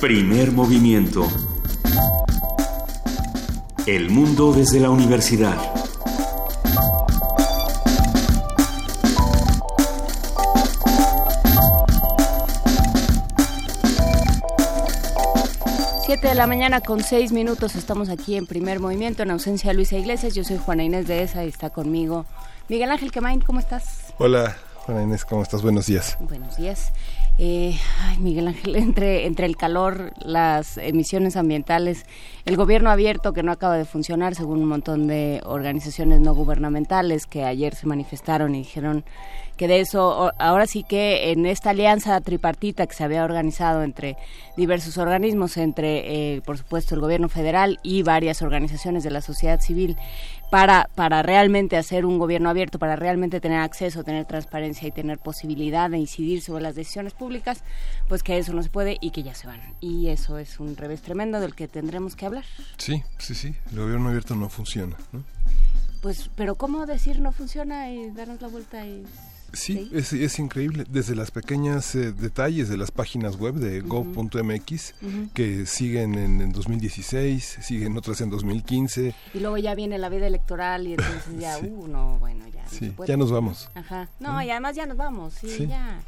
Primer movimiento. El mundo desde la universidad. Siete de la mañana con seis minutos estamos aquí en primer movimiento en ausencia de Luisa Iglesias. Yo soy Juana Inés de ESA y está conmigo Miguel Ángel Quemain. ¿Cómo estás? Hola, Juana Inés, ¿cómo estás? Buenos días. Buenos días. Eh, ay, Miguel Ángel, entre, entre el calor, las emisiones ambientales, el gobierno abierto que no acaba de funcionar, según un montón de organizaciones no gubernamentales que ayer se manifestaron y dijeron que de eso, ahora sí que en esta alianza tripartita que se había organizado entre diversos organismos, entre, eh, por supuesto, el gobierno federal y varias organizaciones de la sociedad civil, para, para realmente hacer un gobierno abierto, para realmente tener acceso, tener transparencia y tener posibilidad de incidir sobre las decisiones públicas, pues que eso no se puede y que ya se van. Y eso es un revés tremendo del que tendremos que hablar. Sí, sí, sí, el gobierno abierto no funciona. ¿no? Pues, pero ¿cómo decir no funciona y darnos la vuelta y Sí, es, es, increíble. Desde las pequeñas eh, detalles de las páginas web de go.mx, que siguen en, 2016, siguen otras en 2015. Y luego ya viene la vida electoral y entonces ya, uh, no, bueno, ya. Sí, ya nos vamos. Ajá. No, y además ya nos vamos, sí. ya.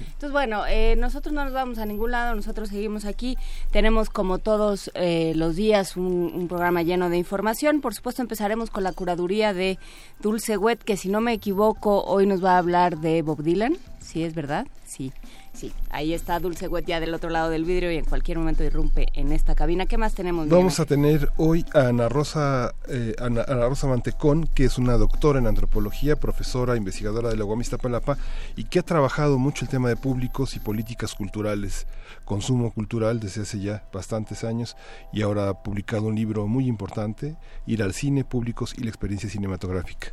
Entonces, bueno, eh, nosotros no nos vamos a ningún lado, nosotros seguimos aquí. Tenemos, como todos eh, los días, un, programa lleno de información. Por supuesto, empezaremos con la curaduría de Dulce Wet, que si no me equivoco, hoy nos va a hablar de Bob Dylan. ¿Sí es verdad? Sí. Sí, ahí está Dulce ya del otro lado del vidrio y en cualquier momento irrumpe en esta cabina. ¿Qué más tenemos? Vamos a tener hoy a Ana Rosa, eh, Ana, Rosa Mantecón, que es una doctora en antropología, profesora, investigadora de la Guamista Palapa y que ha trabajado mucho el tema de públicos y políticas culturales, consumo cultural desde hace ya bastantes años y ahora ha publicado un libro muy importante, Ir al cine, públicos y la experiencia cinematográfica.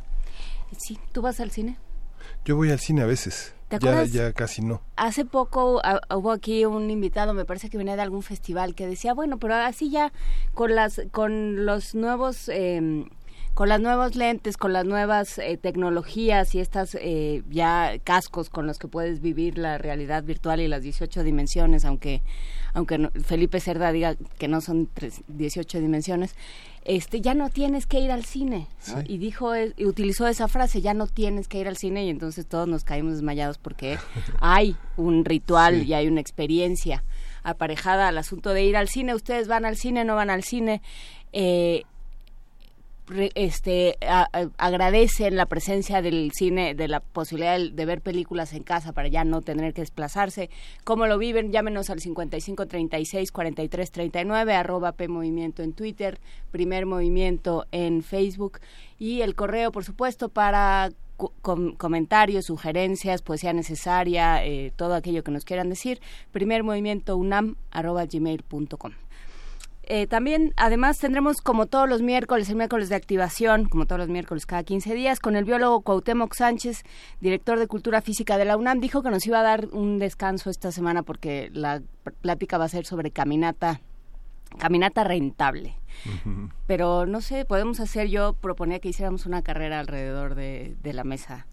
Sí, ¿tú vas al cine? Yo voy al cine a veces. Ya, ya casi no. Hace poco ah, hubo aquí un invitado, me parece que venía de algún festival, que decía, bueno, pero así ya con las con los nuevos eh, con las nuevos lentes, con las nuevas eh, tecnologías y estas eh, ya cascos con los que puedes vivir la realidad virtual y las 18 dimensiones, aunque aunque Felipe Cerda diga que no son 18 dimensiones, este ya no tienes que ir al cine. Y dijo y utilizó esa frase ya no tienes que ir al cine. Y entonces todos nos caímos desmayados porque hay un ritual y hay una experiencia aparejada al asunto de ir al cine. Ustedes van al cine no van al cine. Eh, este agradecen la presencia del cine, de la posibilidad de ver películas en casa para ya no tener que desplazarse. ¿Cómo lo viven? Llámenos al 55 36 43 39, arroba P Movimiento en Twitter, Primer Movimiento en Facebook y el correo, por supuesto, para comentarios, sugerencias, poesía necesaria, eh, todo aquello que nos quieran decir, primer movimiento unam arroba gmail.com. Eh, también, además, tendremos como todos los miércoles, el miércoles de activación, como todos los miércoles cada 15 días, con el biólogo Cuauhtémoc Sánchez, director de Cultura Física de la UNAM. Dijo que nos iba a dar un descanso esta semana porque la plática va a ser sobre caminata, caminata rentable. Pero no sé, podemos hacer, yo proponía que hiciéramos una carrera alrededor de, de la mesa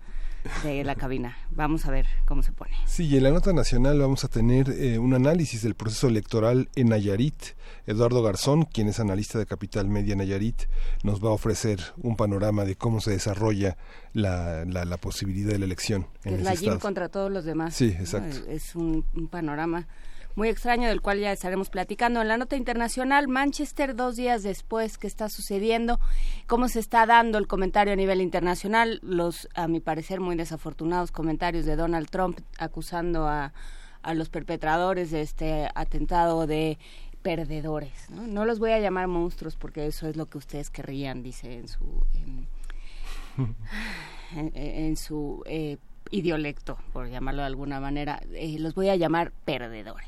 de la cabina. Vamos a ver cómo se pone. Sí, y en la nota nacional vamos a tener eh, un análisis del proceso electoral en Nayarit. Eduardo Garzón, quien es analista de Capital Media Nayarit, nos va a ofrecer un panorama de cómo se desarrolla la, la, posibilidad de la elección. En es la estado. contra todos los demás. Sí, exacto. Es un panorama muy extraño del cual ya estaremos platicando. En la nota internacional, Manchester, dos días después, ¿qué está sucediendo? ¿Cómo se está dando el comentario a nivel internacional? Los, a mi parecer, muy desafortunados comentarios de Donald Trump acusando a, a los perpetradores de este atentado de perdedores. ¿no? no los voy a llamar monstruos porque eso es lo que ustedes querrían, dice en su... En, su eh, idiolecto, por llamarlo de alguna manera, eh, los voy a llamar perdedores.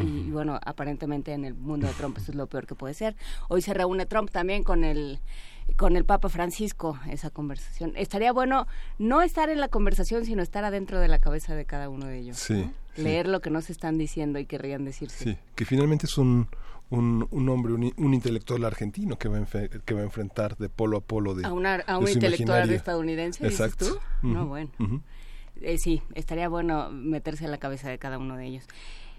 Y, bueno, aparentemente en el mundo de Trump eso es lo peor que puede ser. Hoy se reúne Trump también con el con el Papa Francisco esa conversación. Estaría bueno no estar en la conversación, sino estar adentro de la cabeza de cada uno de ellos. Sí, Leer lo que nos están diciendo y querrían decirse. Sí, que finalmente es un, un, un hombre, un, intelectual argentino que va, a que va a enfrentar de polo a polo de A, una, a un intelectual estadounidense, Exacto. tú? No, bueno. Eh, sí, estaría bueno meterse en la cabeza de cada uno de ellos.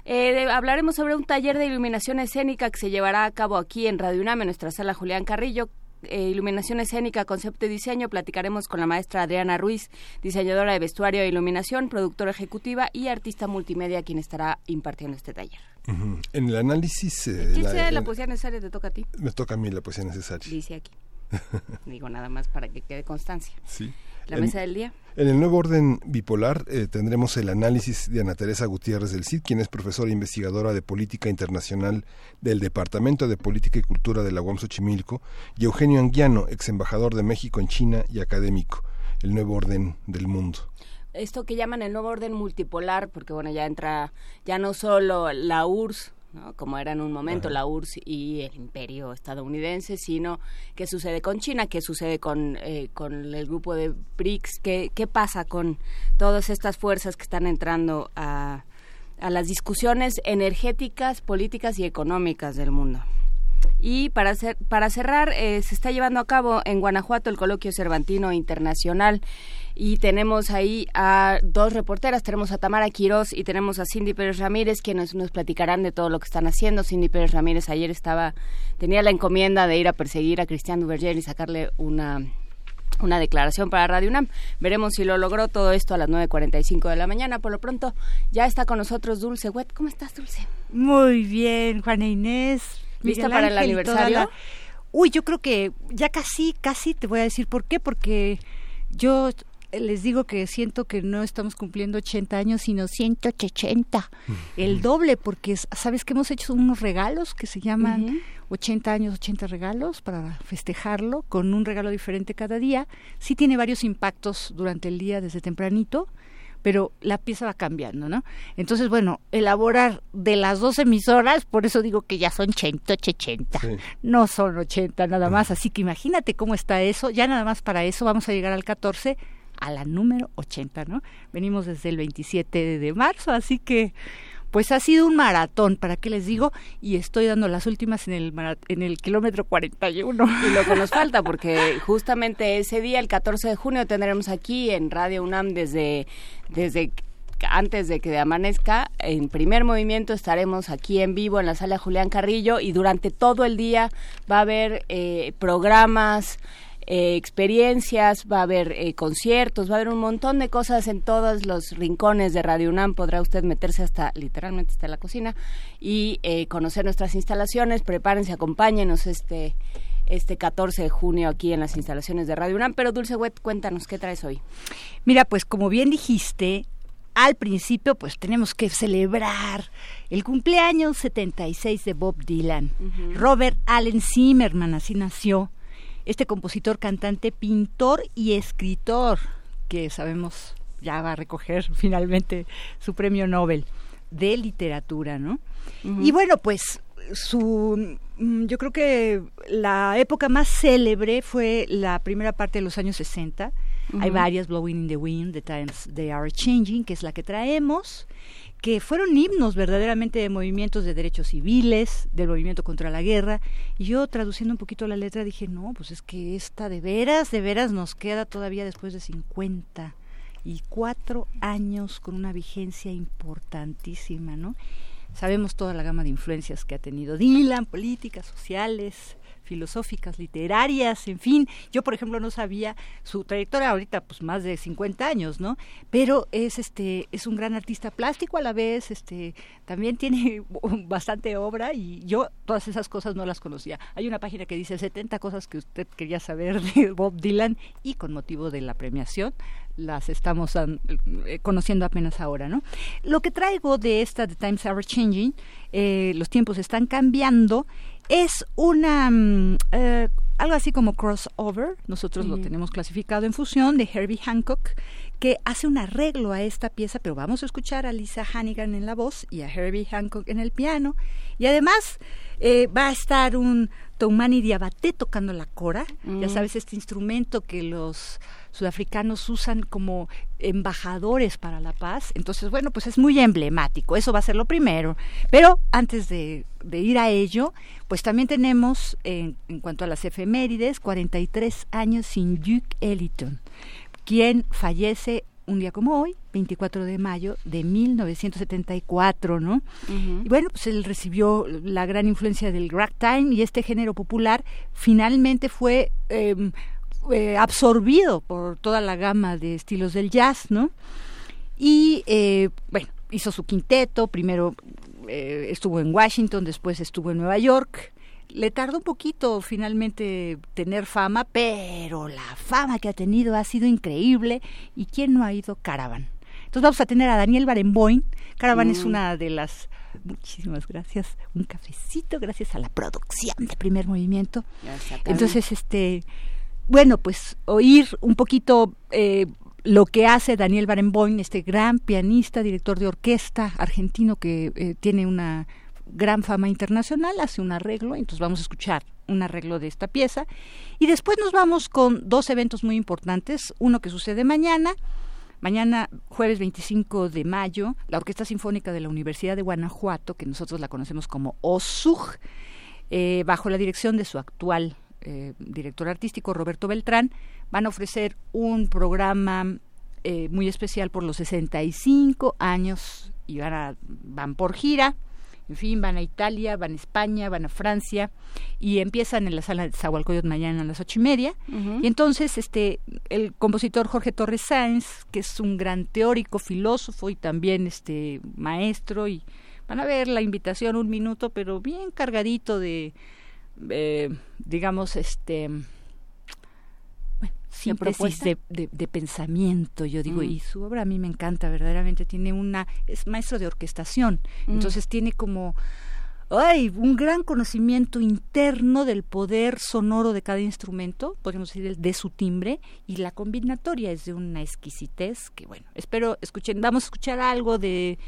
Eh, hablaremos sobre un taller de iluminación escénica que se llevará a cabo aquí en Radio UNAM, en nuestra sala Julián Carrillo, eh, iluminación escénica, concepto y diseño, platicaremos con la maestra Adriana Ruiz, diseñadora de vestuario e iluminación, productora ejecutiva y artista multimedia, quien estará impartiendo este taller. En el análisis... Eh, la, la poesía necesaria te toca a ti? Me toca a mí la poesía necesaria. Dice aquí. Digo nada más para que quede constancia. Sí. La mesa del día. En el nuevo orden bipolar eh, tendremos el análisis de Ana Teresa Gutiérrez del CID, quien es profesora e investigadora de política internacional del Departamento de Política y Cultura de la UAM Xochimilco, y Eugenio Anguiano, ex embajador de México en China y académico. El nuevo orden del mundo esto que llaman el nuevo orden multipolar, porque bueno, ya entra ya no solo la URSS como era en un momento la URSS y el imperio estadounidense, sino qué sucede con China, qué sucede con, eh, con el grupo de BRICS, qué, qué pasa con todas estas fuerzas que están entrando a, a las discusiones energéticas, políticas y económicas del mundo. Y para, para cerrar, eh, se está llevando a cabo en Guanajuato el coloquio Cervantino Internacional y tenemos ahí a dos reporteras, tenemos a Tamara Quiroz y tenemos a Cindy Pérez Ramírez, quienes nos platicarán de todo lo que están haciendo. Cindy Pérez Ramírez ayer estaba, tenía la encomienda de ir a perseguir a Cristian Duverger y sacarle una una declaración para Radio UNAM. Veremos si lo logró todo esto a las 9.45 de la mañana. Por lo pronto, ya está con nosotros Dulce Wet. ¿Cómo estás, Dulce? Muy bien, Juana Inés. ¿Lista para el aniversario? Uy, yo creo que ya casi, casi te voy a decir por qué, porque yo les digo que siento que no estamos cumpliendo 80 años, sino 180, el doble, porque sabes que hemos hecho unos regalos que se llaman 80 años, 80 regalos para festejarlo, con un regalo diferente cada día. Sí tiene varios impactos durante el día desde tempranito, pero la pieza va cambiando, ¿no? Entonces, bueno, elaborar de las dos emisoras, por eso digo que ya son 180, no son 80 nada más, así que imagínate cómo está eso, ya nada más para eso vamos a llegar al 14 a la número 80, ¿no? Venimos desde el 27 de marzo, así que pues ha sido un maratón, ¿para qué les digo? Y estoy dando las últimas en el, en el kilómetro 41. Y lo que nos falta, porque justamente ese día, el 14 de junio, tendremos aquí en Radio UNAM desde, desde antes de que amanezca, en primer movimiento estaremos aquí en vivo en la sala Julián Carrillo y durante todo el día va a haber eh, programas, eh, experiencias, va a haber eh, conciertos, va a haber un montón de cosas en todos los rincones de Radio UNAM. Podrá usted meterse hasta, literalmente, hasta la cocina y eh, conocer nuestras instalaciones. Prepárense, acompáñenos este este 14 de junio aquí en las instalaciones de Radio UNAM. Pero Dulce Wet, cuéntanos, ¿qué traes hoy? Mira, pues como bien dijiste, al principio pues tenemos que celebrar el cumpleaños 76 de Bob Dylan. Robert Allen Zimmerman, así nació este compositor, cantante, pintor y escritor, que sabemos ya va a recoger finalmente su premio Nobel de literatura, ¿no? Y bueno, pues su mm, yo creo que la época más célebre fue la primera parte de los años 60. Hay varias, Blowing in the Wind, The Times They Are Changing, que es la que traemos que fueron himnos verdaderamente de movimientos de derechos civiles, del movimiento contra la guerra. Y yo traduciendo un poquito la letra dije, no, pues es que esta de veras, de veras nos queda todavía después de 50 y cuatro años con una vigencia importantísima, ¿no? Sabemos toda la gama de influencias que ha tenido Dylan, políticas, sociales, filosóficas, literarias, en fin. Yo, por ejemplo, no sabía su trayectoria ahorita, pues más de 50 años, ¿no? Pero es este es un gran artista plástico a la vez, este también tiene bastante obra y yo todas esas cosas no las conocía. Hay una página que dice 70 cosas que usted quería saber de Bob Dylan y con motivo de la premiación las estamos eh, conociendo apenas ahora, ¿no? Lo que traigo de esta The Times Are Changing, eh, los tiempos están cambiando, es una mm, eh, algo así como crossover, nosotros lo tenemos clasificado en fusión de Herbie Hancock, que hace un arreglo a esta pieza, pero vamos a escuchar a Lisa Hannigan en la voz y a Herbie Hancock en el piano. Y además eh, va a estar un Toumani Diabaté tocando la cora, ya mm. sabes, este instrumento que los sudafricanos usan como embajadores para la paz. Entonces, bueno, pues es muy emblemático, eso va a ser lo primero. Pero antes de, ir a ello, pues también tenemos, en, en cuanto a las efemérides, 43 años sin Duke Ellington quien fallece un día como hoy, 24 de mayo de 1974, ¿no? Y bueno, pues él recibió la gran influencia del ragtime y este género popular finalmente fue em, eh, absorbido por toda la gama de estilos del jazz, ¿no? Y eh, bueno, hizo su quinteto, primero eh, estuvo en Washington, después estuvo en Nueva York, le tardó un poquito finalmente tener fama, pero la fama que ha tenido ha sido increíble. ¿Y quién no ha ido? Caravan. Entonces vamos a tener a Daniel Barenboim. Caravan es mm. una de las... Muchísimas gracias. Un cafecito gracias a la producción de primer movimiento. Entonces, este... Bueno, pues oír un poquito eh, lo que hace Daniel Barenboim, este gran pianista, director de orquesta argentino que eh, tiene una gran fama internacional, hace un arreglo, entonces vamos a escuchar un arreglo de esta pieza. Y después nos vamos con dos eventos muy importantes, uno que sucede mañana, mañana jueves 25 de mayo, la Orquesta Sinfónica de la Universidad de Guanajuato, que nosotros la conocemos como OSUG, eh, bajo la dirección de su actual eh, director artístico, Roberto Beltrán, van a ofrecer un programa eh, muy especial por los 65 años y van, a, van por gira en fin, van a Italia, van a España, van a Francia y empiezan en la sala de Zahualcoyot mañana a las ocho y media. Y entonces, este, el compositor Jorge Torres Sáenz, que es un gran teórico, filósofo y también este maestro, y van a ver la invitación un minuto, pero bien cargadito de, eh, digamos, este síntesis de, de, pensamiento, yo digo, mm. y su obra a mí me encanta, verdaderamente tiene una, es maestro de orquestación, mm. entonces tiene como, ay, un gran conocimiento interno del poder sonoro de cada instrumento, podríamos decir, de su timbre, y la combinatoria es de una exquisitez que, bueno, espero escuchen, vamos a escuchar algo de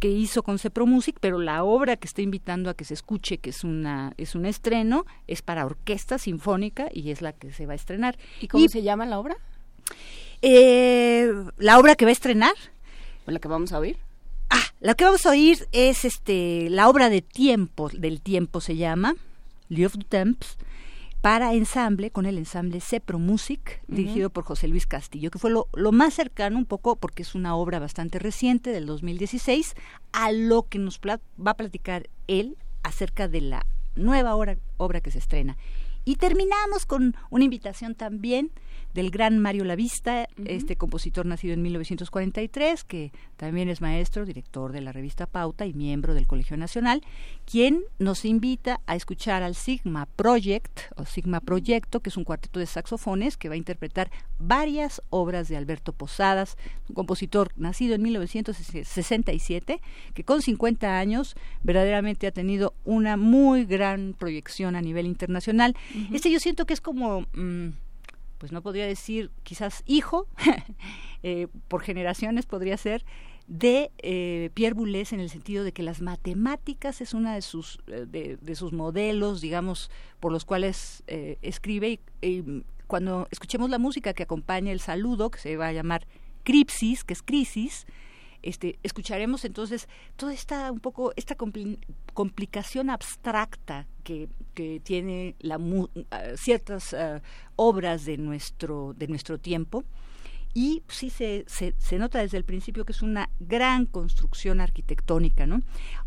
que hizo con Cepro Music, pero la obra que está invitando a que se escuche, que es una es un estreno, es para orquesta sinfónica y es la que se va a estrenar. ¿Y cómo se llama la obra? Eh, la obra que va a estrenar. ¿O la que vamos a oír? Ah, la que vamos a oír es este la obra de tiempo, del tiempo se llama, Lieu of Temps, para ensamble con el ensamble Cepro Music, dirigido por José Luis Castillo, que fue lo, más cercano un poco, porque es una obra bastante reciente del 2016, a lo que nos va a platicar él acerca de la nueva obra que se estrena. Y terminamos con una invitación también del gran Mario Lavista, este compositor nacido en 1943, que también es maestro, director de la revista Pauta y miembro del Colegio Nacional, quien nos invita a escuchar al Sigma Project, o Sigma Proyecto, que es un cuarteto de saxofones que va a interpretar varias obras de Alberto Posadas, un compositor nacido en 1967, que con 50 años verdaderamente ha tenido una muy gran proyección a nivel internacional. Este yo siento que es como... Mm, pues no podría decir quizás hijo, eh, por generaciones podría ser, de eh, Pierre Boulez en el sentido de que las matemáticas es una de sus, eh, de, sus modelos, digamos, por los cuales escribe y, cuando escuchemos la música que acompaña el saludo, que se va a llamar Cripsis, que es crisis, este, escucharemos entonces toda esta un poco esta complicación abstracta que, que tiene la, ah, ciertas ah, obras de nuestro de nuestro tiempo y sí se, se, se, nota desde el principio que es una gran construcción arquitectónica, ¿no?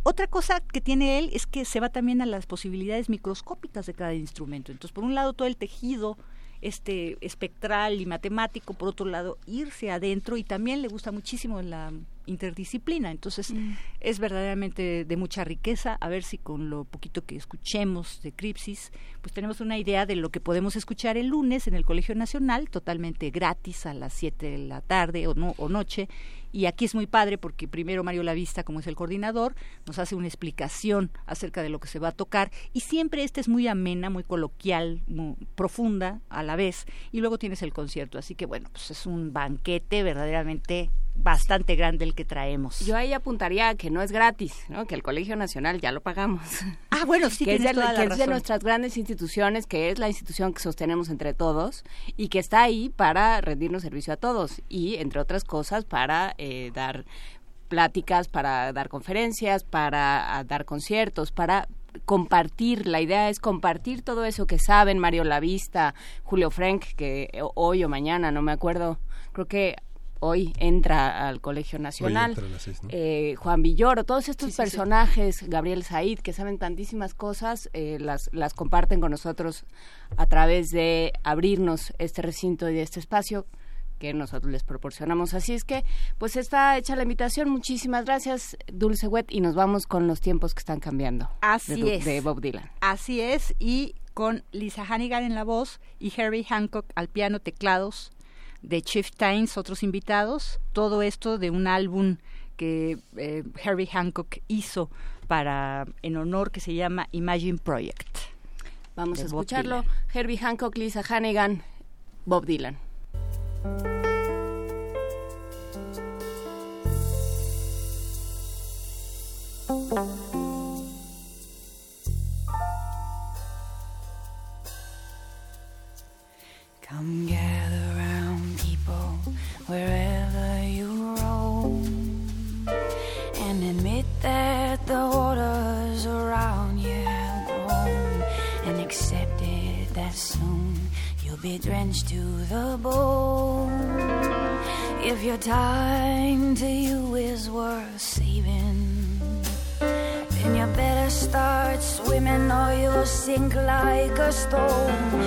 Otra cosa que tiene él es que se va también a las posibilidades microscópicas de cada instrumento. Entonces, por un lado, todo el tejido este espectral y matemático, por otro lado, irse adentro y también le gusta muchísimo la interdisciplina. Entonces, mm. es verdaderamente de mucha riqueza. A ver si con lo poquito que escuchemos de Cripsis, pues tenemos una idea de lo que podemos escuchar el lunes en el Colegio Nacional, totalmente gratis a las 7 de la tarde o, no, o noche. Y aquí es muy padre porque primero Mario Lavista, como es el coordinador, nos hace una explicación acerca de lo que se va a tocar. Y siempre esta es muy amena, muy coloquial, muy profunda a la vez. Y luego tienes el concierto. Así que bueno, pues es un banquete verdaderamente bastante grande el que traemos. Yo ahí apuntaría que no es gratis, ¿no? que el Colegio Nacional ya lo pagamos. Ah, bueno, sí, que, es de, que es de nuestras grandes instituciones, que es la institución que sostenemos entre todos y que está ahí para rendirnos servicio a todos y, entre otras cosas, para eh, dar pláticas, para dar conferencias, para dar conciertos, para compartir, la idea es compartir todo eso que saben Mario Lavista, Julio Frank, que hoy o mañana, no me acuerdo, creo que hoy entra al Colegio Nacional, eh, Juan Villoro, todos estos personajes, Gabriel Said, que saben tantísimas cosas, eh, las, las comparten con nosotros a través de abrirnos este recinto y este espacio que nosotros les proporcionamos. Así es que, pues está hecha la invitación. Muchísimas gracias, Dulce Wet, y nos vamos con los tiempos que están cambiando. Así es. De Bob Dylan. Así es, y con Lisa Hannigan en la voz y Harry Hancock al piano teclados de Chieftains, otros invitados, todo esto de un álbum que eh, Harry Hancock hizo para en honor que se llama Imagine Project. Vamos a escucharlo. Herbie Hancock, Lisa Hannigan, Bob Dylan. Come gather wherever you roam and admit that the waters around you grown and accept it that soon you'll be drenched to the bone. If your time to sink like a stone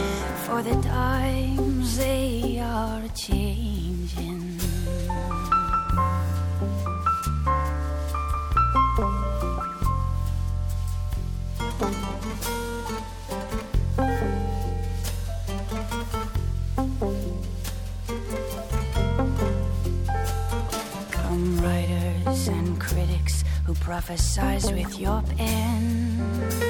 for the times they are changing. Come writers and critics who prophesize with your pen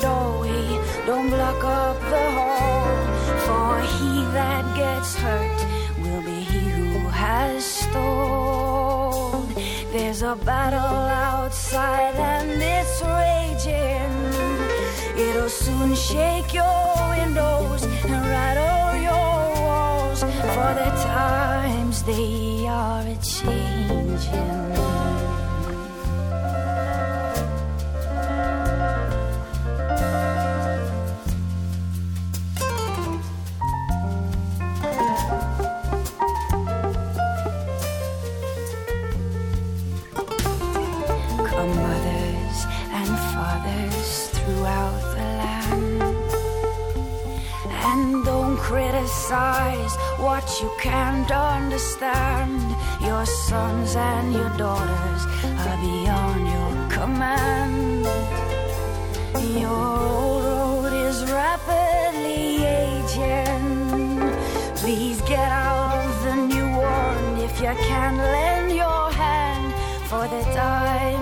doorway, don't block up the hall. For he that gets hurt will be he who has stalled. There's a battle outside and it's raging. It'll soon shake your windows and rattle your walls for the times they are a changing. Criticize what you can't understand. Your sons and your daughters are beyond your command. Your old road is rapidly aging. Please get out of the new one if you can lend your hand, for the times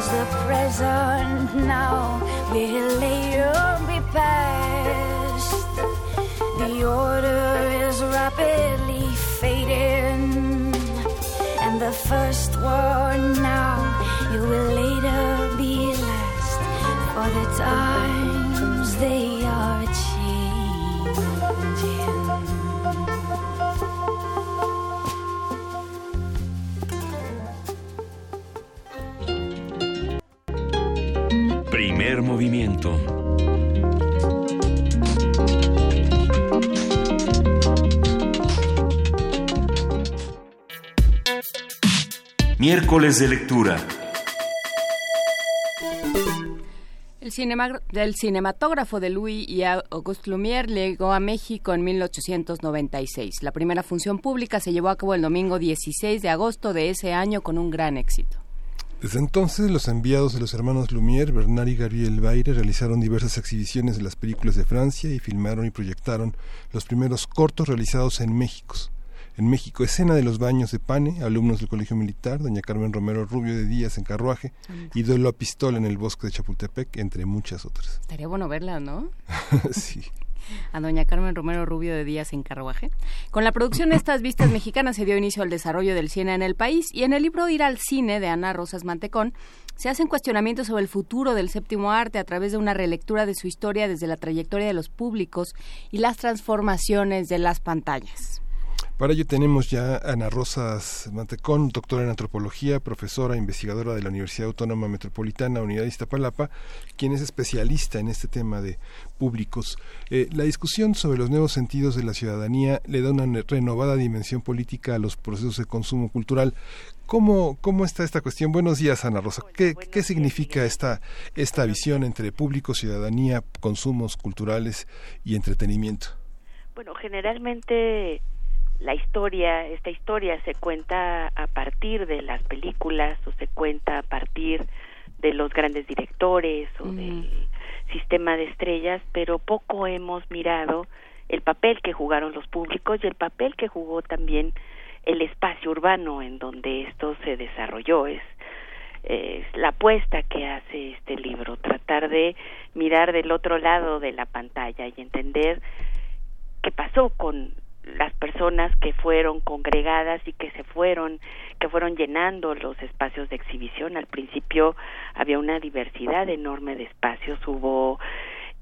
as the present now will later be past. The order is rapidly fading, and the first one now it will later be last. For the times they are changing. Movimiento. Miércoles de lectura. El cinema, del cinematógrafo de Louis y Auguste Lumière llegó a México en 1896. La primera función pública se llevó a cabo el domingo 16 de agosto de ese año con un gran éxito. Desde entonces, los enviados de los hermanos Lumière, Bernard y Gabriel Baire, realizaron diversas exhibiciones de las películas de Francia y filmaron y proyectaron los primeros cortos realizados en México. En México, escena de los baños de Pane, alumnos del Colegio Militar, doña Carmen Romero Rubio de Díaz en Carruaje y Duelo a Pistola en el Bosque de Chapultepec, entre muchas otras. Estaría bueno verla, ¿no? sí a doña Carmen Romero Rubio de Díaz en Carruaje. Con la producción de estas vistas mexicanas se dio inicio al desarrollo del cine en el país y en el libro Ir al cine de Ana Rosas Mantecón se hacen cuestionamientos sobre el futuro del séptimo arte a través de una relectura de su historia desde la trayectoria de los públicos y las transformaciones de las pantallas. Para ello tenemos ya a Ana Rosas Mantecón, doctora en antropología, profesora, investigadora de la Universidad Autónoma Metropolitana, Unidad de Iztapalapa, quien es especialista en este tema de públicos. Eh, la discusión sobre los nuevos sentidos de la ciudadanía le da una renovada dimensión política a los procesos de consumo cultural. ¿Cómo, cómo está esta cuestión? Buenos días, Ana Rosa. ¿Qué, qué significa esta, esta visión entre público, ciudadanía, consumos culturales y entretenimiento? Bueno, generalmente la historia, esta historia se cuenta a partir de las películas o se cuenta a partir de los grandes directores o del sistema de estrellas, pero poco hemos mirado el papel que jugaron los públicos y el papel que jugó también el espacio urbano en donde esto se desarrolló. Es, es la apuesta que hace este libro, tratar de mirar del otro lado de la pantalla y entender qué pasó con las personas que fueron congregadas y que se fueron que fueron llenando los espacios de exhibición. Al principio había una diversidad enorme de espacios hubo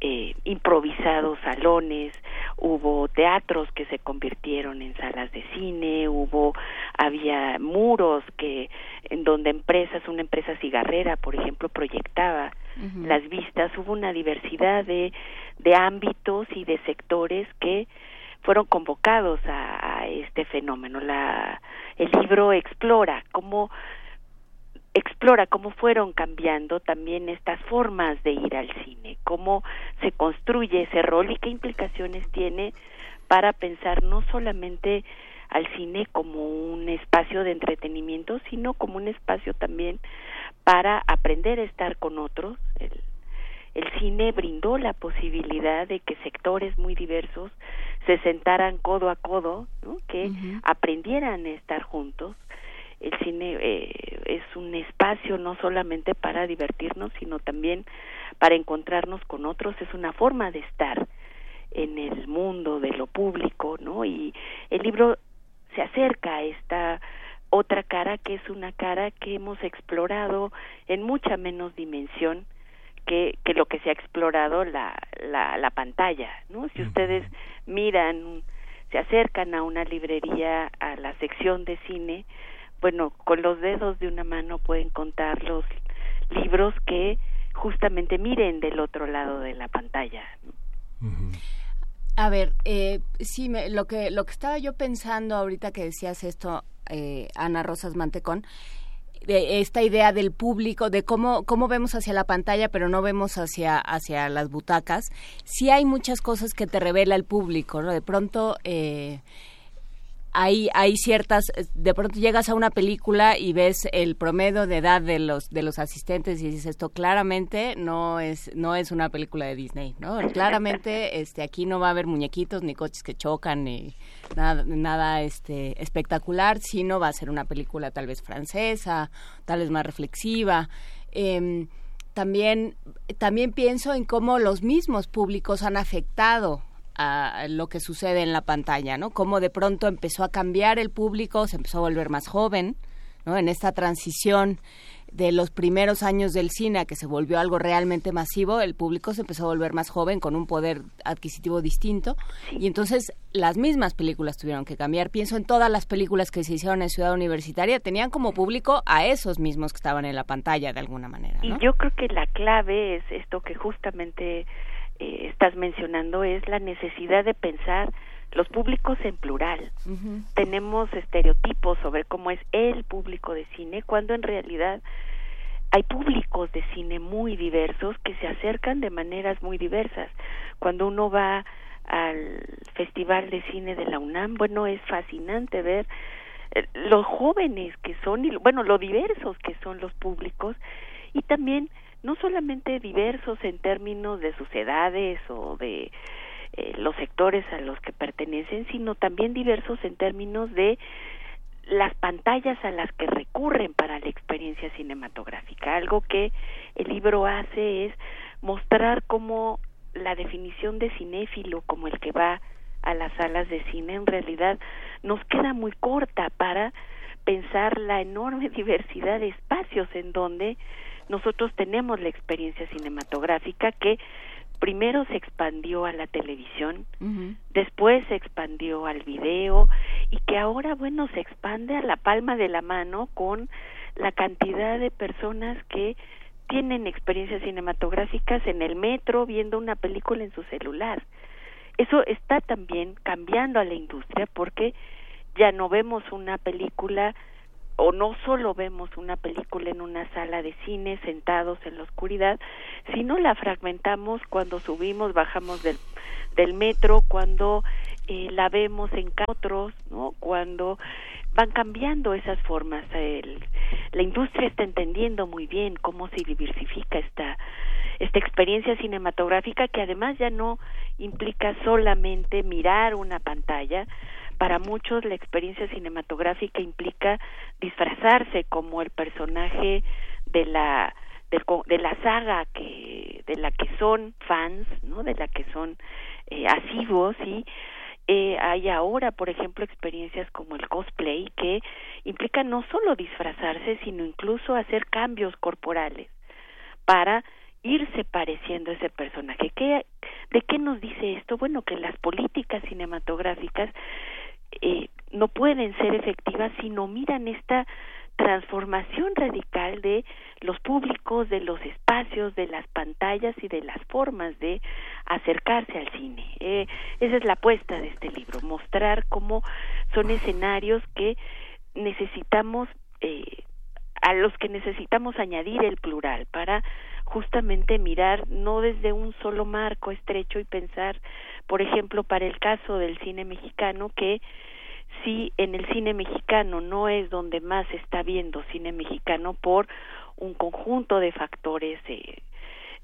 eh, improvisados salones, hubo teatros que se convirtieron en salas de cine, hubo había muros que en donde empresas, una empresa cigarrera, por ejemplo, proyectaba las vistas, hubo una diversidad de de ámbitos y de sectores que fueron convocados a, este fenómeno. La, el libro explora cómo explora cómo fueron cambiando también estas formas de ir al cine, cómo se construye ese rol y qué implicaciones tiene para pensar no solamente al cine como un espacio de entretenimiento, sino como un espacio también para aprender a estar con otros. El, el cine brindó la posibilidad de que sectores muy diversos se sentaran codo a codo, que aprendieran a estar juntos. El cine eh, es un espacio no solamente para divertirnos, sino también para encontrarnos con otros, es una forma de estar en el mundo de lo público, ¿no? Y el libro se acerca a esta otra cara que es una cara que hemos explorado en mucha menos dimensión que, que lo que se ha explorado la, la, la pantalla, ¿no? Si ustedes miran, se acercan a una librería, a la sección de cine, bueno, con los dedos de una mano pueden contar los libros que justamente miren del otro lado de la pantalla. A ver, eh, sí, me, lo que lo que estaba yo pensando ahorita que decías esto, eh, Ana Rosas Mantecón, esta idea del público, de cómo, cómo vemos hacia la pantalla, pero no vemos hacia, hacia las butacas, sí hay muchas cosas que te revela el público, ¿no? De pronto... Eh, hay, hay ciertas, de pronto llegas a una película y ves el promedio de edad de los de los asistentes y dices esto claramente no es no es una película de Disney, ¿no? Claramente este aquí no va a haber muñequitos ni coches que chocan ni nada nada este espectacular, sino va a ser una película tal vez francesa, tal vez más reflexiva. Em, también también pienso en cómo los mismos públicos han afectado a lo que sucede en la pantalla, ¿no? Cómo de pronto empezó a cambiar el público, se empezó a volver más joven, ¿no? En esta transición de los primeros años del cine a que se volvió algo realmente masivo, el público se empezó a volver más joven con un poder adquisitivo distinto y entonces las mismas películas tuvieron que cambiar. Pienso en todas las películas que se hicieron en Ciudad Universitaria, tenían como público a esos mismos que estaban en la pantalla de alguna manera. Y yo creo que la clave es esto que justamente eh, estás mencionando, es la necesidad de pensar los públicos en plural. Tenemos estereotipos sobre cómo es el público de cine, cuando en realidad hay públicos de cine muy diversos que se acercan de maneras muy diversas. Cuando uno va al Festival de Cine de la UNAM, bueno, es fascinante ver eh, los jóvenes que son, y, bueno, lo diversos que son los públicos y también no solamente diversos en términos de sus edades o de eh, los sectores a los que pertenecen, sino también diversos en términos de las pantallas a las que recurren para la experiencia cinematográfica. Algo que el libro hace es mostrar cómo la definición de cinéfilo como el que va a las salas de cine en realidad nos queda muy corta para pensar la enorme diversidad de espacios en donde nosotros tenemos la experiencia cinematográfica que primero se expandió a la televisión, después se expandió al video y que ahora, bueno, se expande a la palma de la mano con la cantidad de personas que tienen experiencias cinematográficas en el metro viendo una película en su celular. Eso está también cambiando a la industria porque ya no vemos una película o no solo vemos una película en una sala de cine sentados en la oscuridad, sino la fragmentamos cuando subimos, bajamos del, del metro, cuando eh, la vemos en otros, ¿no? Cuando van cambiando esas formas. El, la industria está entendiendo muy bien cómo se diversifica esta esta experiencia cinematográfica que además ya no implica solamente mirar una pantalla, para muchos la experiencia cinematográfica implica disfrazarse como el personaje de la de, la saga que de la que son fans no de la que son eh, asiduos y eh, hay ahora por ejemplo experiencias como el cosplay que implica no solo disfrazarse sino incluso hacer cambios corporales para irse pareciendo a ese personaje. ¿Qué, ¿De qué nos dice esto? Bueno, que las políticas cinematográficas eh, no pueden ser efectivas si no miran esta transformación radical de los públicos, de los espacios, de las pantallas y de las formas de acercarse al cine. Eh, esa es la apuesta de este libro, mostrar cómo son escenarios que necesitamos, eh, a los que necesitamos añadir el plural para justamente mirar no desde un solo marco estrecho y pensar por ejemplo, para el caso del cine mexicano, que si en el cine mexicano no es donde más se está viendo cine mexicano por un conjunto de factores eh,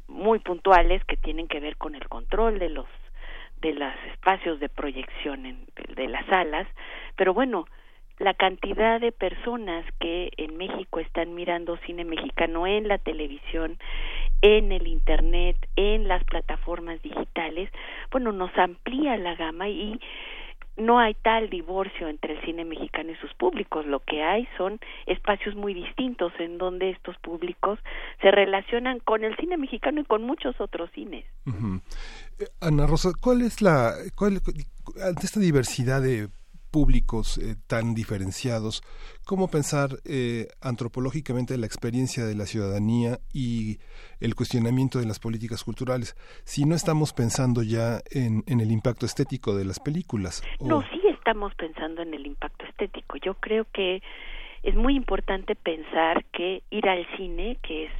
muy puntuales que tienen que ver con el control de los de los espacios de proyección en, de las salas, pero bueno, la cantidad de personas que en México están mirando cine mexicano en la televisión, en el internet, en las plataformas digitales, bueno, nos amplía la gama y no hay tal divorcio entre el cine mexicano y sus públicos, lo que hay son espacios muy distintos en donde estos públicos se relacionan con el cine mexicano y con muchos otros cines. Eh, Ana Rosa, ¿cuál es la cuál, ante esta diversidad de públicos eh, tan diferenciados, cómo pensar eh, antropológicamente la experiencia de la ciudadanía y el cuestionamiento de las políticas culturales, si no estamos pensando ya en, el impacto estético de las películas. No, sí estamos pensando en el impacto estético. Yo creo que es muy importante pensar que ir al cine, que es,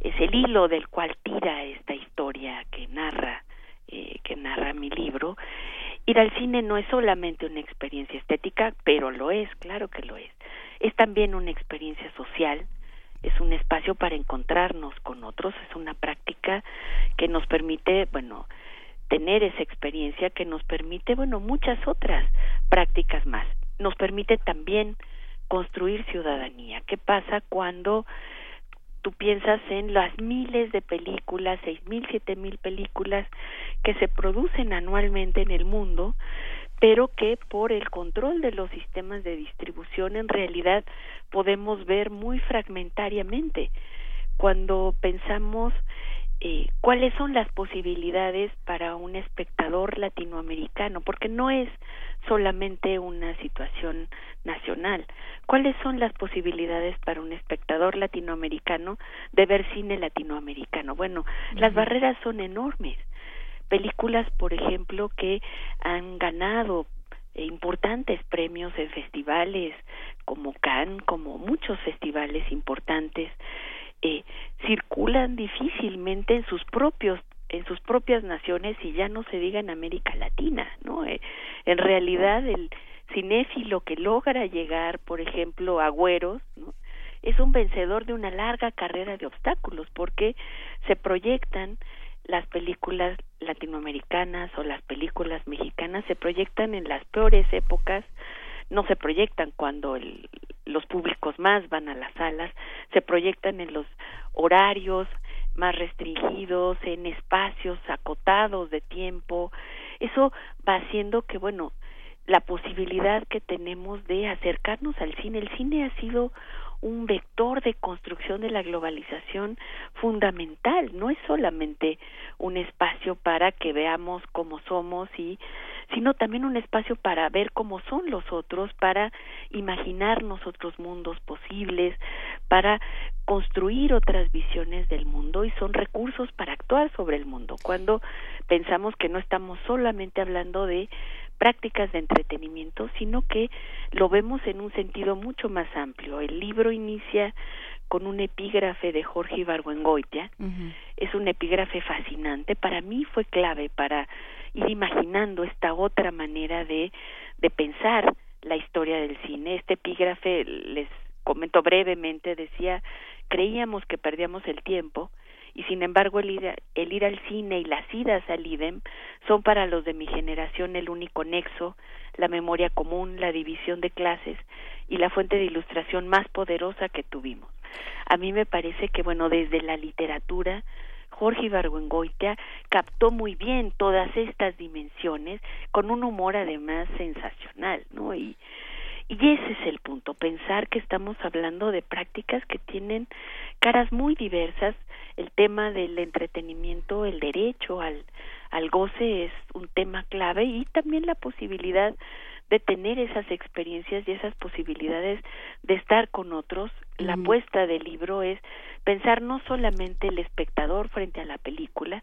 es el hilo del cual tira esta historia que narra, eh, que narra mi libro, Ir al cine no es solamente una experiencia estética, pero lo es, claro que lo es. Es también una experiencia social, es un espacio para encontrarnos con otros, es una práctica que nos permite, bueno, tener esa experiencia que nos permite, bueno, muchas otras prácticas más. Nos permite también construir ciudadanía. ¿Qué pasa cuando tú piensas en las miles de películas, seis mil, siete mil películas que se producen anualmente en el mundo, pero que por el control de los sistemas de distribución en realidad podemos ver muy fragmentariamente cuando pensamos eh, cuáles son las posibilidades para un espectador latinoamericano, porque no es solamente una situación nacional. ¿Cuáles son las posibilidades para un espectador latinoamericano de ver cine latinoamericano? Bueno, las barreras son enormes. Películas, por ejemplo, que han ganado importantes premios en festivales como Cannes, como muchos festivales importantes, eh, circulan difícilmente en sus propios en sus propias naciones y ya no se diga en América Latina, ¿no? Eh, en realidad el cinéfilo que logra llegar, por ejemplo, a Güeros, es un vencedor de una larga carrera de obstáculos porque se proyectan las películas latinoamericanas o las películas mexicanas se proyectan en las peores épocas no se proyectan cuando el, los públicos más van a las salas, se proyectan en los horarios más restringidos, en espacios acotados de tiempo. Eso va haciendo que, bueno, la posibilidad que tenemos de acercarnos al cine. El cine ha sido un vector de construcción de la globalización fundamental, no es solamente un espacio para que veamos cómo somos y sino también un espacio para ver cómo son los otros, para imaginarnos otros mundos posibles, para construir otras visiones del mundo y son recursos para actuar sobre el mundo. Cuando pensamos que no estamos solamente hablando de prácticas de entretenimiento, sino que lo vemos en un sentido mucho más amplio. El libro inicia con un epígrafe de Jorge Ibargüengoitia. Es un epígrafe fascinante. Para mí fue clave para ir imaginando esta otra manera de, de pensar la historia del cine. Este epígrafe, les comento brevemente, decía, creíamos que perdíamos el tiempo, y sin embargo el ir, el ir al cine y las idas al IDEM son para los de mi generación el único nexo, la memoria común, la división de clases y la fuente de ilustración más poderosa que tuvimos. A mí me parece que, bueno, desde la literatura, Jorge Ibargüengoitia captó muy bien todas estas dimensiones con un humor además sensacional, ¿no? Y, y ese es el punto, pensar que estamos hablando de prácticas que tienen caras muy diversas, el tema del entretenimiento, el derecho al, al goce es un tema clave y también la posibilidad de tener esas experiencias y esas posibilidades de estar con otros. La apuesta del libro es pensar no solamente el espectador frente a la película,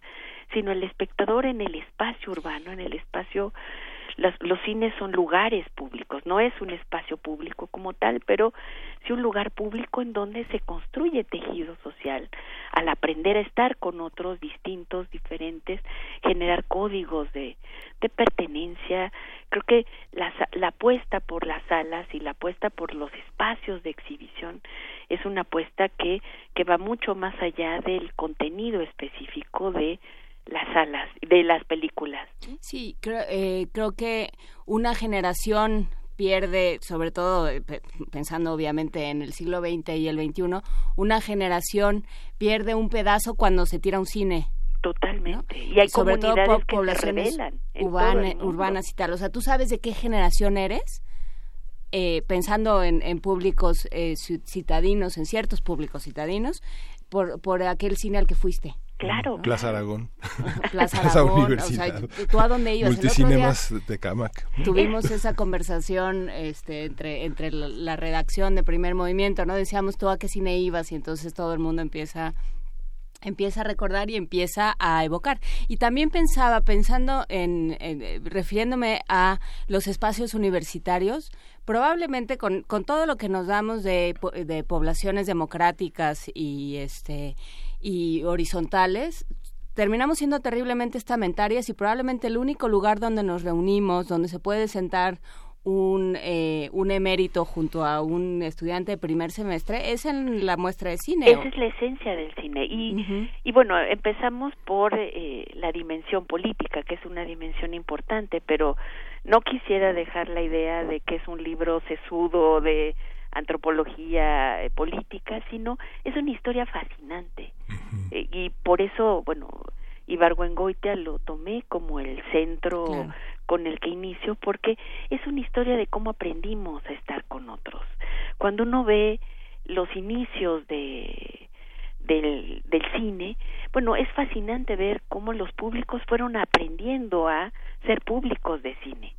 sino el espectador en el espacio urbano, en el espacio los cines son lugares públicos, no es un espacio público como tal, pero sí un lugar público en donde se construye tejido social, al aprender a estar con otros distintos, diferentes, generar códigos de, de pertenencia. Creo que la, la apuesta por las salas y la apuesta por los espacios de exhibición es una apuesta que, que va mucho más allá del contenido específico de las salas de las películas. Sí, creo, eh, creo que una generación pierde, sobre todo eh, pensando obviamente en el siglo XX y el XXI, una generación pierde un pedazo cuando se tira un cine. Totalmente. Y hay sobre todo por poblaciones urbanas y tal. O sea, ¿tú sabes de qué generación eres? Eh, pensando en, en públicos citadinos, en ciertos públicos citadinos, por, por aquel cine al que fuiste. Claro. Plaza Aragón. Plaza Aragón. Universidad. ¿Tú a dónde ibas? Multicinemas de Camac. Tuvimos esa conversación este, entre, entre la redacción de Primer Movimiento, ¿no? Decíamos tú a qué cine ibas y entonces todo el mundo empieza empieza a recordar y empieza a evocar. Y también pensaba, pensando en, refiriéndome a los espacios universitarios, probablemente con, con todo lo que nos damos de, de poblaciones democráticas y este y horizontales, terminamos siendo terriblemente estamentarias y probablemente el único lugar donde nos reunimos, donde se puede sentar un, eh, un emérito junto a un estudiante de primer semestre es en la muestra de cine. Esa es la esencia del cine. Y, y bueno, empezamos por eh, la dimensión política, que es una dimensión importante, pero no quisiera dejar la idea de que es un libro sesudo de antropología eh, política, sino es una historia fascinante. Eh, y por eso, bueno, Ibargüengoitia lo tomé como el centro con el que inicio porque es una historia de cómo aprendimos a estar con otros. Cuando uno ve los inicios de del, del cine, bueno, es fascinante ver cómo los públicos fueron aprendiendo a ser públicos de cine.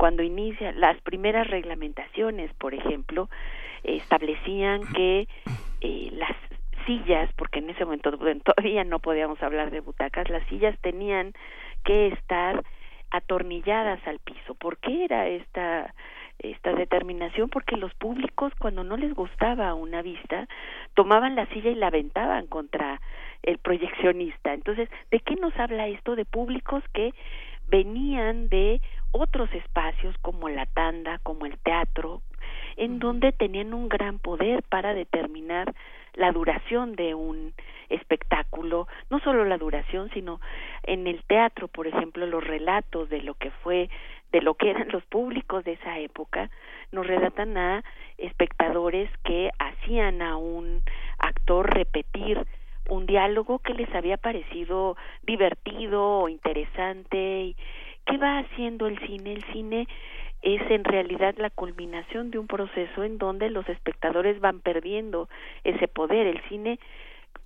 Cuando inicia las primeras reglamentaciones, por ejemplo, establecían que eh, las sillas, porque en ese momento todavía no podíamos hablar de butacas, las sillas tenían que estar atornilladas al piso. ¿Por qué era esta esta determinación? Porque los públicos cuando no les gustaba una vista tomaban la silla y la aventaban contra el proyeccionista. Entonces, ¿de qué nos habla esto de públicos que venían de otros espacios como la tanda, como el teatro, en donde tenían un gran poder para determinar la duración de un espectáculo, no solo la duración, sino en el teatro, por ejemplo, los relatos de lo que fue, de lo que eran los públicos de esa época, nos relatan a espectadores que hacían a un actor repetir un diálogo que les había parecido divertido o interesante. ¿Qué va haciendo el cine? El cine es en realidad la culminación de un proceso en donde los espectadores van perdiendo ese poder. El cine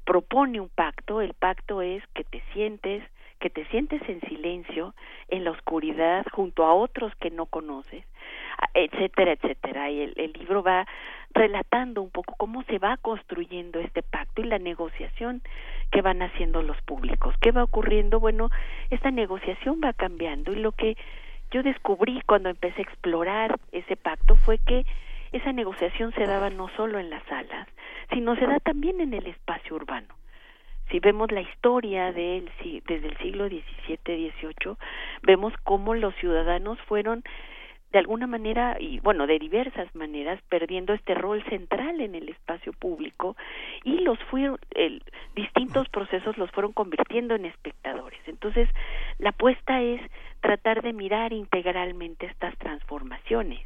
propone un pacto, el pacto es que te sientes, que te sientes en silencio, en la oscuridad, junto a otros que no conoces, etcétera, etcétera. Y el, el libro va relatando un poco cómo se va construyendo este pacto y la negociación que van haciendo los públicos. ¿Qué va ocurriendo? Bueno, esta negociación va cambiando y lo que yo descubrí cuando empecé a explorar ese pacto fue que esa negociación se daba no solo en las salas, sino se da también en el espacio urbano. Si vemos la historia de él, desde el siglo XVII, XVIII, vemos cómo los ciudadanos fueron de alguna manera y bueno de diversas maneras perdiendo este rol central en el espacio público y los fueron el, distintos procesos los fueron convirtiendo en espectadores. Entonces la apuesta es tratar de mirar integralmente estas transformaciones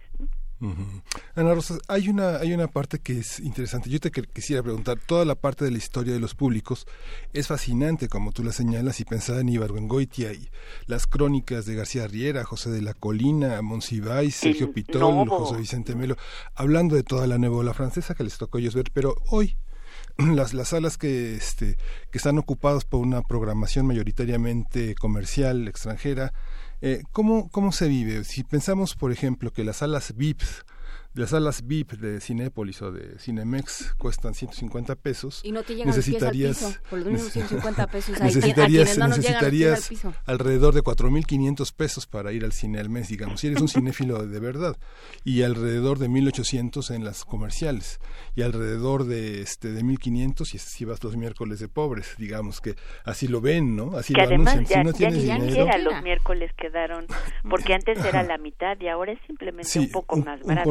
Ana Rosa, hay una, hay una parte que es interesante. Yo te quisiera preguntar, toda la parte de la historia de los públicos es fascinante, como tú la señalas, y pensaba en Ibargüengoitia y las crónicas de García Riera, José de la Colina, Monsiváis, Sergio Pitol, José Vicente Melo, hablando de toda la nueva ola francesa que les tocó ellos ver, pero hoy las, las salas que, este, que están ocupadas por una programación mayoritariamente comercial, extranjera, eh, ¿cómo, ¿Cómo se vive? Si pensamos, por ejemplo, que las salas VIPs las salas VIP de Cinépolis o de Cinemex cuestan 150 pesos. Y no te llegan necesitarías, al piso, por los mismos 150 pesos. necesitarías, no necesitarías alrededor de 4.500 pesos para ir al cine al mes, digamos, si eres un cinéfilo de verdad. Y alrededor de 1.800 en las comerciales. Y alrededor de este de 1.500 si, vas los miércoles de pobres, digamos, que así lo ven, ¿no? Así que lo además anuncian. Ya, si no tienes ya dinero, los miércoles quedaron, porque antes era la mitad y ahora es simplemente un poco más barato.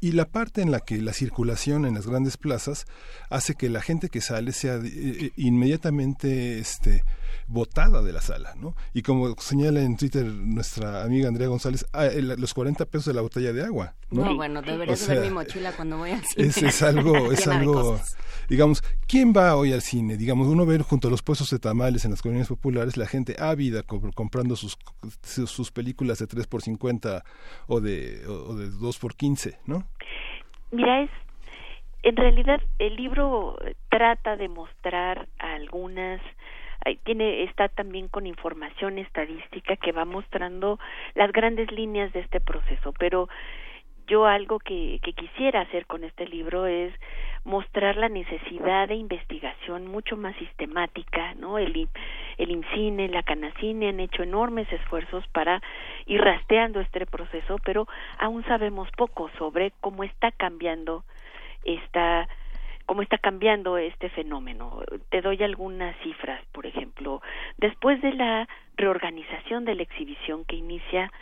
Y la parte en la que la circulación en las grandes plazas hace que la gente que sale sea eh, eh, inmediatamente este botada de la sala, ¿no? Y como señala en Twitter nuestra amiga Andrea González, ah, los 40 pesos de la botella de agua, ¿no? bueno, deberías ver mi mochila cuando voy al cine. Es, es algo, es algo, digamos, ¿quién va hoy al cine? Digamos, uno ve junto a los puestos de tamales en las colonias populares la gente ávida comprando sus, sus películas de 3 por 50 o de, o de 2 por 15, ¿no? Mira, es en realidad el libro trata de mostrar algunas tiene está también con información estadística que va mostrando las grandes líneas de este proceso, pero yo algo que, que quisiera hacer con este libro es mostrar la necesidad de investigación mucho más sistemática, ¿no? El, el IMCINE, la CANACINE han hecho enormes esfuerzos para ir rastreando este proceso, pero aún sabemos poco sobre cómo está cambiando esta cómo está cambiando este fenómeno. Te doy algunas cifras, por ejemplo, después de la reorganización de la exhibición que inicia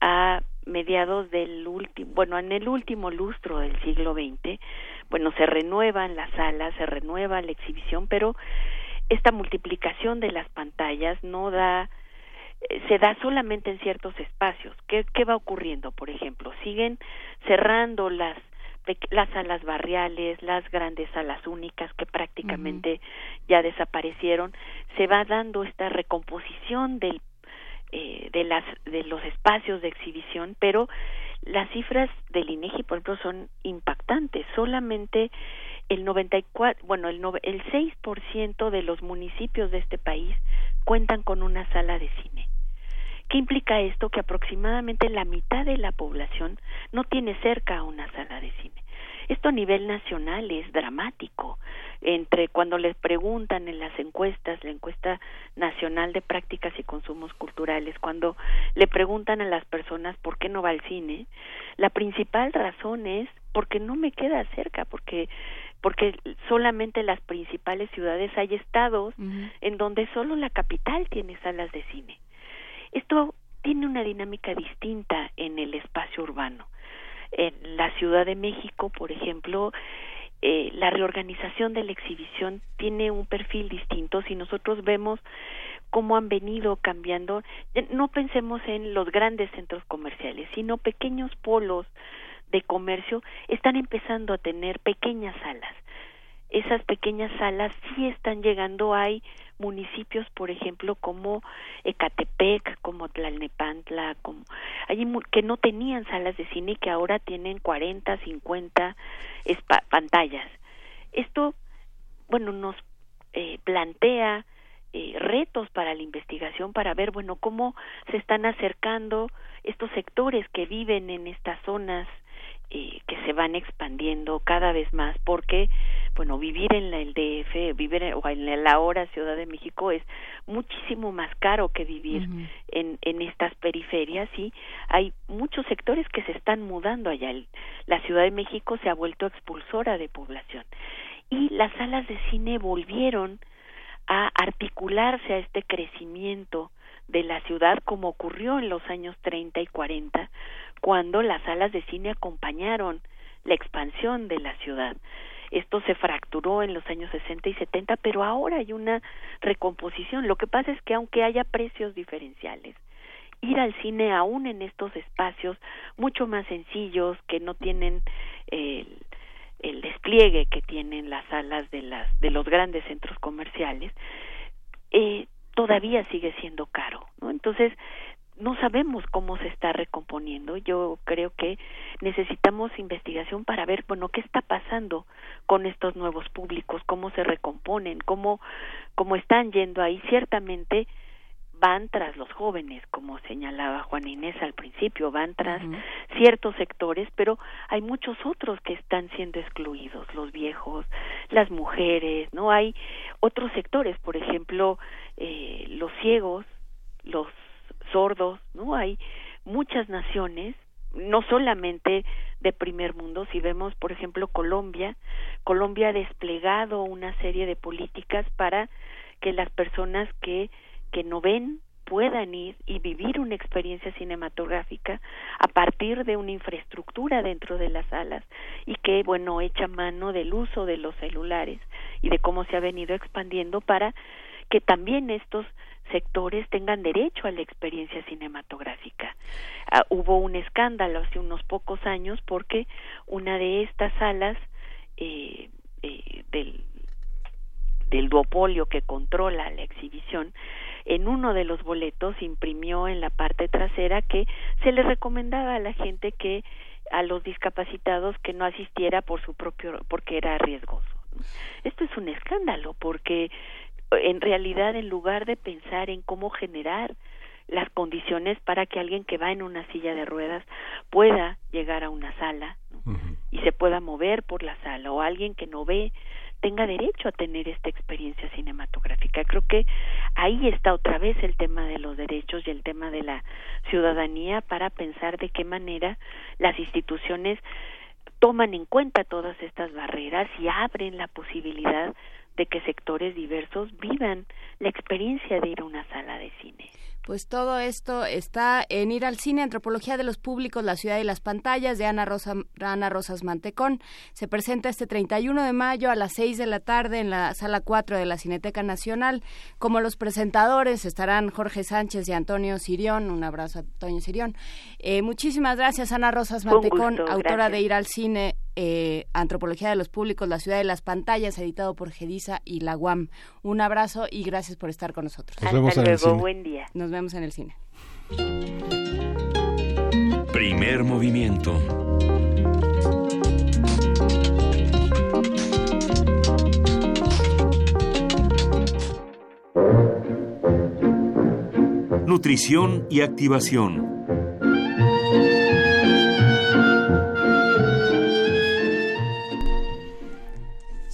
a mediados del último, bueno, en el último lustro del siglo XX, bueno, se renuevan las salas, se renueva la exhibición, pero esta multiplicación de las pantallas no da eh, se da solamente en ciertos espacios. ¿Qué, ¿Qué va ocurriendo? Por ejemplo, siguen cerrando las las salas barriales, las grandes salas únicas que prácticamente ya desaparecieron, se va dando esta recomposición del eh, de las de los espacios de exhibición, pero las cifras del INEGI, por ejemplo, son impactantes. Solamente el 94, bueno, el, el 6% de los municipios de este país cuentan con una sala de cine. ¿Qué implica esto? Que aproximadamente la mitad de la población no tiene cerca una sala de cine. Esto a nivel nacional es dramático. Entre cuando les preguntan en las encuestas, la encuesta nacional de prácticas y consumos culturales, cuando le preguntan a las personas por qué no va al cine, la principal razón es porque no me queda cerca, porque porque solamente las principales ciudades hay estados en donde solo la capital tiene salas de cine. Esto tiene una dinámica distinta en el espacio urbano. En la Ciudad de México, por ejemplo, eh, la reorganización de la exhibición tiene un perfil distinto. Si nosotros vemos cómo han venido cambiando, no pensemos en los grandes centros comerciales, sino pequeños polos de comercio están empezando a tener pequeñas salas. Esas pequeñas salas sí están llegando, hay municipios, por ejemplo, como Ecatepec, como Tlalnepantla, como hay que no tenían salas de cine y que ahora tienen 40, 50 pantallas. Esto, bueno, nos eh, plantea eh, retos para la investigación para ver, bueno, cómo se están acercando estos sectores que viven en estas zonas eh, que se van expandiendo cada vez más porque bueno vivir en el DF vivir en, o en la ahora Ciudad de México es muchísimo más caro que vivir en en estas periferias y hay muchos sectores que se están mudando allá. La Ciudad de México se ha vuelto expulsora de población. Y las salas de cine volvieron a articularse a este crecimiento de la ciudad como ocurrió en los años 30 y 40 cuando las salas de cine acompañaron la expansión de la ciudad. Esto se fracturó en los años 60 y 70, pero ahora hay una recomposición. Lo que pasa es que aunque haya precios diferenciales, ir al cine aún en estos espacios mucho más sencillos que no tienen el, el despliegue que tienen las salas de las de los grandes centros comerciales eh, todavía sigue siendo caro no entonces no sabemos cómo se está recomponiendo. Yo creo que necesitamos investigación para ver, bueno, qué está pasando con estos nuevos públicos, cómo se recomponen, cómo, cómo están yendo ahí. Ciertamente van tras los jóvenes, como señalaba Juan Inés al principio, van tras ciertos sectores, pero hay muchos otros que están siendo excluidos, los viejos, las mujeres, ¿no? Hay otros sectores, por ejemplo, eh, los ciegos, los sordos, ¿no? Hay muchas naciones, no solamente de primer mundo, si vemos, por ejemplo, Colombia, Colombia ha desplegado una serie de políticas para que las personas que, que no ven puedan ir y vivir una experiencia cinematográfica a partir de una infraestructura dentro de las salas y que, bueno, echa mano del uso de los celulares y de cómo se ha venido expandiendo para que también estos sectores tengan derecho a la experiencia cinematográfica. Ah, hubo un escándalo hace unos pocos años porque una de estas salas eh, eh, del, del duopolio que controla la exhibición en uno de los boletos imprimió en la parte trasera que se le recomendaba a la gente que a los discapacitados que no asistiera por su propio porque era riesgoso. Esto es un escándalo porque en realidad en lugar de pensar en cómo generar las condiciones para que alguien que va en una silla de ruedas pueda llegar a una sala y se pueda mover por la sala o alguien que no ve tenga derecho a tener esta experiencia cinematográfica. Creo que ahí está otra vez el tema de los derechos y el tema de la ciudadanía para pensar de qué manera las instituciones toman en cuenta todas estas barreras y abren la posibilidad de que sectores diversos vivan la experiencia de ir a una sala de cine. Pues todo esto está en Ir al Cine, Antropología de los Públicos, la Ciudad y las Pantallas de Ana, Rosa, Ana Rosas Mantecón. Se presenta este 31 de mayo a las 6 de la tarde en la Sala 4 de la Cineteca Nacional. Como los presentadores estarán Jorge Sánchez y Antonio Sirión. Un abrazo a Antonio Sirión. Eh, muchísimas gracias, Ana Rosas Mantecón, autora de Ir al Cine eh, Antropología de los Públicos, la ciudad de las pantallas, editado por Gedisa y la UAM. Un abrazo y gracias por estar con nosotros. Nos vemos Hasta en el luego, cine. buen día. Nos vemos en el cine. Primer movimiento. Nutrición y activación.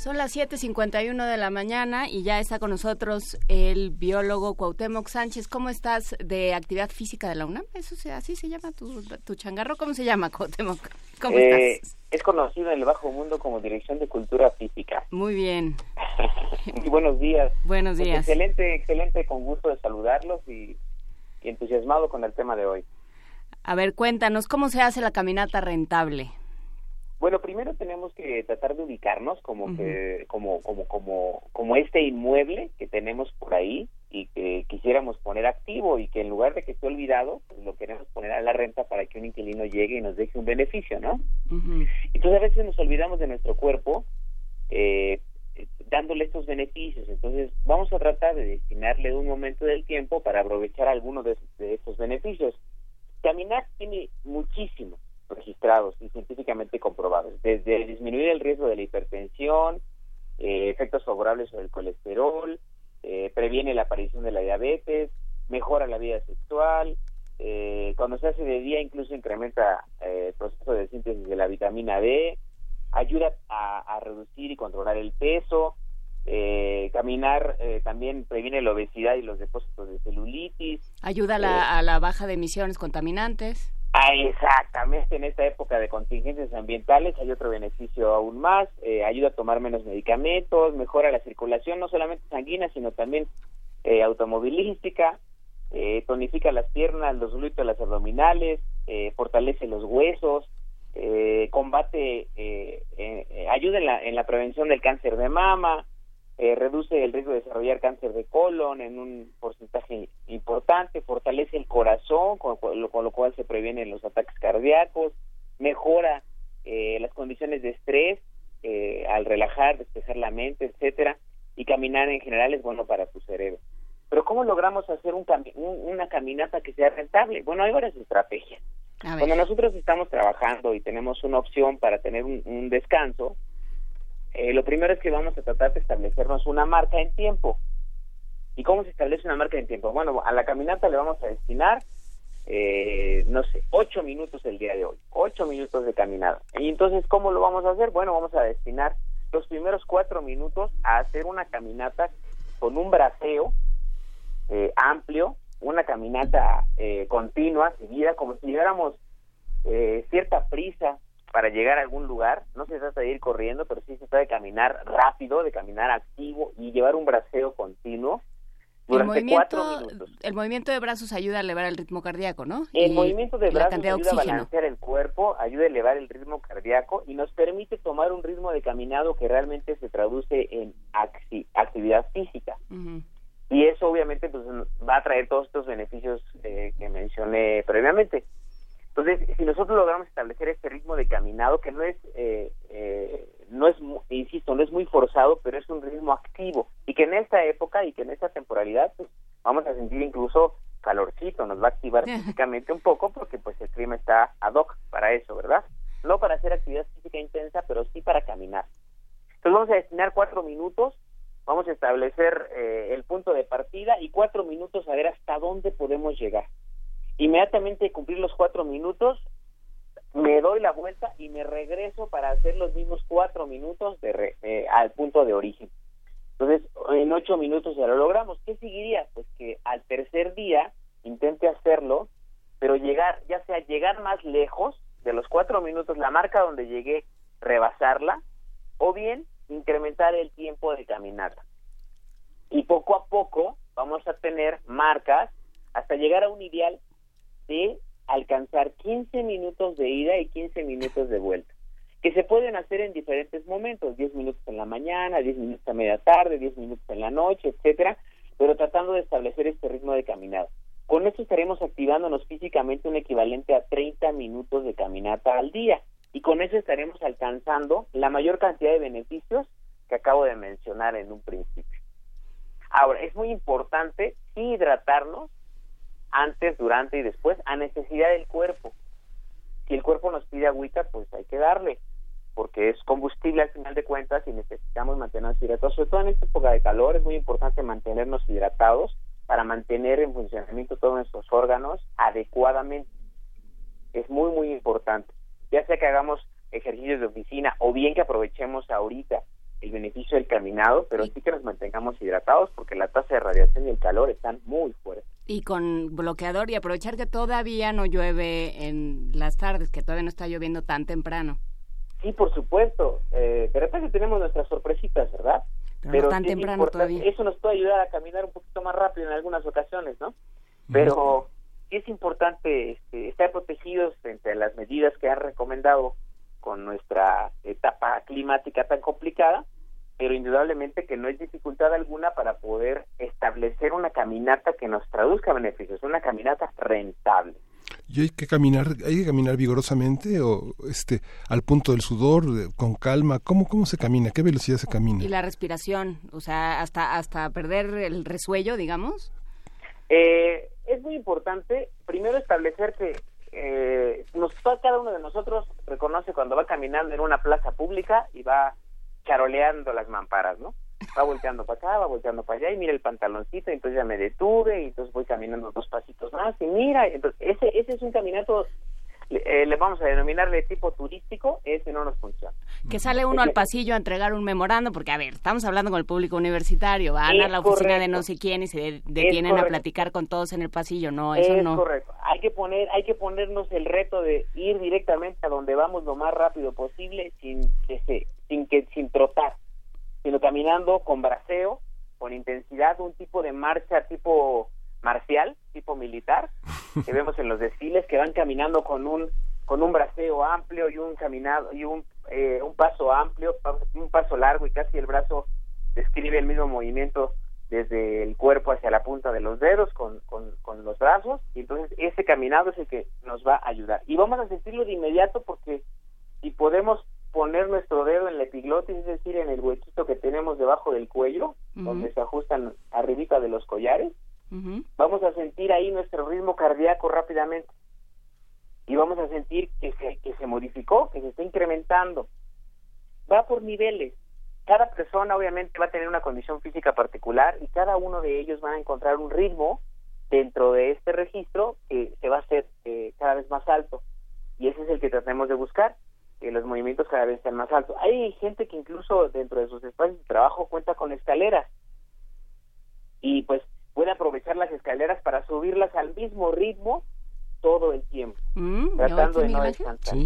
Son las 7.51 de la mañana y ya está con nosotros el biólogo Cuauhtémoc Sánchez. ¿Cómo estás de actividad física de la UNAM? Eso se, así se llama tu, tu changarro. ¿Cómo se llama, Cuauhtémoc? ¿Cómo Eh, estás? es conocido en el bajo mundo como Dirección de Cultura Física. Muy bien. Buenos días. Buenos Pues días. excelente, excelente, con gusto de saludarlos y, y entusiasmado con el tema de hoy. A ver, cuéntanos, ¿cómo se hace la caminata rentable? Bueno, primero tenemos que tratar de ubicarnos como que como como como como este inmueble que tenemos por ahí y que quisiéramos poner activo y que en lugar de que esté olvidado, pues lo queremos poner a la renta para que un inquilino llegue y nos deje un beneficio, ¿no? Ujú. Entonces a veces nos olvidamos de nuestro cuerpo eh, dándole estos beneficios. Entonces vamos a tratar de destinarle un momento del tiempo para aprovechar alguno de, de estos beneficios. Caminar tiene muchísimos registrados y científicamente comprobados, desde disminuir el riesgo de la hipertensión, eh, efectos favorables sobre el colesterol, eh, previene la aparición de la diabetes, mejora la vida sexual, eh, cuando se hace de día incluso incrementa eh, el proceso de síntesis de la vitamina D, ayuda a, a reducir y controlar el peso, eh, caminar eh, también previene la obesidad y los depósitos de celulitis, Ayuda a la, a la baja de emisiones contaminantes. Ah, exactamente, en esta época de contingencias ambientales hay otro beneficio aún más, eh, ayuda a tomar menos medicamentos, mejora la circulación no solamente sanguínea, sino también eh, automovilística, eh, tonifica las piernas, los glúteos, las abdominales, eh, fortalece los huesos, combate, ayuda en la, en la prevención del cáncer de mama, eh, reduce el riesgo de desarrollar cáncer de colon en un porcentaje importante, fortalece el corazón, con, lo, con lo cual se previenen los ataques cardíacos, mejora eh, las condiciones de estrés eh, al relajar, despejar la mente, etcétera, y caminar en general es bueno para tu cerebro. Pero ¿cómo logramos hacer un cami- un- una caminata que sea rentable? Bueno, hay varias estrategias. Cuando nosotros estamos trabajando y tenemos una opción para tener un, un descanso, eh, lo primero es que vamos a tratar de establecernos una marca en tiempo. ¿Y cómo se establece una marca en tiempo? Bueno, a la caminata le vamos a destinar, eh, no sé, ocho minutos el día de hoy, ocho minutos de caminada. Y entonces, ¿cómo lo vamos a hacer? Bueno, vamos a destinar los primeros cuatro minutos a hacer una caminata con un braceo eh, amplio, una caminata eh, continua, seguida, como si lleváramos eh, cierta prisa para llegar a algún lugar. No se trata de ir corriendo, pero sí se trata de caminar rápido, de caminar activo y llevar un braceo continuo El durante cuatro movimiento, minutos. el movimiento de brazos ayuda a elevar el ritmo cardíaco, ¿no? El Y- movimiento de brazos de ayuda a balancear el cuerpo, ayuda a elevar el ritmo cardíaco y nos permite tomar un ritmo de caminado que realmente se traduce en acti- actividad física. Y eso obviamente pues va a traer todos estos beneficios eh, que mencioné previamente. Entonces, si nosotros logramos establecer este ritmo de caminado que no es, eh, eh, no es, insisto, no es muy forzado, pero es un ritmo activo y que en esta época y que en esta temporalidad pues, vamos a sentir incluso calorcito, nos va a activar físicamente un poco porque pues el clima está ad hoc para eso, ¿verdad? No para hacer actividad física intensa, pero sí para caminar. Entonces vamos a destinar cuatro minutos vamos a establecer eh, el punto de partida y cuatro minutos a ver hasta dónde podemos llegar. Inmediatamente cumplir los cuatro minutos, me doy la vuelta y me regreso para hacer los mismos cuatro minutos de re- eh, al punto de origen. Entonces, en ocho minutos ya lo logramos. ¿Qué seguiría? Pues que al tercer día intente hacerlo, pero llegar, ya sea llegar más lejos de los cuatro minutos, la marca donde llegué, rebasarla, o bien incrementar el tiempo de caminata. Y poco a poco vamos a tener marcas hasta llegar a un ideal de alcanzar 15 minutos de ida y 15 minutos de vuelta, que se pueden hacer en diferentes momentos, 10 minutos en la mañana, 10 minutos a media tarde, 10 minutos en la noche, etcétera, pero tratando de establecer este ritmo de caminada. Con esto estaremos activándonos físicamente un equivalente a 30 minutos de caminata al día. y con eso estaremos alcanzando la mayor cantidad de beneficios que acabo de mencionar en un principio. Ahora, es muy importante hidratarnos antes, durante y después a necesidad del cuerpo. Si el cuerpo nos pide agüita, pues hay que darle, porque es combustible al final de cuentas y necesitamos mantenernos hidratados. Sobre todo en esta época de calor es muy importante mantenernos hidratados para mantener en funcionamiento todos nuestros órganos adecuadamente. Es muy, muy importante. Ya sea que hagamos ejercicios de oficina o bien que aprovechemos ahorita el beneficio del caminado, pero sí que nos mantengamos hidratados porque la tasa de radiación y el calor están muy fuertes. Y con bloqueador y aprovechar que todavía no llueve en las tardes, que todavía no está lloviendo tan temprano. Sí, por supuesto. Eh, de repente tenemos nuestras sorpresitas, ¿verdad? Pero, no tan temprano todavía. Eso nos puede ayudar a caminar un poquito más rápido en algunas ocasiones, ¿no? Pero sí es importante este, estar protegidos frente a las medidas que han recomendado con nuestra etapa climática tan complicada pero indudablemente que no es dificultad alguna para poder establecer una caminata que nos traduzca beneficios, una caminata rentable. ¿Y hay que caminar, hay que caminar vigorosamente o este al punto del sudor, con calma? ¿Cómo, cómo se camina? ¿Qué velocidad se camina? Y la respiración, o sea, hasta, hasta perder el resuello, digamos. Eh, es muy importante primero establecer que eh, nos, cada uno de nosotros reconoce cuando va caminando en una plaza pública y va charoleando las mamparas, ¿no? Va volteando para acá, va volteando para allá y mira el pantaloncito, y entonces ya me detuve y entonces voy caminando dos pasitos más y mira, entonces ese, ese es un caminato eh, le vamos a denominarle tipo turístico, ese no nos funciona. Que sale uno al pasillo a entregar un memorando, porque a ver, estamos hablando con el público universitario, van a la oficina de no sé quién y se detienen a platicar con todos en el pasillo, no, eso es no. correcto. Hay que poner, hay que ponernos el reto de ir directamente a donde vamos lo más rápido posible sin que se, sin que, sin trotar, sino caminando con braceo, con intensidad, un tipo de marcha tipo marcial, tipo militar, que vemos en los desfiles, que van caminando con un con un braceo amplio y un caminado y un, eh, un paso amplio, un paso largo y casi el brazo describe el mismo movimiento desde el cuerpo hacia la punta de los dedos con, con, con, los brazos y entonces ese caminado es el que nos va a ayudar. Y vamos a sentirlo de inmediato porque si podemos poner nuestro dedo en la epiglotis es decir en el huequito que tenemos debajo del cuello donde se ajustan arribita de los collares vamos a sentir ahí nuestro ritmo cardíaco rápidamente y vamos a sentir que se, que se modificó, que se está incrementando. Va por niveles. Cada persona obviamente va a tener una condición física particular y cada uno de ellos van a encontrar un ritmo dentro de este registro que se va a hacer eh, cada vez más alto. Y ese es el que tratemos de buscar, que los movimientos cada vez sean más altos. Hay gente que incluso dentro de sus espacios de trabajo cuenta con escaleras. Y pues puede aprovechar las escaleras para subirlas al mismo ritmo todo el tiempo, mm, tratando de no descansar.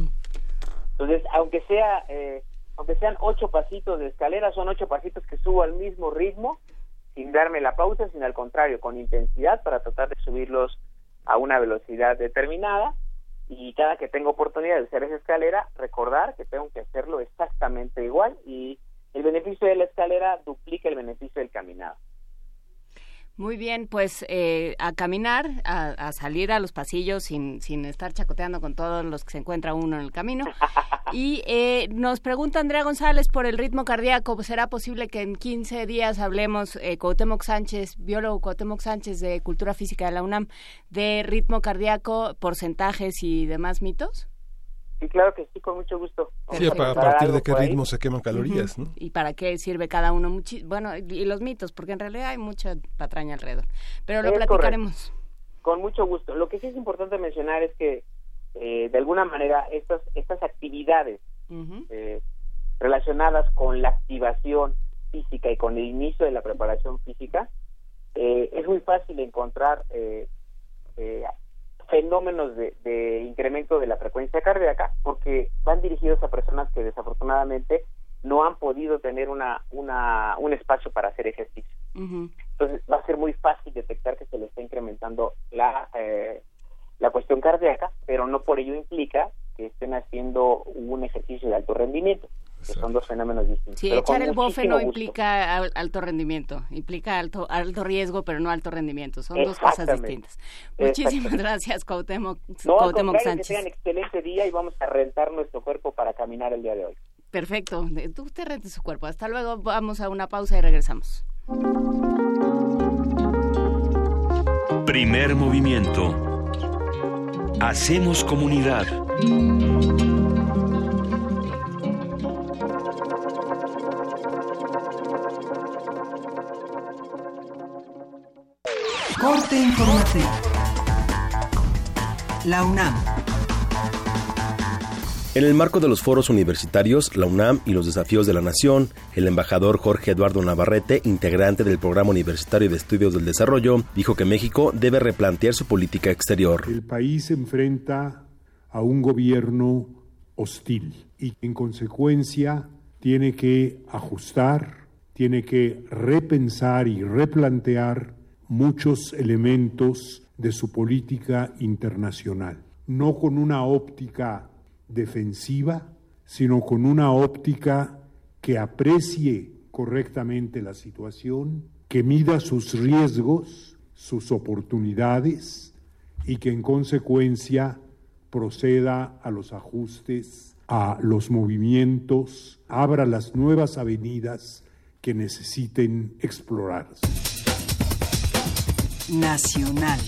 Entonces, aunque sea, eh, aunque sean ocho pasitos de escalera, son ocho pasitos que subo al mismo ritmo, sin darme la pausa, sino al contrario, con intensidad para tratar de subirlos a una velocidad determinada y cada que tengo oportunidad de hacer esa escalera, recordar que tengo que hacerlo exactamente igual y el beneficio de la escalera duplica el beneficio del caminado. Muy bien, pues eh, a caminar, a, salir a los pasillos sin, sin estar chacoteando con todos los que se encuentra uno en el camino. Y eh, nos pregunta Andrea González por el ritmo cardíaco. ¿Será posible que en 15 días hablemos, eh, Cuauhtémoc Sánchez, biólogo Cuauhtémoc Sánchez de Cultura Física de la UNAM, de ritmo cardíaco, porcentajes y demás mitos? Sí, claro que sí, con mucho gusto. Sí, a, partir de qué ritmo se queman calorías, ¿no? Y para qué sirve cada uno, bueno, y los mitos, porque en realidad hay mucha patraña alrededor. Pero lo platicaremos. Con mucho gusto. Lo que sí es importante mencionar es que, eh, de alguna manera, estas, estas actividades eh, relacionadas con la activación física y con el inicio de la preparación física, eh, es muy fácil encontrar eh, fenómenos de, incremento de la frecuencia cardíaca porque van dirigidos a personas que desafortunadamente no han podido tener una, una un espacio para hacer ejercicio. Entonces va a ser muy fácil detectar que se le está incrementando la, eh, la cuestión cardíaca, pero no por ello implica que estén haciendo un ejercicio de alto rendimiento. Son dos fenómenos distintos. Sí, echar el bofe no implica alto rendimiento, implica alto, alto riesgo, pero no alto rendimiento. Son dos cosas distintas. Muchísimas gracias, Cuauhtémoc, no, Cuauhtémoc Sánchez. Que tengan excelente día y vamos a rentar nuestro cuerpo para caminar el día de hoy. Perfecto. Tú te rentes su cuerpo. Hasta luego. Vamos a una pausa y regresamos. Primer movimiento. Hacemos comunidad. Corte informativo. La UNAM. En el marco de los foros universitarios, la UNAM y los desafíos de la nación, el embajador Jorge Eduardo Navarrete, integrante del Programa Universitario de Estudios del Desarrollo, dijo que México debe replantear su política exterior. El país se enfrenta a un gobierno hostil y en consecuencia tiene que ajustar, tiene que repensar y replantear muchos elementos de su política internacional, no con una óptica defensiva, sino con una óptica que aprecie correctamente la situación, que mida sus riesgos, sus oportunidades y que en consecuencia proceda a los ajustes, a los movimientos, abra las nuevas avenidas que necesiten explorarse nacional.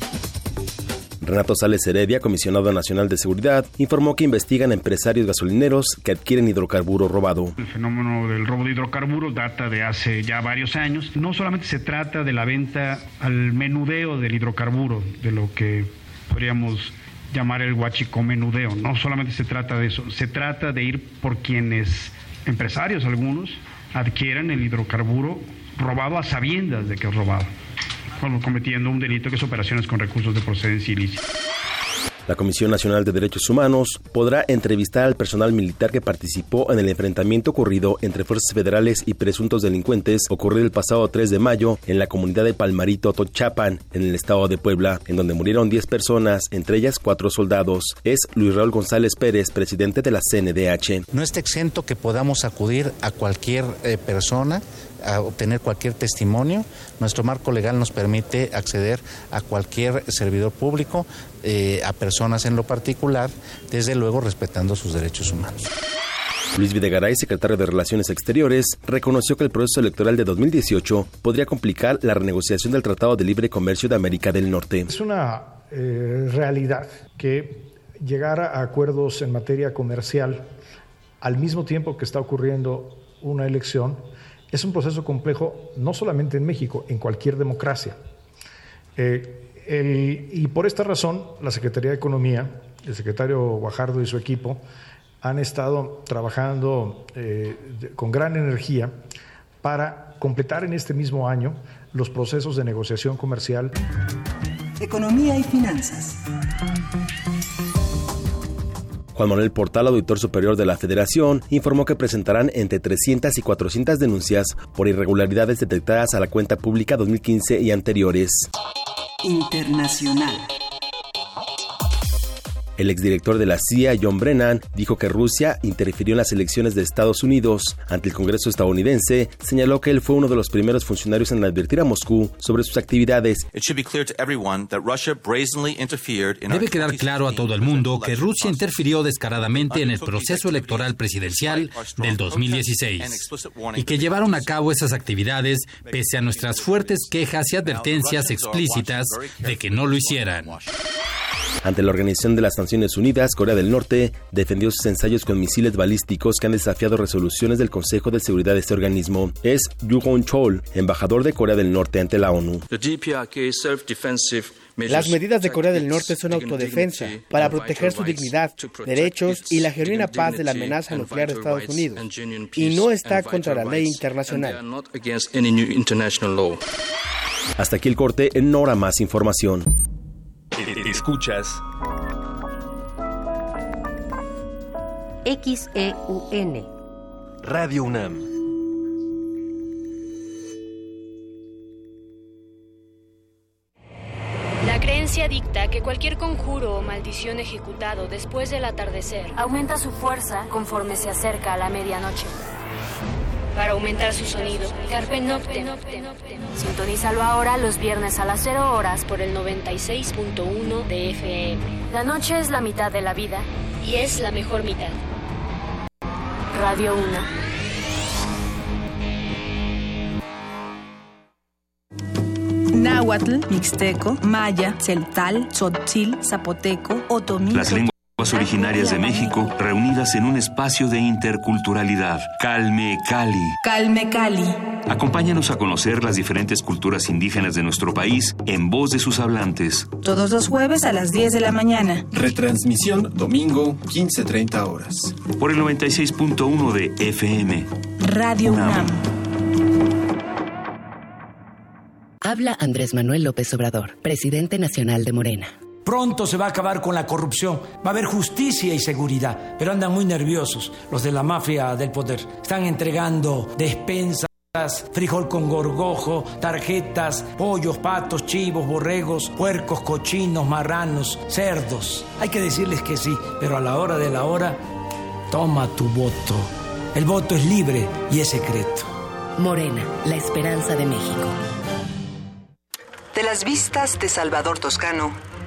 Renato Sales Heredia, comisionado nacional de seguridad, informó que investigan empresarios gasolineros que adquieren hidrocarburo robado. El fenómeno del robo de hidrocarburos data de hace ya varios años. No solamente se trata de la venta al menudeo del hidrocarburo, de lo que podríamos llamar el menudeo. No solamente se trata de eso, se trata de ir por quienes, empresarios algunos, adquieran el hidrocarburo robado a sabiendas de que es robado cometiendo un delito que es operaciones con recursos de procedencia ilícita. La Comisión Nacional de Derechos Humanos podrá entrevistar al personal militar que participó en el enfrentamiento ocurrido entre fuerzas federales y presuntos delincuentes ocurrido el pasado 3 de mayo en la comunidad de Palmarito, Tochapan, en el estado de Puebla, en donde murieron 10 personas, entre ellas 4 soldados. Es Luis Raúl González Pérez, presidente de la CNDH. No está exento que podamos acudir a cualquier eh, persona a obtener cualquier testimonio. Nuestro marco legal nos permite acceder a cualquier servidor público, eh, a personas en lo particular, desde luego respetando sus derechos humanos. Luis Videgaray, secretario de Relaciones Exteriores, reconoció que el proceso electoral de 2018 podría complicar la renegociación del Tratado de Libre Comercio de América del Norte. Es una eh, realidad que llegar a acuerdos en materia comercial al mismo tiempo que está ocurriendo una elección es un proceso complejo no solamente en México, en cualquier democracia. Eh, y por esta razón, la Secretaría de Economía, el secretario Guajardo y su equipo han estado trabajando eh, con gran energía para completar en este mismo año los procesos de negociación comercial. Economía y finanzas. Juan Manuel Portal, auditor superior de la Federación, informó que presentarán entre 300 y 400 denuncias por irregularidades detectadas a la cuenta pública 2015 y anteriores. Internacional. El exdirector de la CIA, John Brennan, dijo que Rusia interfirió en las elecciones de Estados Unidos. Ante el Congreso estadounidense, señaló que él fue uno de los primeros funcionarios en advertir a Moscú sobre sus actividades. Debe quedar claro a todo el mundo que Rusia interfirió descaradamente en el proceso electoral presidencial del 2016 y que llevaron a cabo esas actividades pese a nuestras fuertes quejas y advertencias explícitas de que no lo hicieran. Ante la Organización de las Naciones Unidas, Corea del Norte defendió sus ensayos con misiles balísticos que han desafiado resoluciones del Consejo de Seguridad de este organismo. Es Yu Chol, embajador de Corea del Norte ante la ONU. Las medidas de Corea del Norte son autodefensa para proteger su dignidad, derechos y la genuina paz de la amenaza nuclear de Estados Unidos y no está contra la ley internacional. Hasta aquí el corte, en Nora más información. Escuchas. XEUN Radio UNAM. La creencia dicta que cualquier conjuro o maldición ejecutado después del atardecer aumenta su fuerza conforme se acerca a la medianoche. Para aumentar su sonido, Carpe Noctem. Sintonízalo ahora los viernes a las 0 horas por el 96.1 de FM. La noche es la mitad de la vida y es la mejor mitad. Radio 1. náhuatl, mixteco, maya, celtal, tzotzil, zapoteco, otomí. Las lenguas originarias de México reunidas en un espacio de interculturalidad. Calme Cali. Calme Cali. Acompáñanos a conocer las diferentes culturas indígenas de nuestro país en voz de sus hablantes. Todos los jueves a las 10 de la mañana. Retransmisión domingo 15:30 horas. Por el 96.1 de FM. Radio UNAM. Habla Andrés Manuel López Obrador, presidente nacional de Morena. Pronto se va a acabar con la corrupción, va a haber justicia y seguridad, pero andan muy nerviosos los de la mafia del poder. Están entregando despensas, frijol con gorgojo, tarjetas, pollos, patos, chivos, borregos, puercos, cochinos, marranos, cerdos. Hay que decirles que sí, pero a la hora de la hora, toma tu voto. El voto es libre y es secreto. Morena, la esperanza de México. De las vistas de Salvador Toscano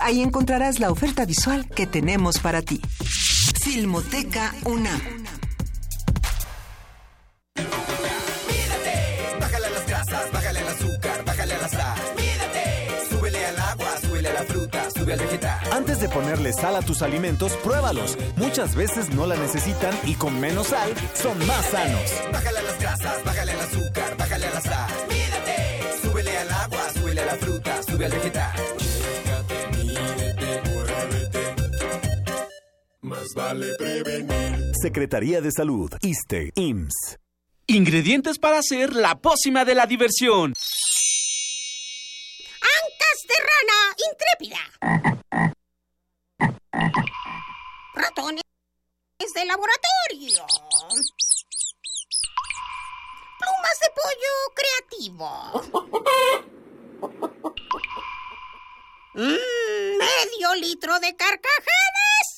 Ahí encontrarás la oferta visual que tenemos para ti. Filmoteca UNAM. Bájale las grasas, bájale el azúcar, bájale a la sal. Súbele al agua, súbele a la fruta, sube al vegetal. Antes de ponerle sal a tus alimentos, pruébalos. Muchas veces no la necesitan y con menos sal son más sanos. Bájale las grasas, bájale el azúcar, bájale a la sal. Mídate, súbele al agua, súbele a la fruta, sube al vegetal. Más vale prevenir. Secretaría de Salud, ISTE, IMSS. Ingredientes para hacer la pócima de la diversión. Ancas de rana intrépida. Ratones de laboratorio. Plumas de pollo creativo. Mm, medio litro de carcajadas.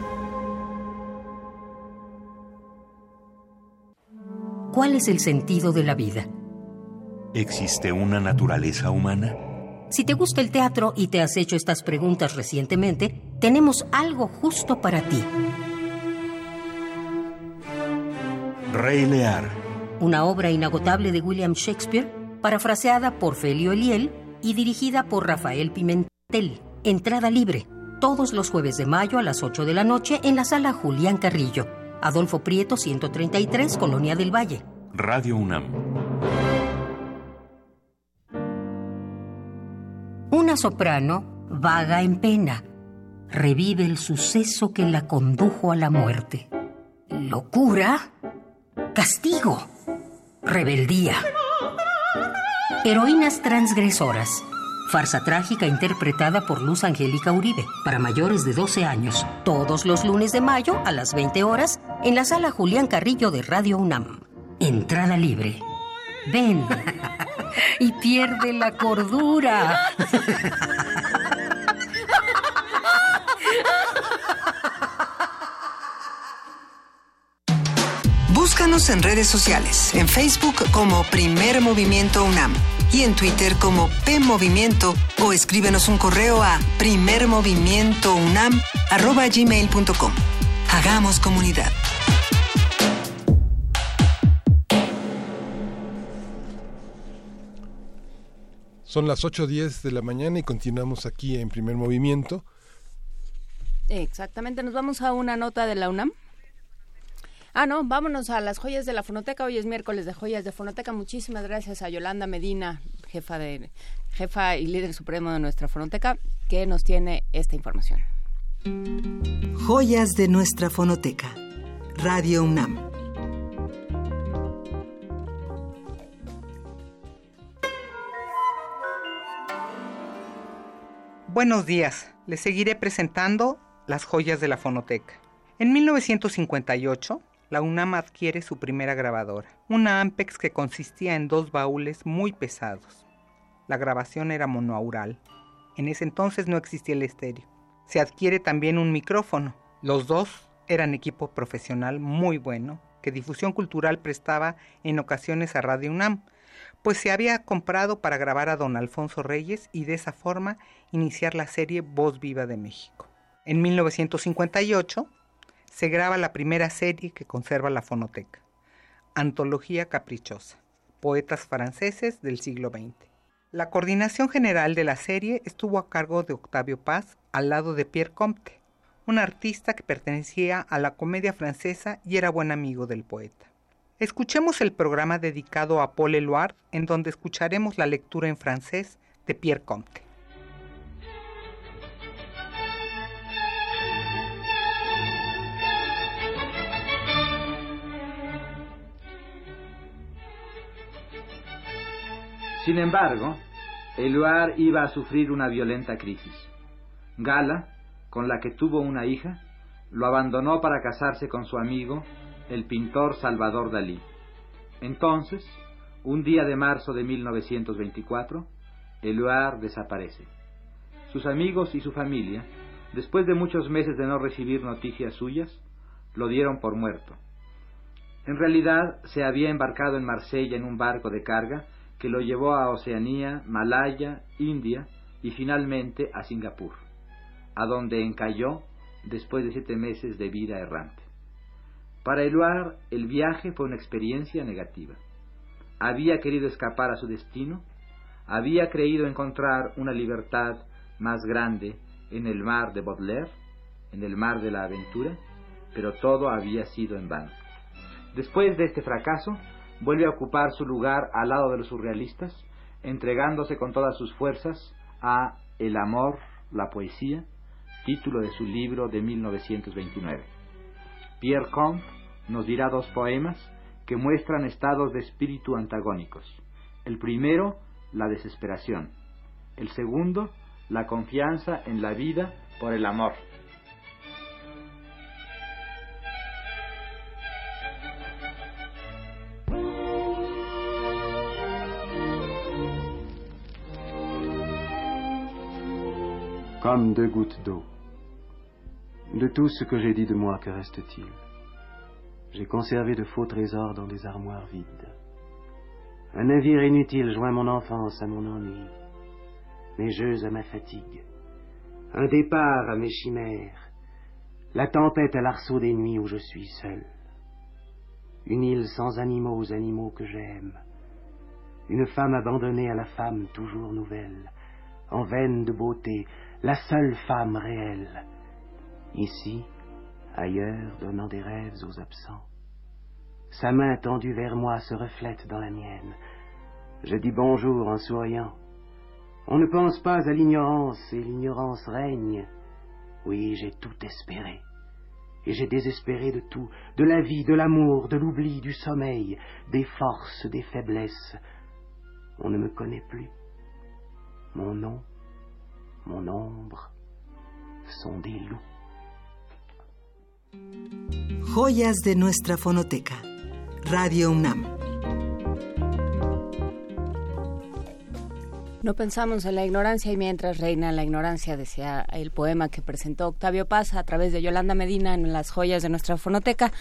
¿Cuál es el sentido de la vida? ¿Existe una naturaleza humana? Si te gusta el teatro y te has hecho estas preguntas recientemente, tenemos algo justo para ti. Rey Lear. Una obra inagotable de William Shakespeare, parafraseada por Felio Eliel y dirigida por Rafael Pimentel. Entrada libre, todos los jueves de mayo a las 8 de la noche en la sala Julián Carrillo. Adolfo Prieto 133, Colonia del Valle. Radio UNAM. Una soprano vaga en pena. Revive el suceso que la condujo a la muerte. Locura, castigo, rebeldía. Heroínas transgresoras. Farsa trágica interpretada por Luz Angélica Uribe, para mayores de 12 años. Todos los lunes de mayo a las 20 horas en la sala Julián Carrillo de Radio UNAM. Entrada libre. Ven y pierde la cordura. Búscanos en redes sociales, en Facebook como Primer Movimiento UNAM y en Twitter como P Movimiento o escríbenos un correo a primermovimientounam@gmail.com. Hagamos comunidad. Son las 8.10 de la mañana y continuamos aquí en primer movimiento. Exactamente, nos vamos a una nota de la UNAM. Ah, no, vámonos a las joyas de la fonoteca. Hoy es miércoles de joyas de fonoteca. Muchísimas gracias a Yolanda Medina, jefa, de, jefa y líder supremo de nuestra fonoteca, que nos tiene esta información. Joyas de nuestra fonoteca. Radio UNAM. Buenos días, les seguiré presentando las joyas de la fonoteca. En 1958, la UNAM adquiere su primera grabadora, una Ampex que consistía en dos baúles muy pesados. La grabación era monoaural. En ese entonces no existía el estéreo. Se adquiere también un micrófono. Los dos eran equipo profesional muy bueno que Difusión Cultural prestaba en ocasiones a Radio UNAM, pues se había comprado para grabar a don Alfonso Reyes y de esa forma iniciar la serie Voz Viva de México. En 1958 se graba la primera serie que conserva la fonoteca, Antología Caprichosa, Poetas franceses del siglo XX. La coordinación general de la serie estuvo a cargo de Octavio Paz al lado de Pierre Comte, un artista que pertenecía a la comedia francesa y era buen amigo del poeta. Escuchemos el programa dedicado a Paul Eluard, en donde escucharemos la lectura en francés de Pierre Comte. Sin embargo, Eluard iba a sufrir una violenta crisis. Gala, con la que tuvo una hija, lo abandonó para casarse con su amigo, el pintor Salvador Dalí. Entonces, un día de marzo de 1924, Eluard desaparece. Sus amigos y su familia, después de muchos meses de no recibir noticias suyas, lo dieron por muerto. En realidad, se había embarcado en Marsella en un barco de carga que lo llevó a Oceanía, Malaya, India y finalmente a Singapur, a donde encalló después de siete meses de vida errante. Para Eluard el viaje fue una experiencia negativa. Había querido escapar a su destino, había creído encontrar una libertad más grande en el mar de Baudelaire, en el mar de la aventura, pero todo había sido en vano. Después de este fracaso, vuelve a ocupar su lugar al lado de los surrealistas, entregándose con todas sus fuerzas a El amor, la poesía, título de su libro de 1929. Pierre Comte nos dirá dos poemas que muestran estados de espíritu antagónicos. El primero, la desesperación. El segundo, la confianza en la vida por el amor. Deux gouttes d'eau. De tout ce que j'ai dit de moi, que reste-t-il? J'ai conservé de faux trésors dans des armoires vides. Un navire inutile joint mon enfance à mon ennui, mes jeux à ma fatigue, un départ à mes chimères, la tempête à l'arceau des nuits où je suis seul, une île sans animaux aux animaux que j'aime, une femme abandonnée à la femme toujours nouvelle, en veine de beauté, la seule femme réelle. Ici, ailleurs, donnant des rêves aux absents. Sa main tendue vers moi se reflète dans la mienne. Je dis bonjour en souriant. On ne pense pas à l'ignorance et l'ignorance règne. Oui, j'ai tout espéré. Et j'ai désespéré de tout, de la vie, de l'amour, de l'oubli, du sommeil, des forces, des faiblesses. On ne me connaît plus. Mon nom, mon ombre, sont des loups. Joyas de nuestra fonoteca. Radio UNAM. No pensamos en la ignorancia y mientras reina la ignorancia, decía el poema que presentó Octavio Paz a través de Yolanda Medina en las joyas de nuestra fonoteca.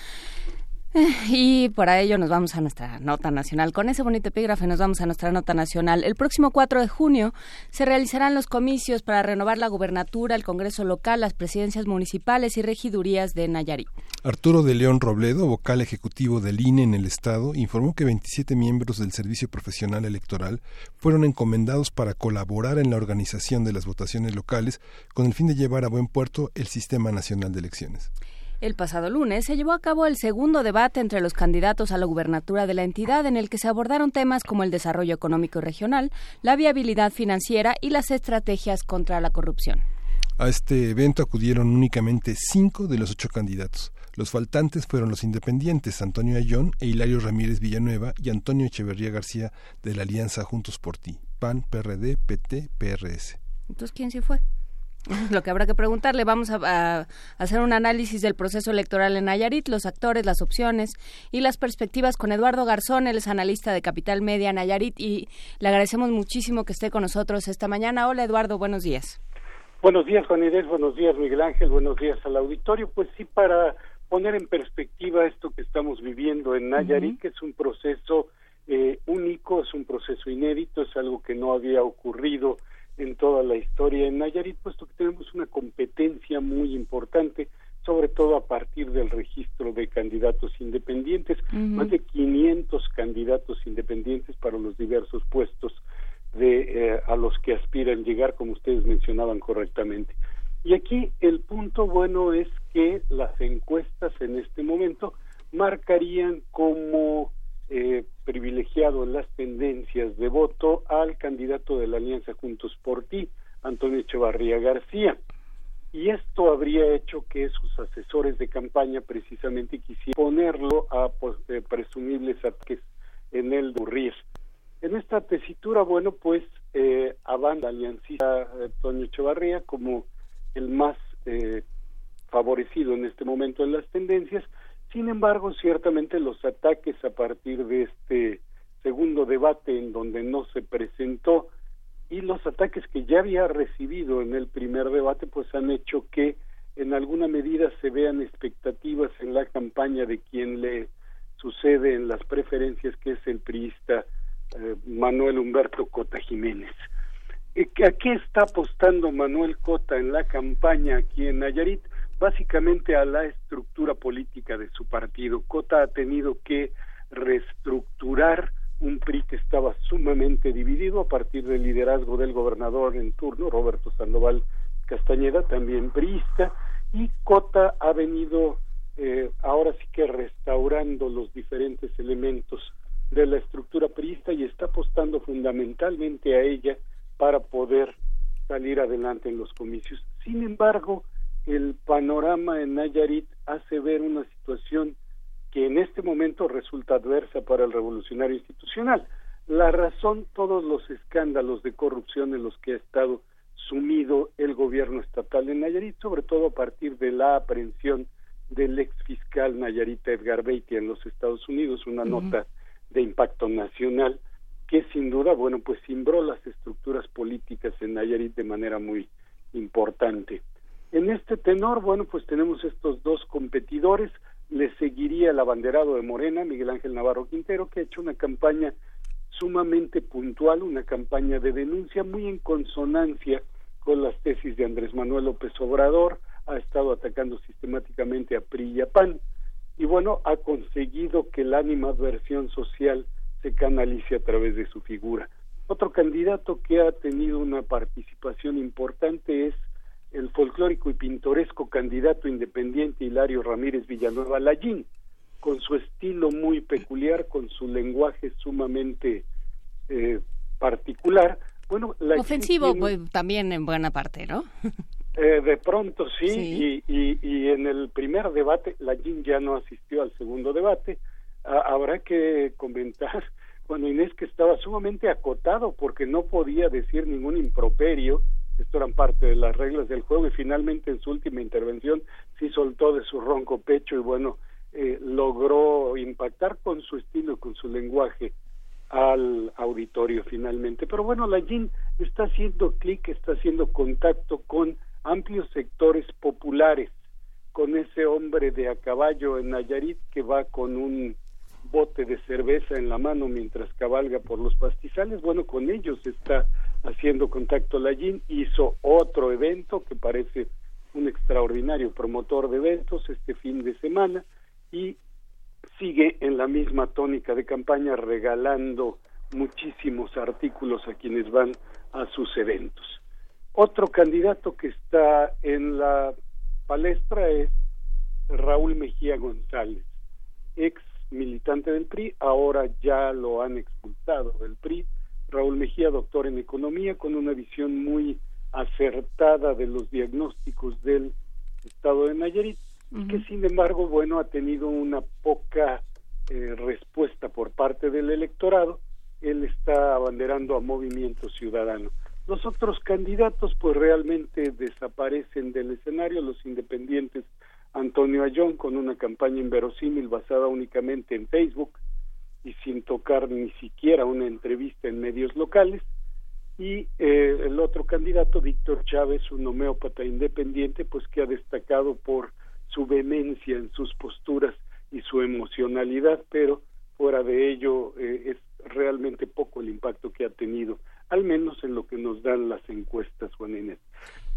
Y para ello nos vamos a nuestra nota nacional. Con ese bonito epígrafe nos vamos a nuestra nota nacional. El próximo 4 de junio se realizarán los comicios para renovar la gubernatura, el Congreso local, las presidencias municipales y regidurías de Nayarit. Arturo de León Robledo, vocal ejecutivo del INE en el Estado, informó que 27 miembros del Servicio Profesional Electoral fueron encomendados para colaborar en la organización de las votaciones locales con el fin de llevar a buen puerto el Sistema Nacional de Elecciones. El pasado lunes se llevó a cabo el segundo debate entre los candidatos a la gubernatura de la entidad en el que se abordaron temas como el desarrollo económico y regional, la viabilidad financiera y las estrategias contra la corrupción. A este evento acudieron únicamente cinco de los ocho candidatos. Los faltantes fueron los independientes Antonio Ayón e Hilario Ramírez Villanueva y Antonio Echeverría García de la Alianza Juntos por Ti, PAN, PRD, PT, PRS. Entonces, ¿quién se fue? Lo que habrá que preguntarle, vamos a, hacer un análisis del proceso electoral en Nayarit, los actores, las opciones y las perspectivas con Eduardo Garzón, él es analista de Capital Media Nayarit y le agradecemos muchísimo que esté con nosotros esta mañana. Hola Eduardo, buenos días. Buenos días Juan Inés, buenos días Miguel Ángel, buenos días al auditorio. Pues sí, para poner en perspectiva esto que estamos viviendo en Nayarit, que es un proceso eh, único, es un proceso inédito, es algo que no había ocurrido en toda la historia en Nayarit, puesto que tenemos una competencia muy importante, sobre todo a partir del registro de candidatos independientes, más de 500 candidatos independientes para los diversos puestos de eh, a los que aspiran llegar, como ustedes mencionaban correctamente. Y aquí el punto bueno es que las encuestas en este momento marcarían como eh, privilegiado en las tendencias de voto al candidato de la Alianza Juntos por Ti, Antonio Echevarría García. Y esto habría hecho que sus asesores de campaña precisamente quisieran ponerlo a pues, eh, presumibles ataques en el Durrir. En esta tesitura, bueno, pues eh, avanza aliancista Antonio Echevarría como el más eh, favorecido en este momento en las tendencias, sin embargo, ciertamente los ataques a partir de este segundo debate en donde no se presentó y los ataques que ya había recibido en el primer debate pues han hecho que en alguna medida se vean expectativas en la campaña de quien le sucede en las preferencias que es el priista eh, Manuel Humberto Cota Jiménez. ¿A qué está apostando Manuel Cota en la campaña aquí en Nayarit? Básicamente a la estructura política de su partido. Cota ha tenido que reestructurar un PRI que estaba sumamente dividido a partir del liderazgo del gobernador en turno, Roberto Sandoval Castañeda, también priista, y Cota ha venido eh, ahora sí que restaurando los diferentes elementos de la estructura priista y está apostando fundamentalmente a ella para poder salir adelante en los comicios. Sin embargo, el panorama en Nayarit hace ver una situación que en este momento resulta adversa para el revolucionario institucional. La razón, todos los escándalos de corrupción en los que ha estado sumido el gobierno estatal en Nayarit, sobre todo a partir de la aprehensión del ex fiscal Nayarita Edgar Beatty en los Estados Unidos, una nota de impacto nacional que sin duda, bueno, pues cimbró las estructuras políticas en Nayarit de manera muy importante. En este tenor, bueno, pues tenemos estos dos competidores. Le seguiría el abanderado de Morena, Miguel Ángel Navarro Quintero, que ha hecho una campaña sumamente puntual, una campaña de denuncia muy en consonancia con las tesis de Andrés Manuel López Obrador, ha estado atacando sistemáticamente a PRI y a PAN, y bueno, ha conseguido que la animadversión social se canalice a través de su figura. Otro candidato que ha tenido una participación importante es el folclórico y pintoresco candidato independiente Hilario Ramírez Villanueva Lallín, con su estilo muy peculiar, con su lenguaje sumamente eh, particular. Bueno, ofensivo pues, también en buena parte, ¿no? Eh, de pronto sí, Y, y, en el primer debate, Lallín ya no asistió al segundo debate. habrá que comentar, bueno, Inés que estaba sumamente acotado porque no podía decir ningún improperio, esto eran parte de las reglas del juego y finalmente en su última intervención sí soltó de su ronco pecho y bueno, eh, logró impactar con su estilo, con su lenguaje al auditorio finalmente. Pero bueno, la está haciendo clic, está haciendo contacto con amplios sectores populares con ese hombre de a caballo en Nayarit que va con un bote de cerveza en la mano mientras cabalga por los pastizales. Bueno, con ellos está haciendo contacto Lallín. Hizo otro evento que parece un extraordinario promotor de eventos este fin de semana y sigue en la misma tónica de campaña regalando muchísimos artículos a quienes van a sus eventos. Otro candidato que está en la palestra es Raúl Mejía González, ex militante del PRI, ahora ya lo han expulsado del PRI. Raúl Mejía, doctor en economía, con una visión muy acertada de los diagnósticos del estado de Nayarit, que sin embargo, bueno, ha tenido una poca eh, respuesta por parte del electorado. Él está abanderando a Movimiento Ciudadano. Los otros candidatos, pues realmente desaparecen del escenario. Los independientes Antonio Ayón con una campaña inverosímil basada únicamente en Facebook y sin tocar ni siquiera una entrevista en medios locales. Y eh, el otro candidato Víctor Chávez un homeópata independiente pues que ha destacado por su vehemencia en sus posturas y su emocionalidad pero fuera de ello eh, es realmente poco el impacto que ha tenido al menos en lo que nos dan las encuestas Juan Inés.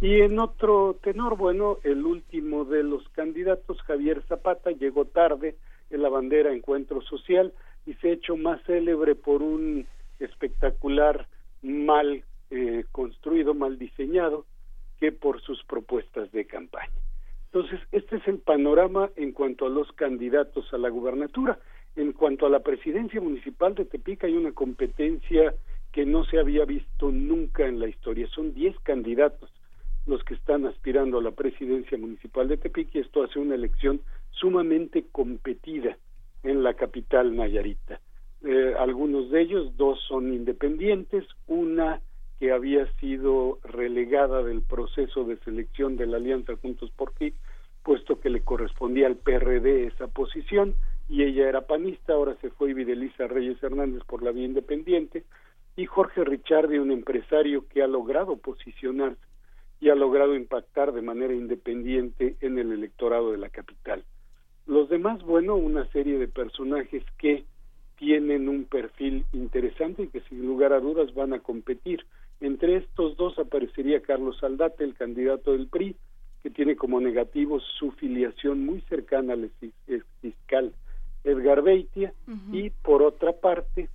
Y en otro tenor, bueno, el último de los candidatos, Javier Zapata, llegó tarde en la bandera Encuentro Social y se ha hecho más célebre por un espectacular mal eh, construido, mal diseñado, que por sus propuestas de campaña. Entonces, este es el panorama en cuanto a los candidatos a la gubernatura. En cuanto a la presidencia municipal de Tepic, hay una competencia que no se había visto nunca en la historia. Son 10 candidatos los que están aspirando a la presidencia municipal de Tepic y esto hace una elección sumamente competida en la capital nayarita. Eh, algunos de ellos, dos son independientes, una que había sido relegada del proceso de selección de la Alianza Juntos por Ti, puesto que le correspondía al PRD esa posición, y ella era panista, ahora se fue Videlisa Reyes Hernández por la vía independiente, y Jorge Richardi, un empresario que ha logrado posicionarse y ha logrado impactar de manera independiente en el electorado de la capital. Los demás, bueno, una serie de personajes que tienen un perfil interesante y que sin lugar a dudas van a competir. Entre estos dos aparecería Carlos Aldate, el candidato del PRI, que tiene como negativo su filiación muy cercana al fiscal Edgar Beitia, y por otra parte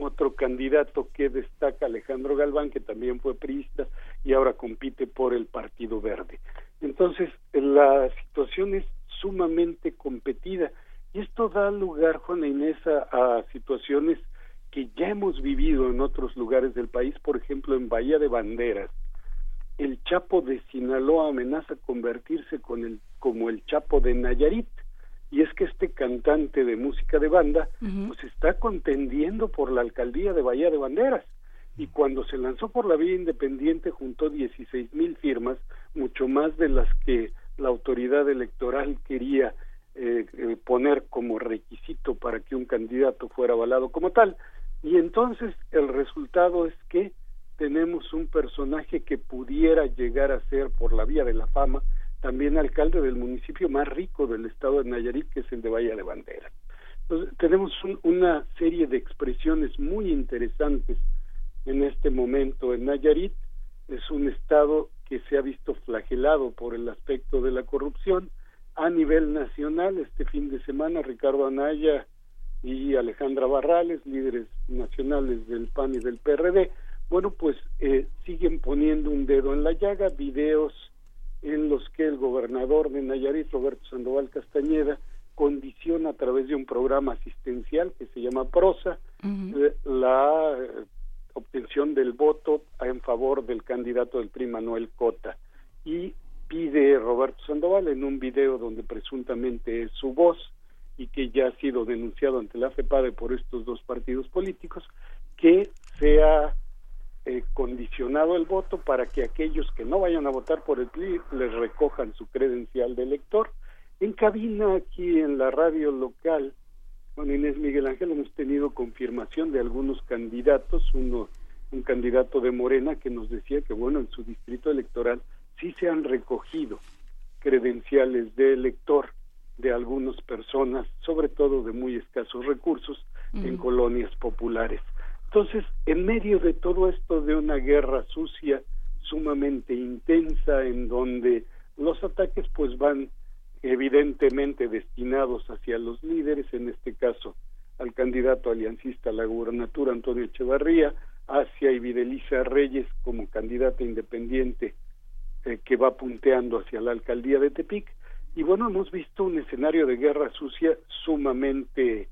otro candidato que destaca Alejandro Galván, que también fue priista y ahora compite por el Partido Verde. Entonces, la situación es sumamente competida. Y esto da lugar, Juana Inés, a, a situaciones que ya hemos vivido en otros lugares del país, por ejemplo, en Bahía de Banderas. El Chapo de Sinaloa amenaza convertirse con el, como el Chapo de Nayarit. Y es que este cantante de música de banda pues está contendiendo por la alcaldía de Bahía de Banderas y cuando se lanzó por la vía independiente juntó 16 mil firmas, mucho más de las que la autoridad electoral quería eh, eh, poner como requisito para que un candidato fuera avalado como tal. Y entonces el resultado es que tenemos un personaje que pudiera llegar a ser por la vía de la fama también alcalde del municipio más rico del estado de Nayarit, que es el de Bahía de Bandera. Entonces, tenemos una serie de expresiones muy interesantes en este momento en Nayarit. Es un estado que se ha visto flagelado por el aspecto de la corrupción. A nivel nacional, este fin de semana, Ricardo Anaya y Alejandra Barrales, líderes nacionales del PAN y del PRD, bueno, pues eh, siguen poniendo un dedo en la llaga, videos en los que el gobernador de Nayarit, Roberto Sandoval Castañeda, condiciona a través de un programa asistencial que se llama PROSA eh, la obtención del voto en favor del candidato del PRI Manuel Cota y pide Roberto Sandoval en un video donde presuntamente es su voz y que ya ha sido denunciado ante la FEPADE por estos dos partidos políticos que sea eh, condicionado el voto para que aquellos que no vayan a votar por el PRI les recojan su credencial de elector. En cabina aquí en la radio local, Inés Miguel Ángel, hemos tenido confirmación de algunos candidatos, uno un candidato de Morena que nos decía que bueno, en su distrito electoral sí se han recogido credenciales de elector de algunas personas, sobre todo de muy escasos recursos, en colonias populares. Entonces, en medio de todo esto de una guerra sucia, sumamente intensa, en donde los ataques pues van evidentemente destinados hacia los líderes, en este caso al candidato aliancista a la gubernatura Antonio Echevarría, hacia Ibideliza Reyes como candidata independiente eh, que va punteando hacia la alcaldía de Tepic. Y bueno, hemos visto un escenario de guerra sucia sumamente,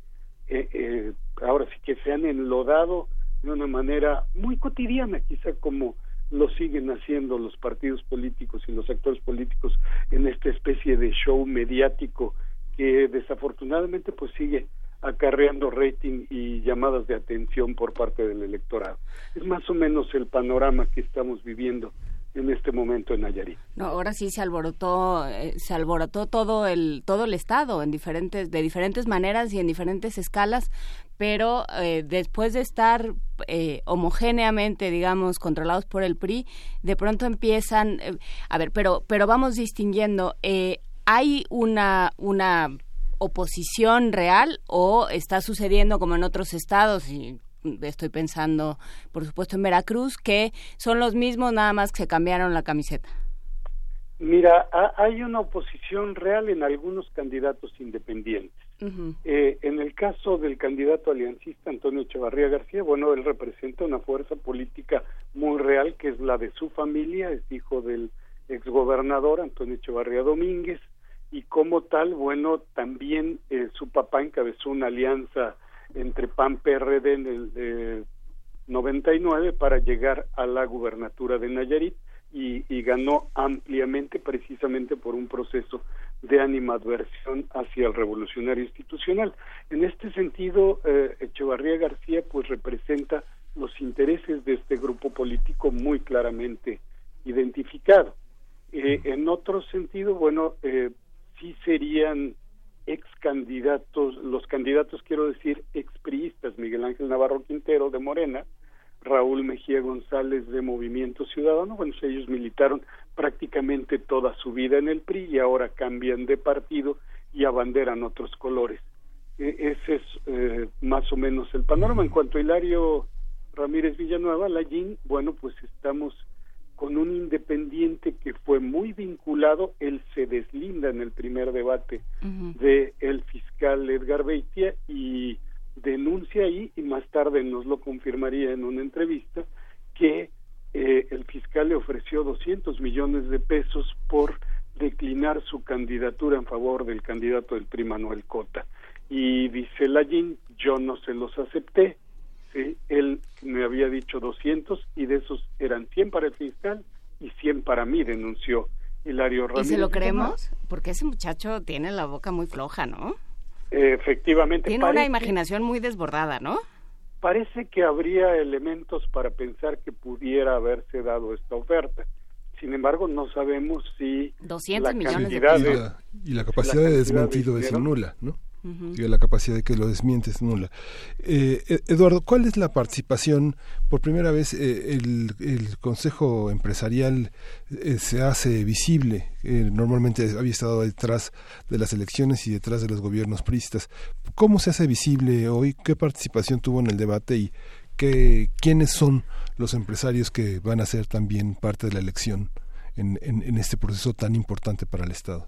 eh, eh, ahora sí que se han enlodado de una manera muy cotidiana, quizá como lo siguen haciendo los partidos políticos y los actores políticos en esta especie de show mediático que desafortunadamente pues sigue acarreando rating y llamadas de atención por parte del electorado. Es más o menos el panorama que estamos viviendo en este momento en Nayarit. No, ahora sí se alborotó, eh, se alborotó todo el todo el estado en diferentes de diferentes maneras y en diferentes escalas, pero eh, después de estar eh, homogéneamente, digamos, controlados por el PRI, de pronto empiezan, a ver, pero pero vamos distinguiendo, hay una una oposición real o está sucediendo como en otros estados y estoy pensando, por supuesto, en Veracruz, que son los mismos, nada más que se cambiaron la camiseta. Mira, hay una oposición real en algunos candidatos independientes. Eh, en el caso del candidato aliancista Antonio Echevarría García, bueno, él representa una fuerza política muy real que es la de su familia, es hijo del exgobernador Antonio Echevarría Domínguez, y como tal, bueno, también eh, su papá encabezó una alianza entre PAN-PRD en el 99 para llegar a la gubernatura de Nayarit y, ganó ampliamente precisamente por un proceso de animadversión hacia el revolucionario institucional. En este sentido, eh, Echevarría García pues representa los intereses de este grupo político muy claramente identificado. Eh, en otro sentido, bueno, eh, sí serían ex candidatos, los candidatos quiero decir expriistas, Miguel Ángel Navarro Quintero de Morena, Raúl Mejía González de Movimiento Ciudadano, bueno, ellos militaron prácticamente toda su vida en el PRI y ahora cambian de partido y abanderan otros colores. E ese es eh, más o menos el panorama. En cuanto a Hilario Ramírez Villanueva, Lallín, bueno, pues estamos con un independiente que fue muy vinculado, él se deslinda en el primer debate de el fiscal Edgar Beitia y denuncia ahí y más tarde nos lo confirmaría en una entrevista que eh, el fiscal le ofreció 200 millones de pesos por declinar su candidatura en favor del candidato del PRI Manuel Cota y dice Lallín yo no se los acepté ¿sí? él me había dicho 200 y de esos eran 100 para el fiscal y 100 para mí, denunció Hilario Ramírez. ¿Y se lo creemos? Porque ese muchacho tiene la boca muy floja, ¿no? efectivamente. Tiene una imaginación muy desbordada, ¿no? Parece que habría elementos para pensar que pudiera haberse dado esta oferta. Sin embargo, no sabemos si 200 la millones de cantidad Y la, y la capacidad de desmentido es nula, ¿no? La capacidad de que lo desmiente es nula. Eh, e- Eduardo, ¿cuál es la participación? Por primera vez eh, el, el, Consejo Empresarial eh, se hace visible. Eh, normalmente había estado detrás de las elecciones y detrás de los gobiernos pristas. ¿Cómo se hace visible hoy? ¿Qué participación tuvo en el debate y qué, quiénes son los empresarios que van a ser también parte de la elección en, en este proceso tan importante para el Estado?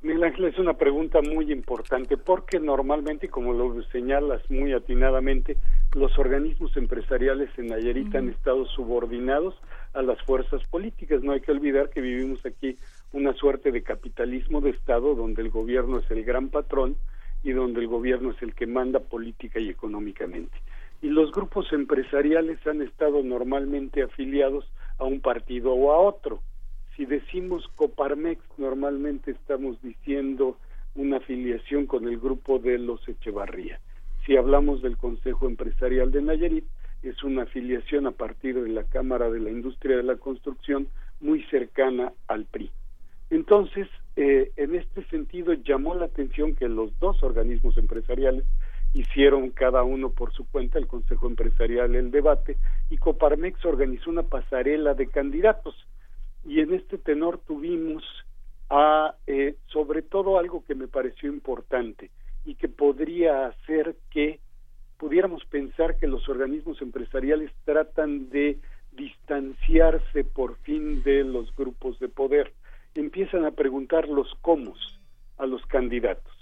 Miguel Ángel, es una pregunta muy importante porque normalmente, como lo señalas muy atinadamente, los organismos empresariales en Nayarit han estado subordinados a las fuerzas políticas. No hay que olvidar que vivimos aquí una suerte de capitalismo de Estado donde el gobierno es el gran patrón y donde el gobierno es el que manda política y económicamente. Y los grupos empresariales han estado normalmente afiliados a un partido o a otro si decimos Coparmex, normalmente estamos diciendo una afiliación con el grupo de los Echevarría. Si hablamos del Consejo Empresarial de Nayarit, es una afiliación a partir de la Cámara de la Industria de la Construcción muy cercana al PRI. Entonces, eh, en este sentido, llamó la atención que los dos organismos empresariales hicieron cada uno por su cuenta, el Consejo Empresarial, el debate, y Coparmex organizó una pasarela de candidatos y en este tenor tuvimos a eh, sobre todo algo que me pareció importante y que podría hacer que pudiéramos pensar que los organismos empresariales tratan de distanciarse por fin de los grupos de poder. Empiezan a preguntar los cómo a los candidatos.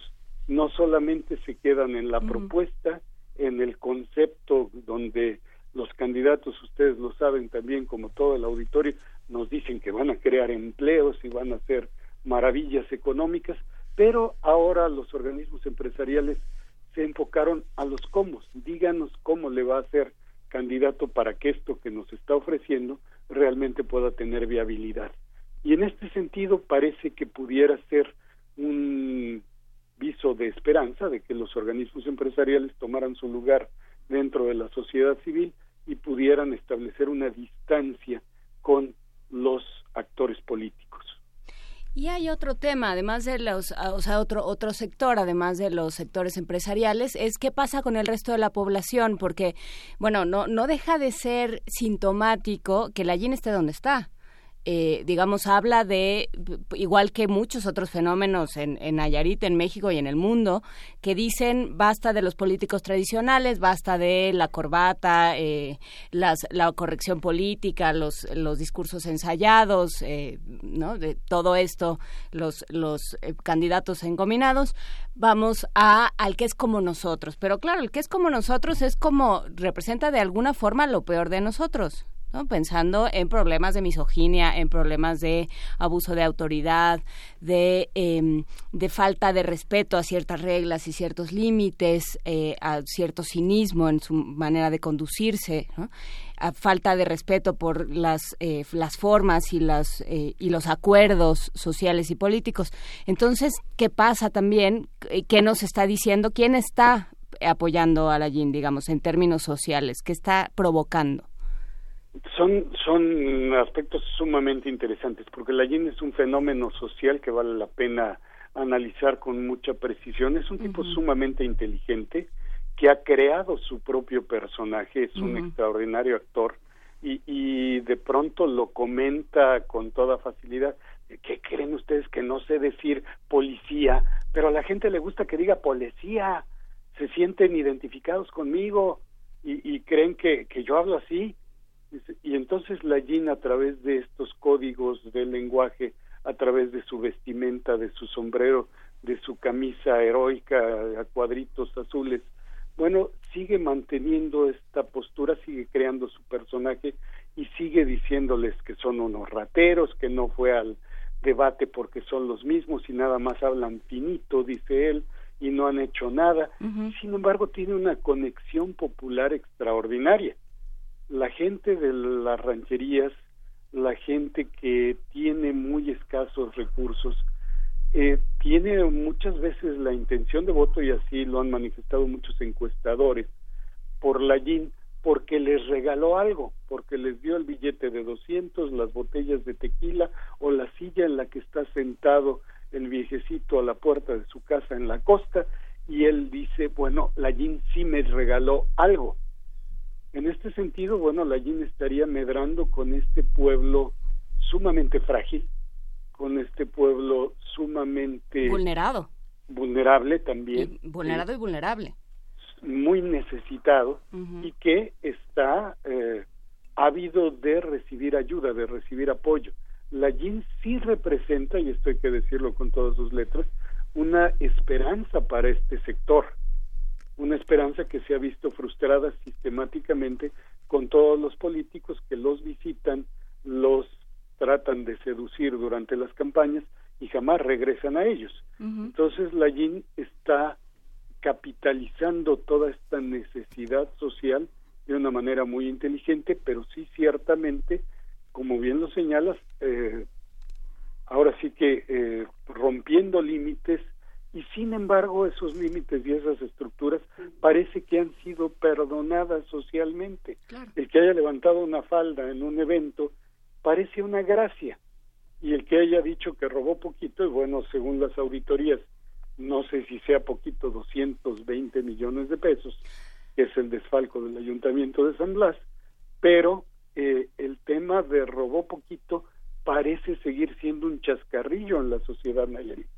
No solamente se quedan en la propuesta, en el concepto donde los candidatos, ustedes lo saben también como todo el auditorio, nos dicen que van a crear empleos y van a hacer maravillas económicas, pero ahora los organismos empresariales se enfocaron a los cómo. Díganos cómo le va a ser candidato para que esto que nos está ofreciendo realmente pueda tener viabilidad. Y en este sentido parece que pudiera ser un viso de esperanza de que los organismos empresariales tomaran su lugar dentro de la sociedad civil y pudieran establecer una distancia con los actores políticos. Y hay otro tema, además de los, ah, o sea, otro otro sector, además de los sectores empresariales, es qué pasa con el resto de la población, porque, bueno, no no deja de ser sintomático que la YIN esté donde está. Eh, digamos, habla de, igual que muchos otros fenómenos en, en Nayarit, en México y en el mundo, que dicen basta de los políticos tradicionales, basta de la corbata, eh, las, la corrección política, los, los discursos ensayados, eh, ¿no? De todo esto, los, los candidatos encominados. Vamos a al que es como nosotros. Pero claro, el que es como nosotros es como representa de alguna forma lo peor de nosotros pensando en problemas de misoginia, en problemas de abuso de autoridad, de, em, falta de respeto a ciertas reglas y ciertos límites, eh, a cierto cinismo en su manera de conducirse, a falta de respeto por las, eh, las formas y, las, eh, y los acuerdos sociales y políticos. Entonces, ¿qué pasa también? ¿Qué nos está diciendo? ¿Quién está apoyando a la YIN, digamos, en términos sociales? ¿Qué está provocando? Son, son aspectos sumamente interesantes porque la YIN es un fenómeno social que vale la pena analizar con mucha precisión. Es un tipo sumamente inteligente que ha creado su propio personaje, es un extraordinario actor y, y de pronto lo comenta con toda facilidad. ¿Qué creen ustedes que no sé decir policía? Pero a la gente le gusta que diga policía, se sienten identificados conmigo y, y creen que, que yo hablo así y entonces la Yin a través de estos códigos del lenguaje, a través de su vestimenta, de su sombrero, de su camisa heroica a cuadritos azules, bueno, sigue manteniendo esta postura, sigue creando su personaje y sigue diciéndoles que son unos rateros, que no fue al debate porque son los mismos y nada más hablan finito, dice él, y no han hecho nada. Sin embargo, tiene una conexión popular extraordinaria la gente de las rancherías, la gente que tiene muy escasos recursos, eh, tiene muchas veces la intención de voto y así lo han manifestado muchos encuestadores por la porque les regaló algo, porque les dio el billete de 200, las botellas de tequila o la silla en la que está sentado el viejecito a la puerta de su casa en la costa y él dice, bueno, la sí me regaló algo en este sentido, bueno, la YIN estaría medrando con este pueblo sumamente frágil, con este pueblo sumamente vulnerado, vulnerable también, vulnerado y vulnerable, muy necesitado. Y que está eh, ávido de recibir ayuda, de recibir apoyo. La YIN sí representa, y esto hay que decirlo con todas sus letras, una esperanza para este sector una esperanza que se ha visto frustrada sistemáticamente con todos los políticos que los visitan, los tratan de seducir durante las campañas y jamás regresan a ellos. Entonces la YIN está capitalizando toda esta necesidad social de una manera muy inteligente, pero sí ciertamente, como bien lo señalas, eh, ahora sí que eh, rompiendo límites y sin embargo esos límites y esas estructuras parece que han sido perdonadas socialmente. El que haya levantado una falda en un evento parece una gracia y el que haya dicho que robó poquito, y bueno, según las auditorías, no sé si sea poquito, 220 millones de pesos, que es el desfalco del ayuntamiento de San Blas, pero eh, el tema de robó poquito parece seguir siendo un chascarrillo en la sociedad nayarita,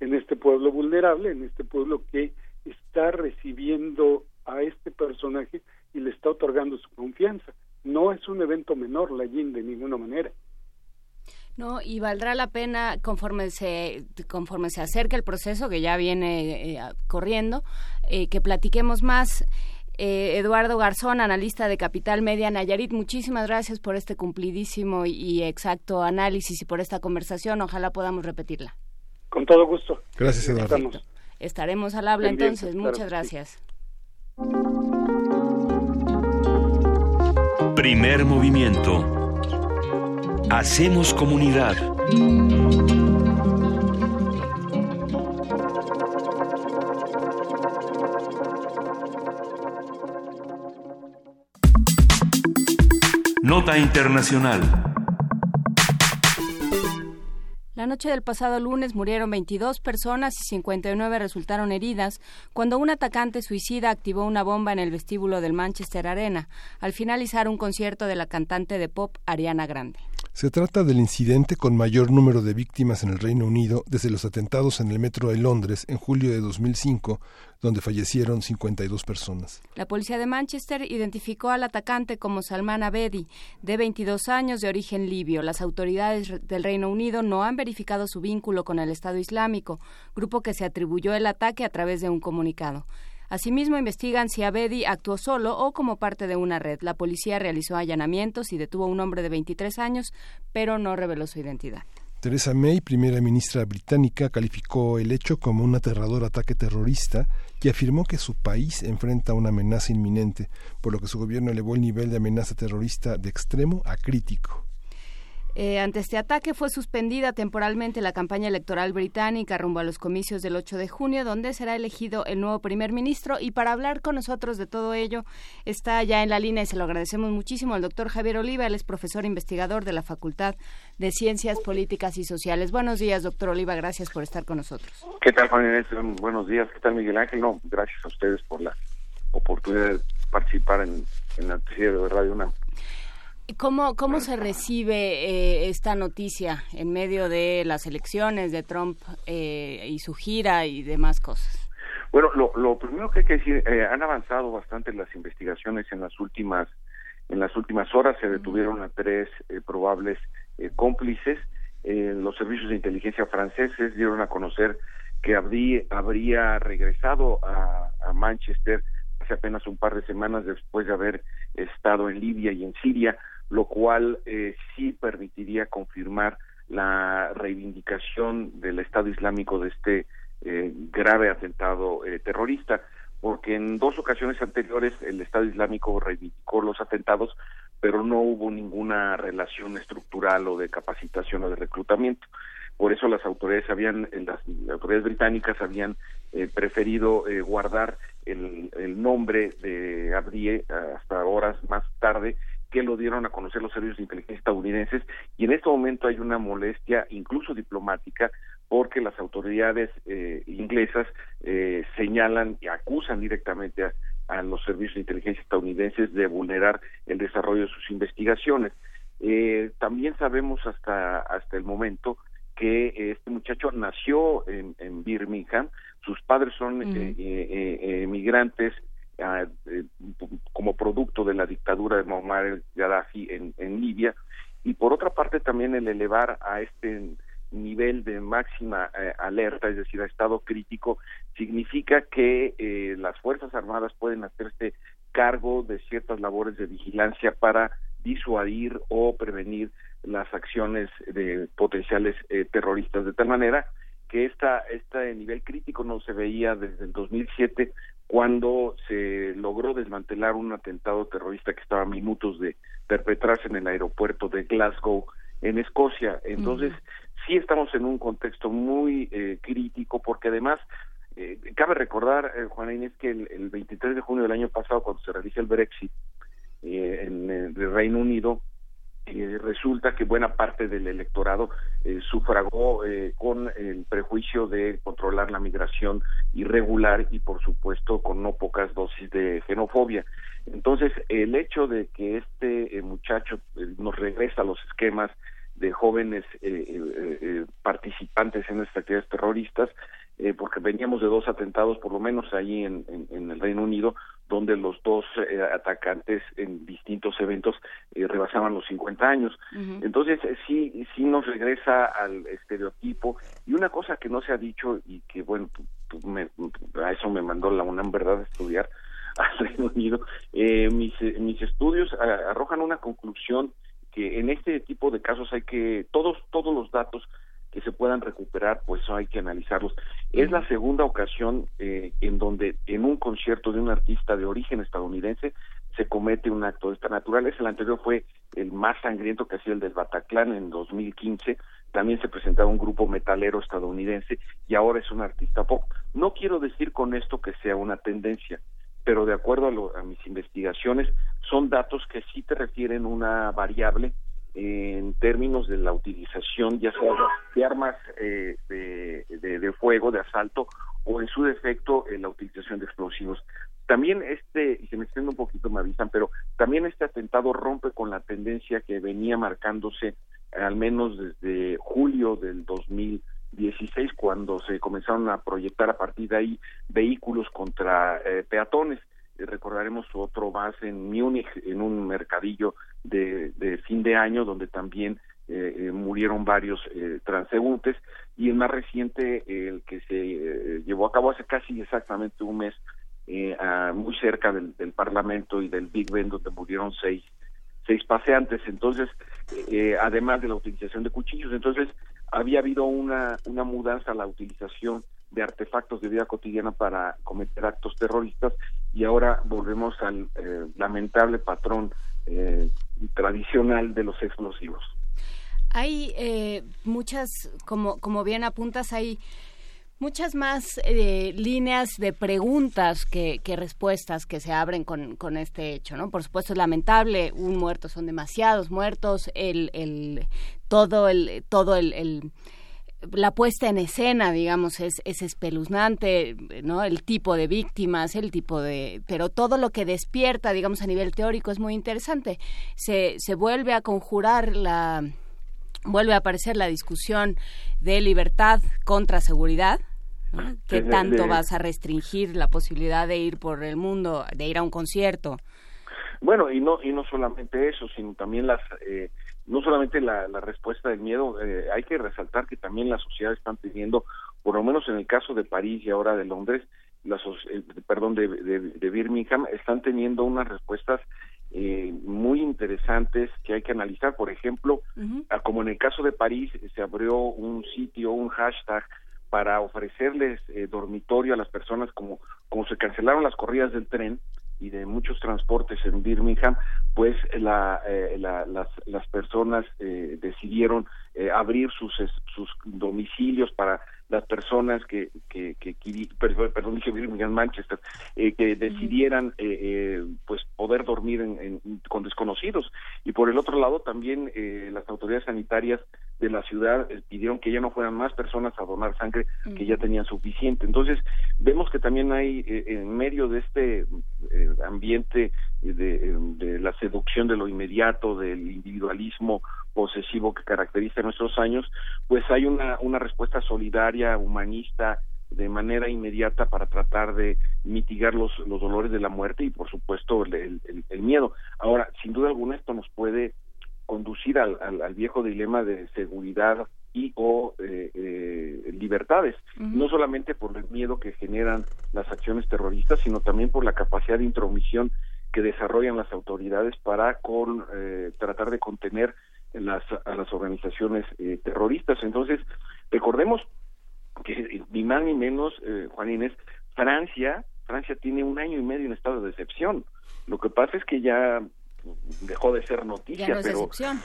en este pueblo vulnerable, en este pueblo que está recibiendo a este personaje y le está otorgando su confianza. No es un evento menor, la de ninguna manera. No, y valdrá la pena conforme se conforme se acerque el proceso que ya viene eh, corriendo, eh, que platiquemos más. Eh, Eduardo Garzón, analista de Capital Media Nayarit, muchísimas gracias por este cumplidísimo y, exacto análisis y por esta conversación. Ojalá podamos repetirla. Con todo gusto. Gracias, Eduardo. Estaremos al habla entonces. Muchas gracias. Primer movimiento. Hacemos comunidad. Nota Internacional. La noche del pasado lunes murieron 22 personas y 59 resultaron heridas cuando un atacante suicida activó una bomba en el vestíbulo del Manchester Arena al finalizar un concierto de la cantante de pop Ariana Grande. Se trata del incidente con mayor número de víctimas en el Reino Unido desde los atentados en el metro de Londres en julio de 2005, donde fallecieron 52 personas. La policía de Manchester identificó al atacante como Salman Abedi, de 22 años de origen libio. Las autoridades del Reino Unido no han verificado su vínculo con el Estado Islámico, grupo que se atribuyó el ataque a través de un comunicado. Asimismo, investigan si Abedi actuó solo o como parte de una red. La policía realizó allanamientos y detuvo a un hombre de 23 años, pero no reveló su identidad. Theresa May, primera ministra británica, calificó el hecho como un aterrador ataque terrorista y afirmó que su país enfrenta una amenaza inminente, por lo que su gobierno elevó el nivel de amenaza terrorista de extremo a crítico. Eh, ante este ataque fue suspendida temporalmente la campaña electoral británica rumbo a los comicios del 8 de junio, donde será elegido el nuevo primer ministro. Y para hablar con nosotros de todo ello, está ya en la línea y se lo agradecemos muchísimo el doctor Javier Oliva, él es profesor investigador de la Facultad de Ciencias Políticas y Sociales. Buenos días, doctor Oliva, gracias por estar con nosotros. ¿Qué tal, Juan Inés? Buenos días. ¿Qué tal, Miguel Ángel? No, gracias a ustedes por la oportunidad de participar en, en la de Radio UNAM. ¿Cómo, cómo se recibe eh, esta noticia en medio de las elecciones de Trump eh, y su gira y demás cosas? Bueno, lo, lo primero que hay que decir, eh, han avanzado bastante las investigaciones en las últimas en las últimas horas. Se detuvieron a tres probables cómplices. los servicios de inteligencia franceses dieron a conocer que habría, habría regresado a, a Manchester hace apenas un par de semanas después de haber estado en Libia y en Siria lo cual eh, sí permitiría confirmar la reivindicación del Estado Islámico de este eh, grave atentado eh, terrorista, porque en dos ocasiones anteriores el Estado Islámico reivindicó los atentados, pero no hubo ninguna relación estructural o de capacitación o de reclutamiento. Por eso las autoridades habían, las autoridades británicas habían preferido guardar el, el, nombre de Abdie hasta horas más tarde que lo dieron a conocer los servicios de inteligencia estadounidenses y en este momento hay una molestia incluso diplomática porque las autoridades eh, inglesas eh, señalan y acusan directamente a, los servicios de inteligencia estadounidenses de vulnerar el desarrollo de sus investigaciones. Eh, también sabemos hasta hasta el momento que este muchacho nació en, Birmingham, sus padres son migrantes eh, como producto de la dictadura de Muammar Gaddafi en, en Libia. Y por otra parte también el elevar a este nivel de máxima eh, alerta, es decir, a estado crítico, significa que eh, las Fuerzas Armadas pueden hacerse cargo de ciertas labores de vigilancia para disuadir o prevenir las acciones de potenciales terroristas, de tal manera que esta, este nivel crítico no se veía desde el 2007 cuando se logró desmantelar un atentado terrorista que estaba a minutos de perpetrarse en el aeropuerto de Glasgow, en Escocia. Entonces, sí estamos en un contexto muy eh, crítico porque además eh, cabe recordar, eh, Juana Inés, que el, el, 23 de junio del año pasado, cuando se realiza el Brexit eh, en el Reino Unido, eh, resulta que buena parte del electorado eh, sufragó eh, con el prejuicio de controlar la migración irregular y por supuesto con no pocas dosis de xenofobia. Entonces, el hecho de que este muchacho nos regresa a los esquemas de jóvenes eh, eh, eh, participantes en estas actividades terroristas, eh, porque veníamos de dos atentados, por lo menos ahí en- en el Reino Unido, donde los dos eh, atacantes en distintos eventos eh, rebasaban los 50 años. Entonces, eh, sí, sí nos regresa al estereotipo. Y una cosa que no se ha dicho y que, bueno, tú- tú me- a eso me mandó la UNAM, ¿verdad?, a estudiar al Reino Unido. Eh, mis, eh, mis estudios a- arrojan una conclusión que en este tipo de casos hay que, todos, todos los datos que se puedan recuperar, pues hay que analizarlos. Es la segunda ocasión eh, en donde en un concierto de un artista de origen estadounidense se comete un acto de esta naturaleza. El anterior fue el más sangriento que ha sido el del Bataclan en 2015. También se presentaba un grupo metalero estadounidense y ahora es un artista pop. No quiero decir con esto que sea una tendencia, pero de acuerdo a, lo- a mis investigaciones son datos que sí te refieren una variable en términos de la utilización ya sea de armas eh, de, de- fuego, de asalto o en su defecto en la utilización de explosivos. También este, y se me extiende un poquito, me avisan, pero también este atentado rompe con la tendencia que venía marcándose eh, al menos desde julio del 2016 cuando se comenzaron a proyectar a partir de ahí vehículos contra eh, peatones. Eh, recordaremos otro más en Múnich, en un mercadillo de, de fin de año, donde también eh, eh, murieron varios eh, transeúntes, y el más reciente, el que se eh, llevó a cabo hace casi exactamente un mes, a- muy cerca del, del Parlamento y del Big Ben, donde murieron seis seis paseantes, entonces, además de la utilización de cuchillos, entonces había habido una, una mudanza a la utilización de artefactos de vida cotidiana para cometer actos terroristas y ahora volvemos al eh, lamentable patrón eh, tradicional de los explosivos. Hay eh, muchas, como, como bien apuntas, hay muchas más líneas de preguntas que, respuestas que se abren con, con este hecho, ¿no? Por supuesto es lamentable, un muerto son demasiados muertos, el, el todo el todo el- la puesta en escena, digamos, es, es espeluznante, ¿no? El tipo de víctimas, el tipo de... Pero todo lo que despierta, digamos, a nivel teórico es muy interesante. Se, se vuelve a conjurar la... Vuelve a aparecer la discusión de libertad contra seguridad, ¿no? ¿Qué De- de- tanto vas a restringir la posibilidad de ir por el mundo, de ir a un concierto? Bueno, y no y no solamente eso, sino también las eh, no solamente la, la respuesta del miedo, eh, hay que resaltar que también las sociedades están teniendo, por lo menos en el caso de París y ahora de Londres, las soc- eh, perdón de, de, de Birmingham, están teniendo unas respuestas eh, muy interesantes que hay que analizar. Por ejemplo, como en el caso de París, eh, se abrió un sitio, un hashtag para ofrecerles eh, dormitorio a las personas como como se cancelaron las corridas del tren y de muchos transportes en Birmingham, pues la, eh, la- las, las personas eh, decidieron eh, abrir sus sus domicilios para las personas que, que, que perdón, dije Birmingham, Manchester, eh, que decidieran eh, eh, pues poder dormir en- en- con desconocidos. Y por el otro lado también eh, las autoridades sanitarias de la ciudad eh, pidieron que ya no fueran más personas a donar sangre, que ya tenían suficiente. Entonces, vemos que también hay eh, en medio de este ambiente de, de la seducción de lo inmediato, del individualismo posesivo que caracteriza nuestros años, pues hay una, una respuesta solidaria, humanista, de manera inmediata para tratar de mitigar los, los dolores de la muerte y por supuesto el, el- el miedo. Ahora, sin duda alguna esto nos puede conducir al, al, al viejo dilema de seguridad y o eh, eh, libertades, no solamente por el miedo que generan las acciones terroristas, sino también por la capacidad de intromisión que desarrollan las autoridades para con, eh, tratar de contener las, a las organizaciones eh, terroristas. Entonces, recordemos que ni más ni menos, eh, Juan Inés, Francia, Francia tiene un año y medio en estado de excepción. Lo que pasa es que ya dejó de ser noticia, Ya no es pero excepción.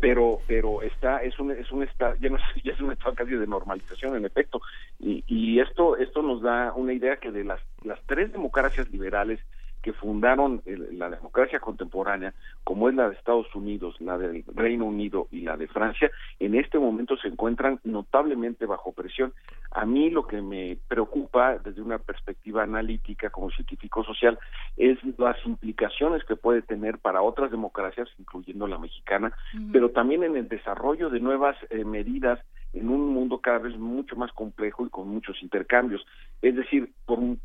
pero pero está es un es un estado ya no es, ya es un estado casi de normalización en efecto y, y esto esto nos da una idea que de las las tres democracias liberales que fundaron la democracia contemporánea, como es la de Estados Unidos, la del Reino Unido y la de Francia, en este momento se encuentran notablemente bajo presión. A mí lo que me preocupa desde una perspectiva analítica como científico social es las implicaciones que puede tener para otras democracias, incluyendo la mexicana, pero también en el desarrollo de nuevas eh, medidas en un mundo cada vez mucho más complejo y con muchos intercambios. Es decir, por un,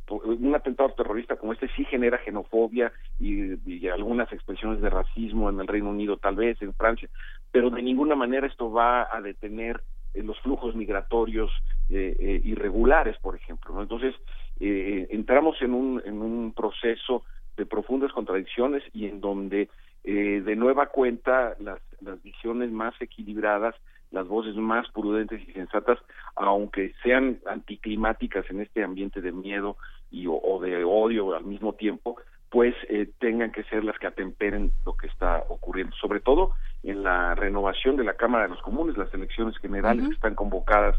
atentado terrorista como este sí genera xenofobia y, algunas expresiones de racismo en el Reino Unido, tal vez en Francia, pero de ninguna manera esto va a detener eh, los flujos migratorios eh, eh, irregulares, por ejemplo. Entonces, entramos en un, en un proceso de profundas contradicciones y en donde de nueva cuenta las, las visiones más equilibradas las voces más prudentes y sensatas, aunque sean anticlimáticas en este ambiente de miedo y o, de odio al mismo tiempo, pues eh, tengan que ser las que atemperen lo que está ocurriendo, sobre todo en la renovación de la Cámara de los Comunes, las elecciones generales que están convocadas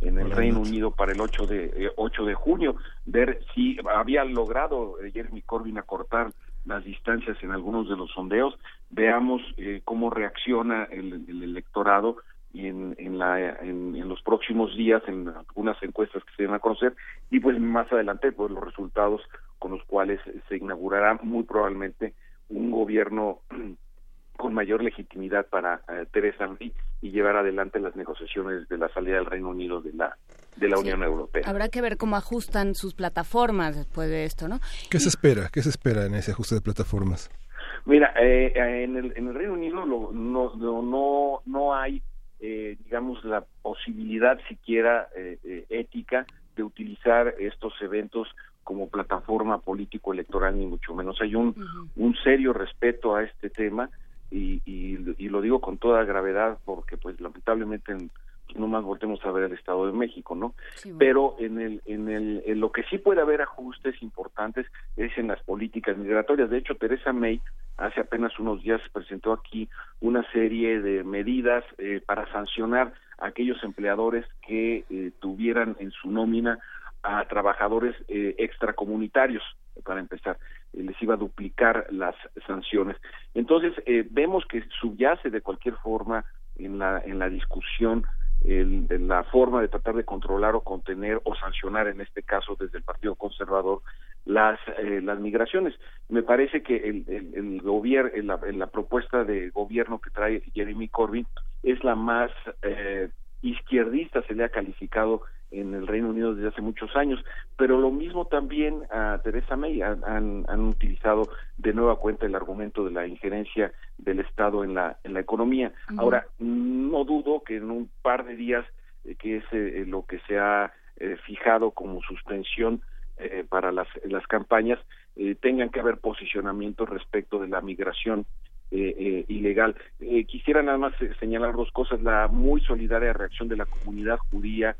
en el Reino Unido para el 8 de eh, de junio, ver si había logrado eh, Jeremy Corbyn acortar las distancias en algunos de los sondeos, veamos cómo reacciona el electorado y en, en, la, en, los próximos días en algunas encuestas que se van a conocer y pues más adelante pues los resultados con los cuales se inaugurará muy probablemente un gobierno con mayor legitimidad para eh, Teresa May y llevar adelante las negociaciones de la salida del Reino Unido de la de la Unión Europea. Habrá que ver cómo ajustan sus plataformas después de esto, ¿no? ¿Qué se espera? ¿Qué se espera en ese ajuste de plataformas? Mira, eh, en, el, en el Reino Unido no, no, no, no hay eh, digamos, la posibilidad siquiera eh, eh, ética de utilizar estos eventos como plataforma político-electoral, ni mucho menos. Hay un, un serio respeto a este tema y, y, lo digo con toda gravedad porque, pues, lamentablemente en, pues, no más voltemos a ver el Estado de México, ¿no? Pero en el, en el, en lo que sí puede haber ajustes importantes es en las políticas migratorias. De hecho, Teresa May hace apenas unos días presentó aquí una serie de medidas eh, para sancionar a aquellos empleadores que eh, tuvieran en su nómina a trabajadores eh, extracomunitarios, para empezar, les iba a duplicar las sanciones. Entonces, vemos que subyace de cualquier forma en la, en la discusión el, la forma de tratar de controlar o contener o sancionar, en este caso desde el Partido Conservador, las, eh, las migraciones. Me parece que el, el, el gobierno, la, la, propuesta de gobierno que trae Jeremy Corbyn es la más eh, izquierdista, se le ha calificado en el Reino Unido desde hace muchos años, pero lo mismo también a Teresa May han, han, utilizado de nueva cuenta el argumento de la injerencia del Estado en la, en la economía. Ahora, no dudo que en un par de días, eh, que es eh, lo que se ha eh, fijado como suspensión para las, las campañas, tengan que haber posicionamientos respecto de la migración ilegal. quisiera nada más señalar dos cosas, la muy solidaria reacción de la comunidad judía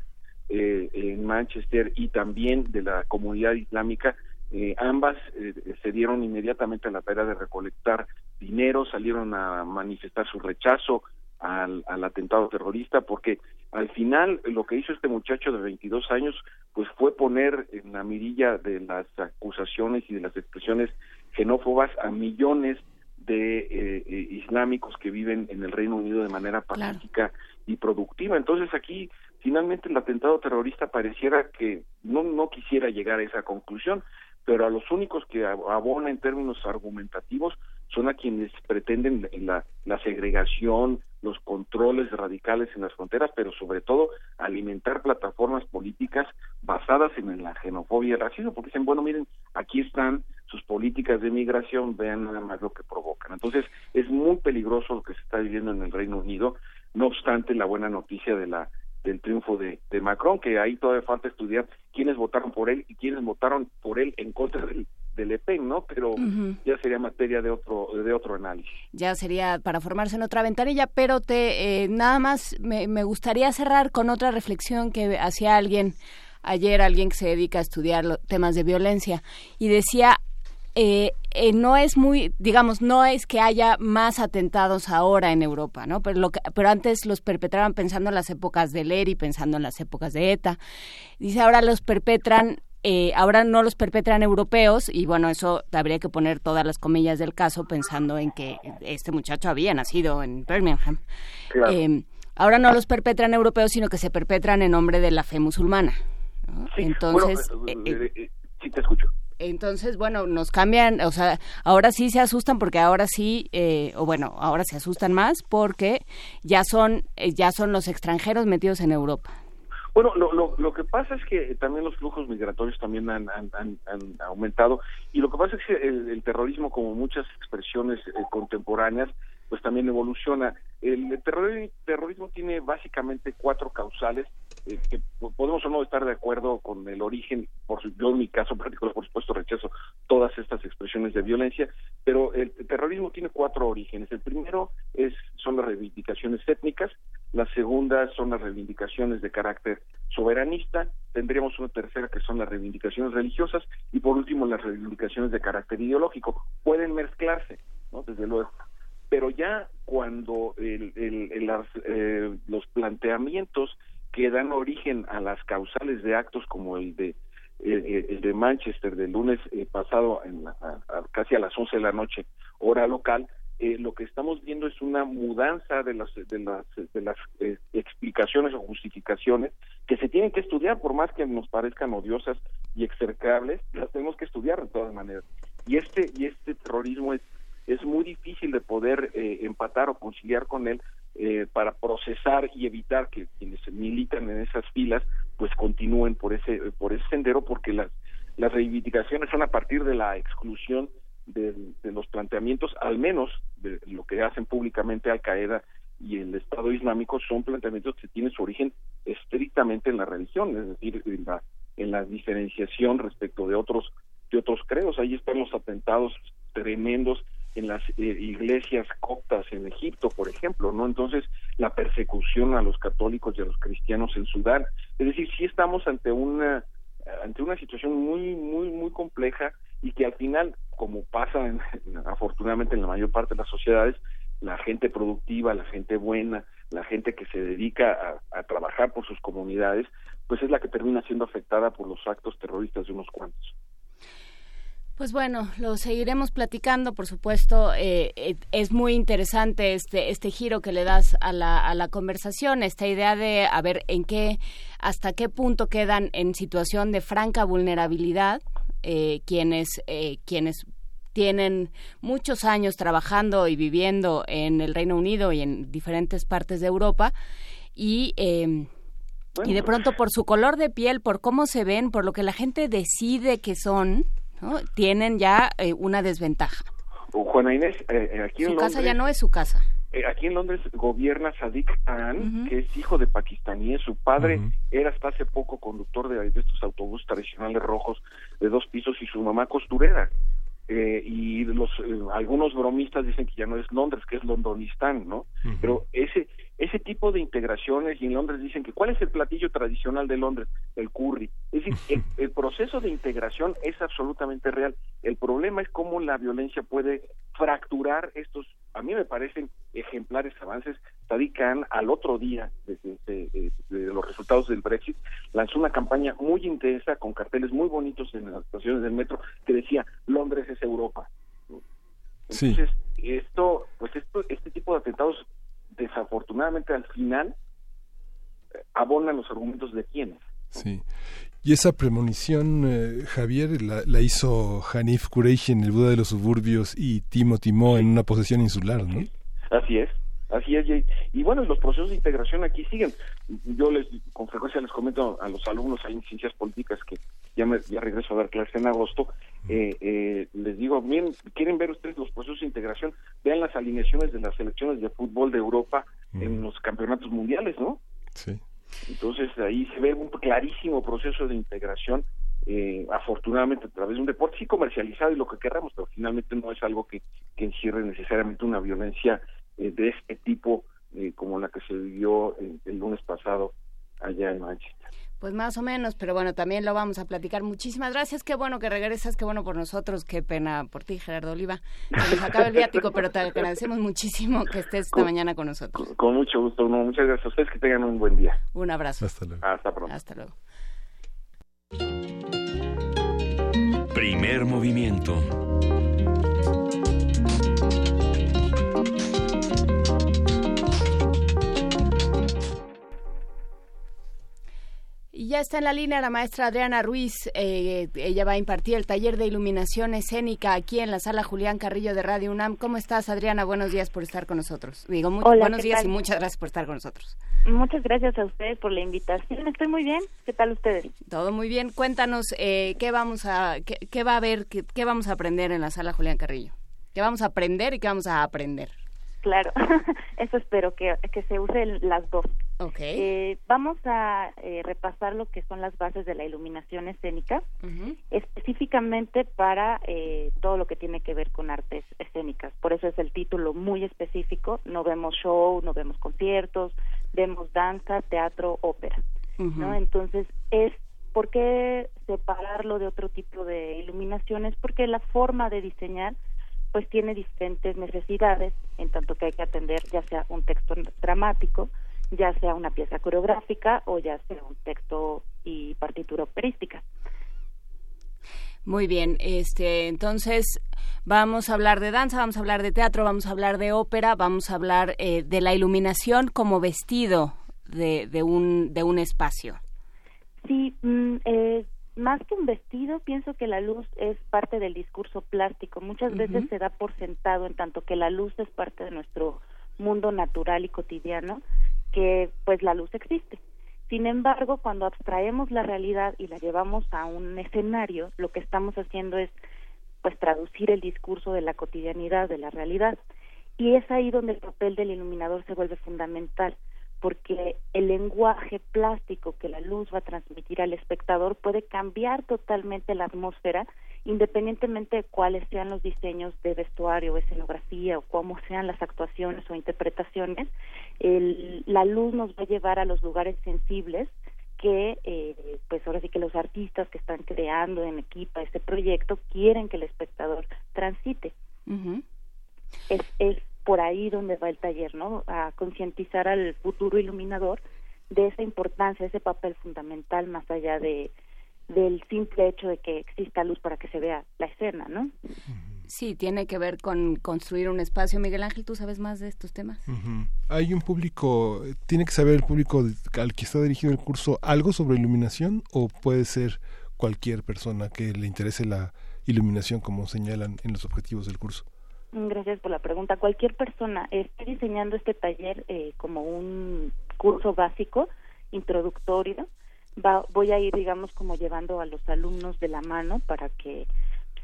eh, en Manchester y también de la comunidad islámica, eh, ambas eh, se dieron inmediatamente a la tarea de recolectar dinero, salieron a manifestar su rechazo al, al, atentado terrorista, porque al final lo que hizo este muchacho de 22 años, pues fue poner en la mirilla de las acusaciones y de las expresiones xenófobas a millones de islámicos que viven en el Reino Unido de manera pacífica y productiva. Entonces aquí finalmente el atentado terrorista pareciera que no, no quisiera llegar a esa conclusión, pero a los únicos que abona en términos argumentativos son a quienes pretenden la, la segregación, los controles radicales en las fronteras, pero sobre todo alimentar plataformas políticas basadas en la xenofobia y el racismo, porque dicen, bueno, miren, aquí están sus políticas de migración, vean nada más lo que provocan. Entonces, es muy peligroso lo que se está viviendo en el Reino Unido, no obstante la buena noticia de la del triunfo de, de, Macron, que ahí todavía falta estudiar quiénes votaron por él y quiénes votaron por él en contra del, del Le Pen, ¿no? Pero ya sería materia de otro de otro análisis. Ya sería para formarse en otra ventanilla, pero te eh, nada más me, me gustaría cerrar con otra reflexión que hacía alguien ayer, alguien que se dedica a estudiar temas de violencia y decía eh, eh, no es muy, digamos, no es que haya más atentados ahora en Europa, ¿no? Pero, lo que, pero antes los perpetraban pensando en las épocas de Leri, pensando en las épocas de ETA. Dice, ahora los perpetran eh, ahora no los perpetran europeos y bueno, eso habría que poner todas las comillas del caso pensando en que este muchacho había nacido en Birmingham. Eh, ahora no los perpetran europeos, sino que se perpetran en nombre de la fe musulmana. ¿no? Entonces, Bueno, eh, eh, eh, sí te escucho. Entonces, bueno, nos cambian, o sea, ahora sí se asustan porque ahora sí, eh, o bueno, ahora se asustan más porque ya son, eh, ya son los extranjeros metidos en Europa. Bueno, lo, lo, lo que pasa es que también los flujos migratorios también han, han, aumentado y lo que pasa es que el, el terrorismo, como muchas expresiones eh, contemporáneas, pues también evoluciona. El terror- terrorismo tiene básicamente cuatro causales eh, que po- podemos o no estar de acuerdo con el origen, por yo en mi caso particular, por supuesto, rechazo todas estas expresiones de violencia, pero el terrorismo tiene cuatro orígenes. El primero es son las reivindicaciones étnicas, la segunda son las reivindicaciones de carácter soberanista, tendríamos una tercera que son las reivindicaciones religiosas y por último las reivindicaciones de carácter ideológico. Pueden mezclarse, ¿no? Desde luego pero ya cuando el- el- el- eh, los planteamientos que dan origen a las causales de actos como el de el, de Manchester del lunes eh, pasado en la- casi a las 11 de la noche hora local eh, lo que estamos viendo es una mudanza de las de las de las eh, explicaciones o justificaciones que se tienen que estudiar por más que nos parezcan odiosas y execrables las tenemos que estudiar de todas maneras. Y este y este terrorismo es es muy difícil de poder eh, empatar o conciliar con él eh, para procesar y evitar que quienes militan en esas filas pues continúen por ese por ese sendero porque las las reivindicaciones son a partir de la exclusión de, de los planteamientos al menos de lo que hacen públicamente Al Qaeda y el Estado Islámico son planteamientos que tienen su origen estrictamente en la religión es decir en la en la diferenciación respecto de otros de otros credos. Ahí están los atentados tremendos en las eh, iglesias coptas en Egipto, por ejemplo, ¿no? Entonces, la persecución a los católicos y a los cristianos en Sudán. Es decir, sí estamos ante una ante una situación muy muy muy compleja y que al final, como pasa en- afortunadamente en la mayor parte de las sociedades, la gente productiva, la gente buena, la gente que se dedica a, a trabajar por sus comunidades, pues es la que termina siendo afectada por los actos terroristas de unos cuantos. Pues bueno, lo seguiremos platicando, por supuesto. eh, eh, es muy interesante este este giro que le das a la, a la conversación, esta idea de a ver en qué, hasta qué punto quedan en situación de franca vulnerabilidad eh, quienes eh, quienes tienen muchos años trabajando y viviendo en el Reino Unido y en diferentes partes de Europa y eh, y de pronto por su color de piel, por cómo se ven, por lo que la gente decide que son, ¿no? tienen ya eh, una desventaja. Juana Inés, eh, eh, aquí en Su casa Londres- ya no es su casa. Eh, aquí en Londres gobierna Sadiq Khan, que es hijo de pakistaníes. Su padre era hasta hace poco conductor de, de estos autobuses tradicionales rojos de dos pisos y su mamá costurera. Eh, y los eh, algunos bromistas dicen que ya no es Londres, que es Londonistán, ¿no? Pero ese ese tipo de integraciones y en Londres dicen que ¿cuál es el platillo tradicional de Londres? El curry. Es decir, el, el proceso de integración es absolutamente real. El problema es cómo la violencia puede fracturar estos, a mí me parecen ejemplares avances. Sadiq Khan al otro día de, de- de- de los resultados del Brexit lanzó una campaña muy intensa con carteles muy bonitos en las estaciones del metro que decía Londres es Europa. Sí. Entonces, esto, pues esto, este tipo de atentados, desafortunadamente al final, eh, abonan los argumentos de quienes. Sí. Y esa premonición, eh, Javier, la, la hizo Hanif Kureishi en El Buda de los Suburbios y Timo Timó en una posesión insular, ¿no? Así es, así es. Y, y bueno, los procesos de integración aquí siguen. Yo les, con frecuencia les comento a los alumnos ahí en ciencias políticas que ya, me, ya regreso a dar clases en agosto, eh, eh, les digo, bien, ¿quieren ver ustedes los procesos de integración? Vean las alineaciones de las selecciones de fútbol de Europa en los campeonatos mundiales, ¿no? Sí. Entonces ahí se ve un clarísimo proceso de integración, eh, afortunadamente a través de un deporte sí comercializado y lo que queramos, pero finalmente no es algo que, que encierre necesariamente una violencia eh, de este tipo eh, como la que se vivió el, el lunes pasado allá en Manchester. Pues más o menos, pero bueno, también lo vamos a platicar. Muchísimas gracias, qué bueno que regresas, qué bueno por nosotros, qué pena por ti, Gerardo Oliva. Se nos acaba el viático, pero te agradecemos muchísimo que estés esta mañana con nosotros. Con mucho gusto, no, muchas gracias a ustedes, que tengan un buen día. Un abrazo. Hasta luego. Hasta pronto. Hasta luego. Primer movimiento. Y ya está en la línea la maestra Adriana Ruiz. Eh, ella va a impartir el taller de iluminación escénica aquí en la sala Julián Carrillo de Radio UNAM. ¿Cómo estás, Adriana? Buenos días por estar con nosotros. Digo, muy, Hola, buenos ¿qué días tal? y muchas gracias por estar con nosotros. Muchas gracias a ustedes por la invitación. Estoy muy bien. ¿Qué tal ustedes? Todo muy bien. Cuéntanos eh, qué vamos a, qué, qué va a haber, qué, qué vamos a aprender en la sala Julián Carrillo. ¿Qué vamos a aprender y qué vamos a aprender? Claro, eso espero que, que se usen las dos. Ok. Eh, vamos a eh, repasar lo que son las bases de la iluminación escénica, específicamente para eh, todo lo que tiene que ver con artes escénicas. Por eso es el título muy específico. No vemos show, no vemos conciertos, vemos danza, teatro, ópera. ¿no? Entonces, es ¿por qué separarlo de otro tipo de iluminaciones? Porque la forma de diseñar pues tiene diferentes necesidades, en tanto que hay que atender ya sea un texto dramático, ya sea una pieza coreográfica o ya sea un texto y partitura operística. Muy bien, este, entonces vamos a hablar de danza, vamos a hablar de teatro, vamos a hablar de ópera, vamos a hablar eh, de la iluminación como vestido de, de, un, de un espacio. Sí, mm, eh, más que un vestido, pienso que la luz es parte del discurso plástico. Muchas veces se da por sentado en tanto que la luz es parte de nuestro mundo natural y cotidiano, que pues la luz existe. Sin embargo, cuando abstraemos la realidad y la llevamos a un escenario, lo que estamos haciendo es pues traducir el discurso de la cotidianidad, de la realidad. Y es ahí donde el papel del iluminador se vuelve fundamental, porque el lenguaje plástico que la luz va a transmitir al espectador puede cambiar totalmente la atmósfera, independientemente de cuáles sean los diseños de vestuario o escenografía o cómo sean las actuaciones o interpretaciones. El- la luz nos va a llevar a los lugares sensibles que, eh, pues ahora sí que los artistas que están creando en equipo este proyecto quieren que el espectador transite es, es por ahí donde va el taller, ¿no? A concientizar al futuro iluminador de esa importancia, ese papel fundamental más allá de del simple hecho de que exista luz para que se vea la escena, ¿no? Sí, tiene que ver con construir un espacio. Miguel Ángel, ¿tú sabes más de estos temas? Hay un público, tiene que saber el público al que está dirigido el curso algo sobre iluminación o puede ser cualquier persona que le interese la iluminación como señalan en los objetivos del curso. Gracias por la pregunta. Cualquier persona esté diseñando este taller eh, como un curso básico, introductorio, va, voy a ir, digamos, como llevando a los alumnos de la mano para que,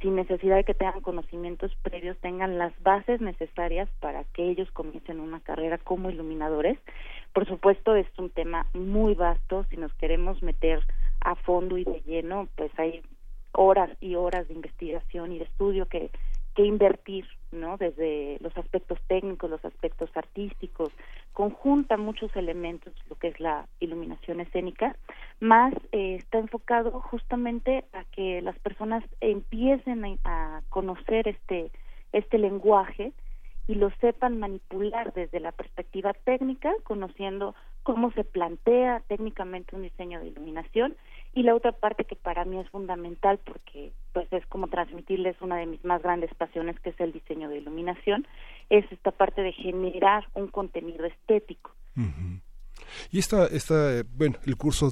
sin necesidad de que tengan conocimientos previos, tengan las bases necesarias para que ellos comiencen una carrera como iluminadores. Por supuesto, es un tema muy vasto. Si nos queremos meter a fondo y de lleno, pues hay horas y horas de investigación y de estudio que, que invertir, ¿no? Desde los aspectos técnicos, los aspectos artísticos, conjunta muchos elementos lo que es la iluminación escénica, más eh, está enfocado justamente a que las personas empiecen a, a conocer este este lenguaje y lo sepan manipular desde la perspectiva técnica, conociendo cómo se plantea técnicamente un diseño de iluminación y la otra parte que para mí es fundamental porque pues es como transmitirles una de mis más grandes pasiones que es el diseño de iluminación es esta parte de generar un contenido estético. Y esta, esta eh, bueno, el curso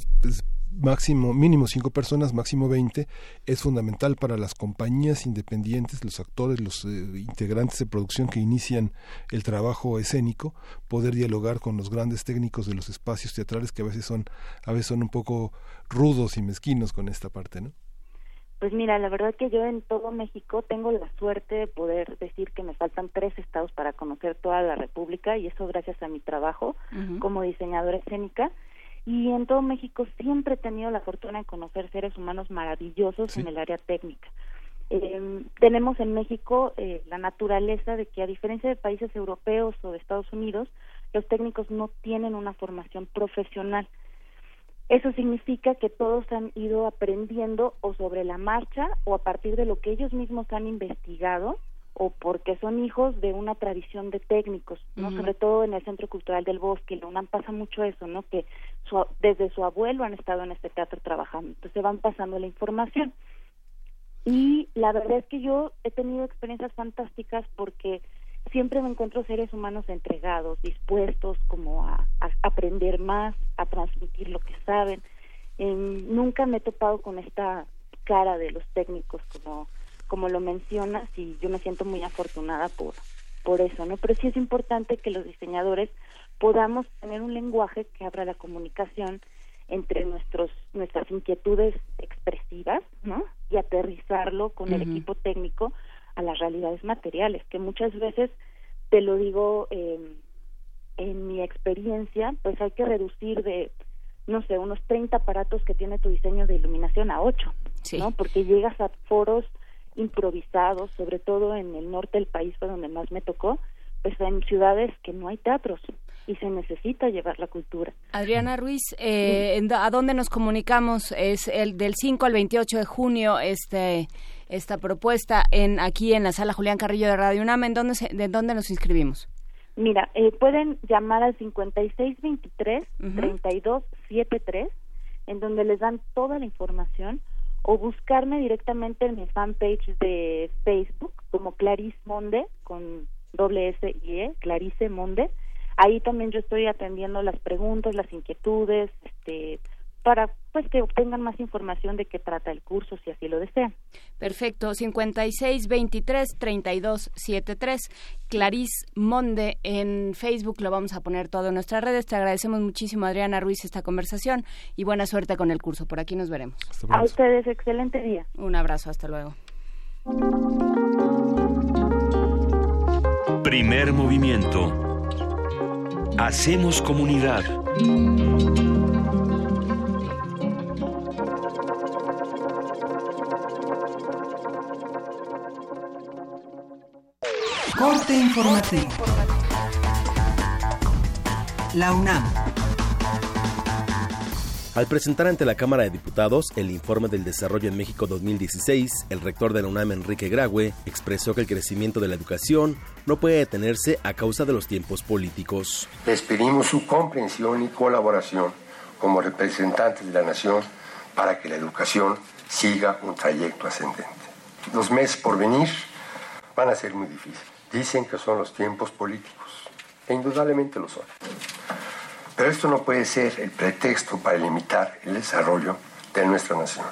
máximo, mínimo cinco personas, máximo 20, es fundamental para las compañías independientes, los actores, los eh, integrantes de producción que inician el trabajo escénico, poder dialogar con los grandes técnicos de los espacios teatrales que a veces son, a veces son un poco rudos y mezquinos con esta parte, ¿no? Pues mira, la verdad que yo en todo México tengo la suerte de poder decir que me faltan tres estados para conocer toda la República y eso gracias a mi trabajo como diseñadora escénica. Y en todo México siempre he tenido la fortuna de conocer seres humanos maravillosos en el área técnica. Eh, tenemos en México eh, la naturaleza de que a diferencia de países europeos o de Estados Unidos, los técnicos no tienen una formación profesional. Eso significa que todos han ido aprendiendo o sobre la marcha o a partir de lo que ellos mismos han investigado o porque son hijos de una tradición de técnicos, ¿no? Sobre todo en el Centro Cultural del Bosque, en la UNAM pasa mucho eso, ¿no? Que su- desde su abuelo han estado en este teatro trabajando, entonces van pasando la información. Y la verdad es que yo he tenido experiencias fantásticas porque siempre me encuentro seres humanos entregados, dispuestos como a, aprender más, a transmitir lo que saben. nunca me he topado con esta cara de los técnicos como como lo mencionas y yo me siento muy afortunada por por eso, ¿no? Pero sí es importante que los diseñadores podamos tener un lenguaje que abra la comunicación entre nuestros nuestras inquietudes expresivas, ¿no? Y aterrizarlo con el equipo técnico a las realidades materiales, que muchas veces te lo digo eh, en mi experiencia, pues hay que reducir de no sé, unos 30 aparatos que tiene tu diseño de iluminación a 8, ¿no? Porque llegas a foros improvisados, sobre todo en el norte del país fue donde más me tocó, pues en ciudades que no hay teatros y se necesita llevar la cultura. Adriana Ruiz, eh, ¿a dónde nos comunicamos? Es el del 5 al 28 de junio este esta propuesta en aquí en la sala Julián Carrillo de Radio UNAM. ¿En dónde, ¿De dónde nos inscribimos? Mira, eh, pueden llamar al 5623-3273, en donde les dan toda la información, o buscarme directamente en mi fanpage de Facebook como Clarice Monde, con doble S y E, Clarice Monde. Ahí también yo estoy atendiendo las preguntas, las inquietudes, este, para pues que obtengan más información de qué trata el curso si así lo desean. Perfecto, 56 23 32 73. Clarice Monde en Facebook lo vamos a poner todo en nuestras redes. Te agradecemos muchísimo Adriana Ruiz esta conversación y buena suerte con el curso. Por aquí nos veremos. A ustedes excelente día. Un abrazo, hasta luego. Primer movimiento. Hacemos comunidad. Corte informativo. La UNAM. Al presentar ante la Cámara de Diputados el informe del desarrollo en México 2016, el rector de la UNAM, Enrique Graue, expresó que el crecimiento de la educación no puede detenerse a causa de los tiempos políticos. Les pedimos su comprensión y colaboración como representantes de la nación para que la educación siga un trayecto ascendente. Los meses por venir van a ser muy difíciles. Dicen que son los tiempos políticos, e indudablemente lo son. Pero esto no puede ser el pretexto para limitar el desarrollo de nuestra nación.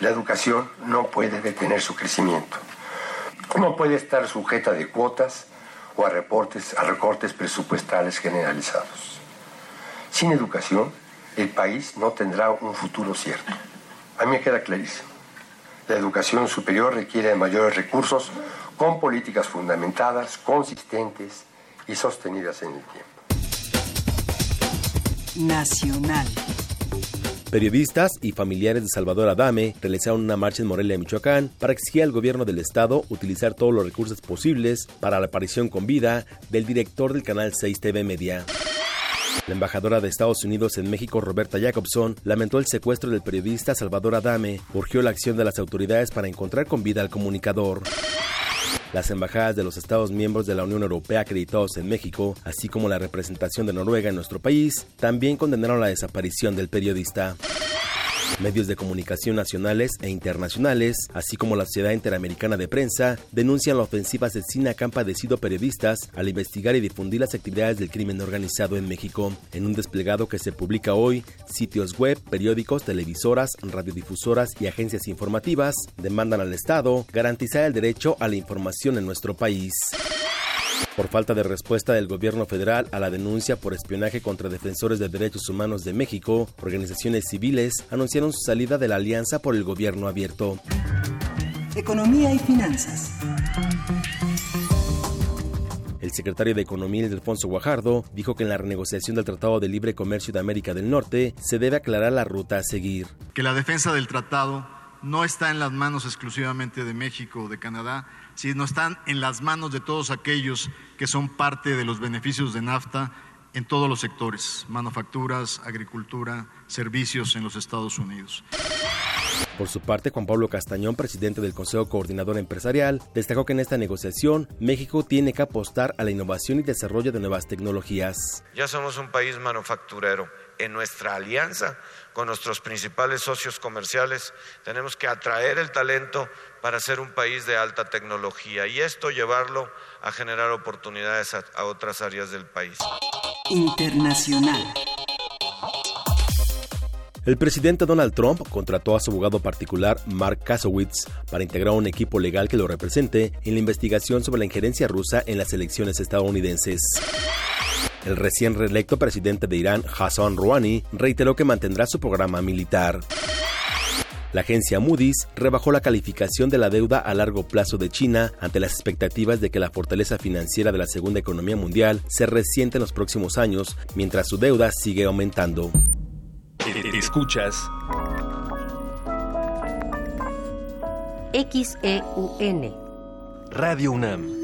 La educación no puede detener su crecimiento. No puede estar sujeta de cuotas o a, reportes, a recortes presupuestales generalizados. Sin educación, el país no tendrá un futuro cierto. A mí me queda clarísimo. La educación superior requiere de mayores recursos con políticas fundamentadas, consistentes y sostenidas en el tiempo. Nacional. Periodistas y familiares de Salvador Adame realizaron una marcha en Morelia, Michoacán, para exigir al gobierno del estado utilizar todos los recursos posibles para la aparición con vida del director del canal 6 TV Media. La embajadora de Estados Unidos en México, Roberta Jacobson, lamentó el secuestro del periodista Salvador Adame, urgió la acción de las autoridades para encontrar con vida al comunicador. Las embajadas de los Estados miembros de la Unión Europea acreditados en México, así como la representación de Noruega en nuestro país, también condenaron la desaparición del periodista. Medios de comunicación nacionales e internacionales, así como la Sociedad Interamericana de Prensa, denuncian la ofensiva asesina que han padecido periodistas al investigar y difundir las actividades del crimen organizado en México. En un desplegado que se publica hoy, sitios web, periódicos, televisoras, radiodifusoras y agencias informativas demandan al Estado garantizar el derecho a la información en nuestro país. Por falta de respuesta del gobierno federal a la denuncia por espionaje contra defensores de derechos humanos de México, organizaciones civiles anunciaron su salida de la Alianza por el Gobierno Abierto. Economía y finanzas. El secretario de Economía, Alfonso Guajardo, dijo que en la renegociación del Tratado de Libre Comercio de América del Norte se debe aclarar la ruta a seguir. Que la defensa del tratado no está en las manos exclusivamente de México o de Canadá, si no están en las manos de todos aquellos que son parte de los beneficios de NAFTA en todos los sectores, manufacturas, agricultura, servicios en los Estados Unidos. Por su parte, Juan Pablo Castañón, presidente del Consejo Coordinador Empresarial, destacó que en esta negociación México tiene que apostar a la innovación y desarrollo de nuevas tecnologías. Ya somos un país manufacturero en nuestra alianza con nuestros principales socios comerciales. Tenemos que atraer el talento para ser un país de alta tecnología y esto llevarlo a generar oportunidades a, a otras áreas del país. Internacional. El presidente Donald Trump contrató a su abogado particular Mark Kasowitz para integrar un equipo legal que lo represente en la investigación sobre la injerencia rusa en las elecciones estadounidenses. El recién reelecto presidente de Irán, Hassan Rouhani, reiteró que mantendrá su programa militar. La agencia Moody's rebajó la calificación de la deuda a largo plazo de China ante las expectativas de que la fortaleza financiera de la segunda economía mundial se resiente en los próximos años, mientras su deuda sigue aumentando. Escuchas XEUN Radio UNAM.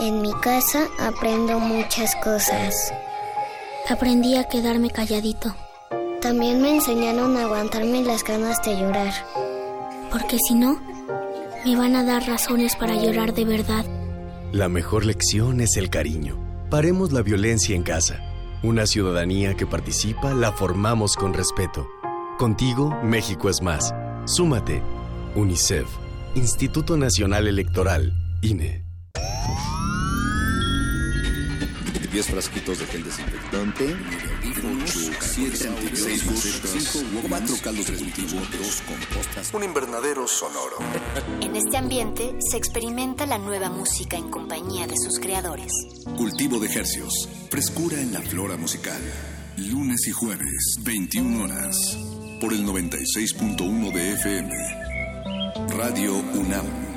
En mi casa aprendo muchas cosas. Aprendí a quedarme calladito. También me enseñaron a aguantarme las ganas de llorar. Porque si no, me van a dar razones para llorar de verdad. La mejor lección es el cariño. Paremos la violencia en casa. Una ciudadanía que participa la formamos con respeto. Contigo, México es más. Súmate. UNICEF. Instituto Nacional Electoral. INE. 10 frasquitos de gel desinfectante, 8, 7, 6 5, 4 caldos de cultivo, 2 compostas, un invernadero sonoro. En este ambiente se experimenta la nueva música en compañía de sus creadores. Cultivo de hercios, frescura en la flora musical. Lunes y jueves, 21 horas, por el 96.1 de FM. Radio UNAM.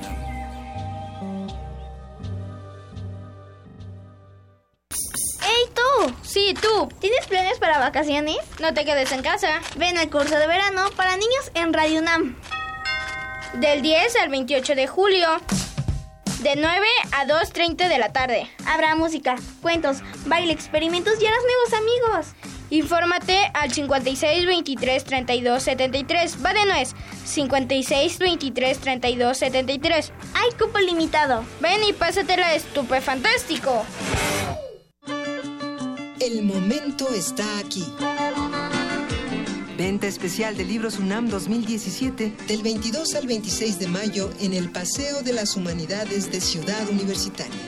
Sí, tú. ¿Tienes planes para vacaciones? No te quedes en casa. Ven al curso de verano para niños en Radio UNAM. Del 10 al 28 de julio. De 9 a 2.30 de la tarde. Habrá música, cuentos, baile, experimentos y harás nuevos amigos. Infórmate al 56 23 32 73. Va de nuez. 56 23 32 73. Hay cupo limitado. Ven y pásatela estupefantástico. El momento está aquí. Venta especial de libros UNAM 2017 del 22 al 26 de mayo en el Paseo de las Humanidades de Ciudad Universitaria.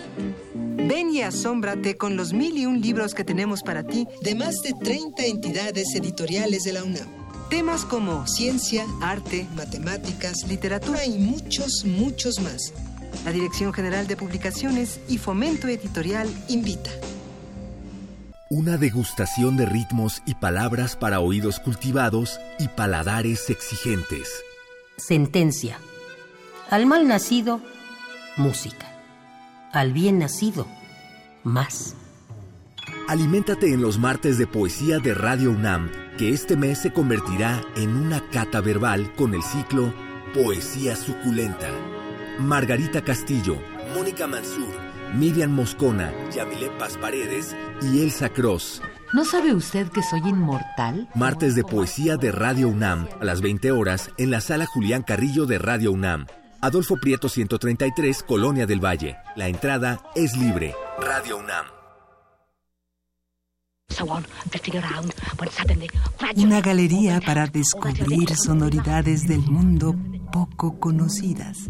Ven y asómbrate con los mil y un libros que tenemos para ti de más de 30 entidades editoriales de la UNAM. Temas como ciencia, arte, matemáticas, literatura y muchos, muchos más. La Dirección General de Publicaciones y Fomento Editorial invita. Una degustación de ritmos y palabras para oídos cultivados y paladares exigentes. Sentencia. Al mal nacido, música. Al bien nacido, más. Aliméntate en los martes de poesía de Radio UNAM, que este mes se convertirá en una cata verbal con el ciclo Poesía Suculenta. Margarita Castillo, Mónica Mansur, Miriam Moscona, Yamile Paz Paredes y Elsa Cross. ¿No sabe usted que soy inmortal? Martes de poesía de Radio UNAM a las 20 horas en la sala Julián Carrillo de Radio UNAM. Adolfo Prieto 133, Colonia del Valle. La entrada es libre. Radio UNAM. Una galería para descubrir sonoridades del mundo poco conocidas.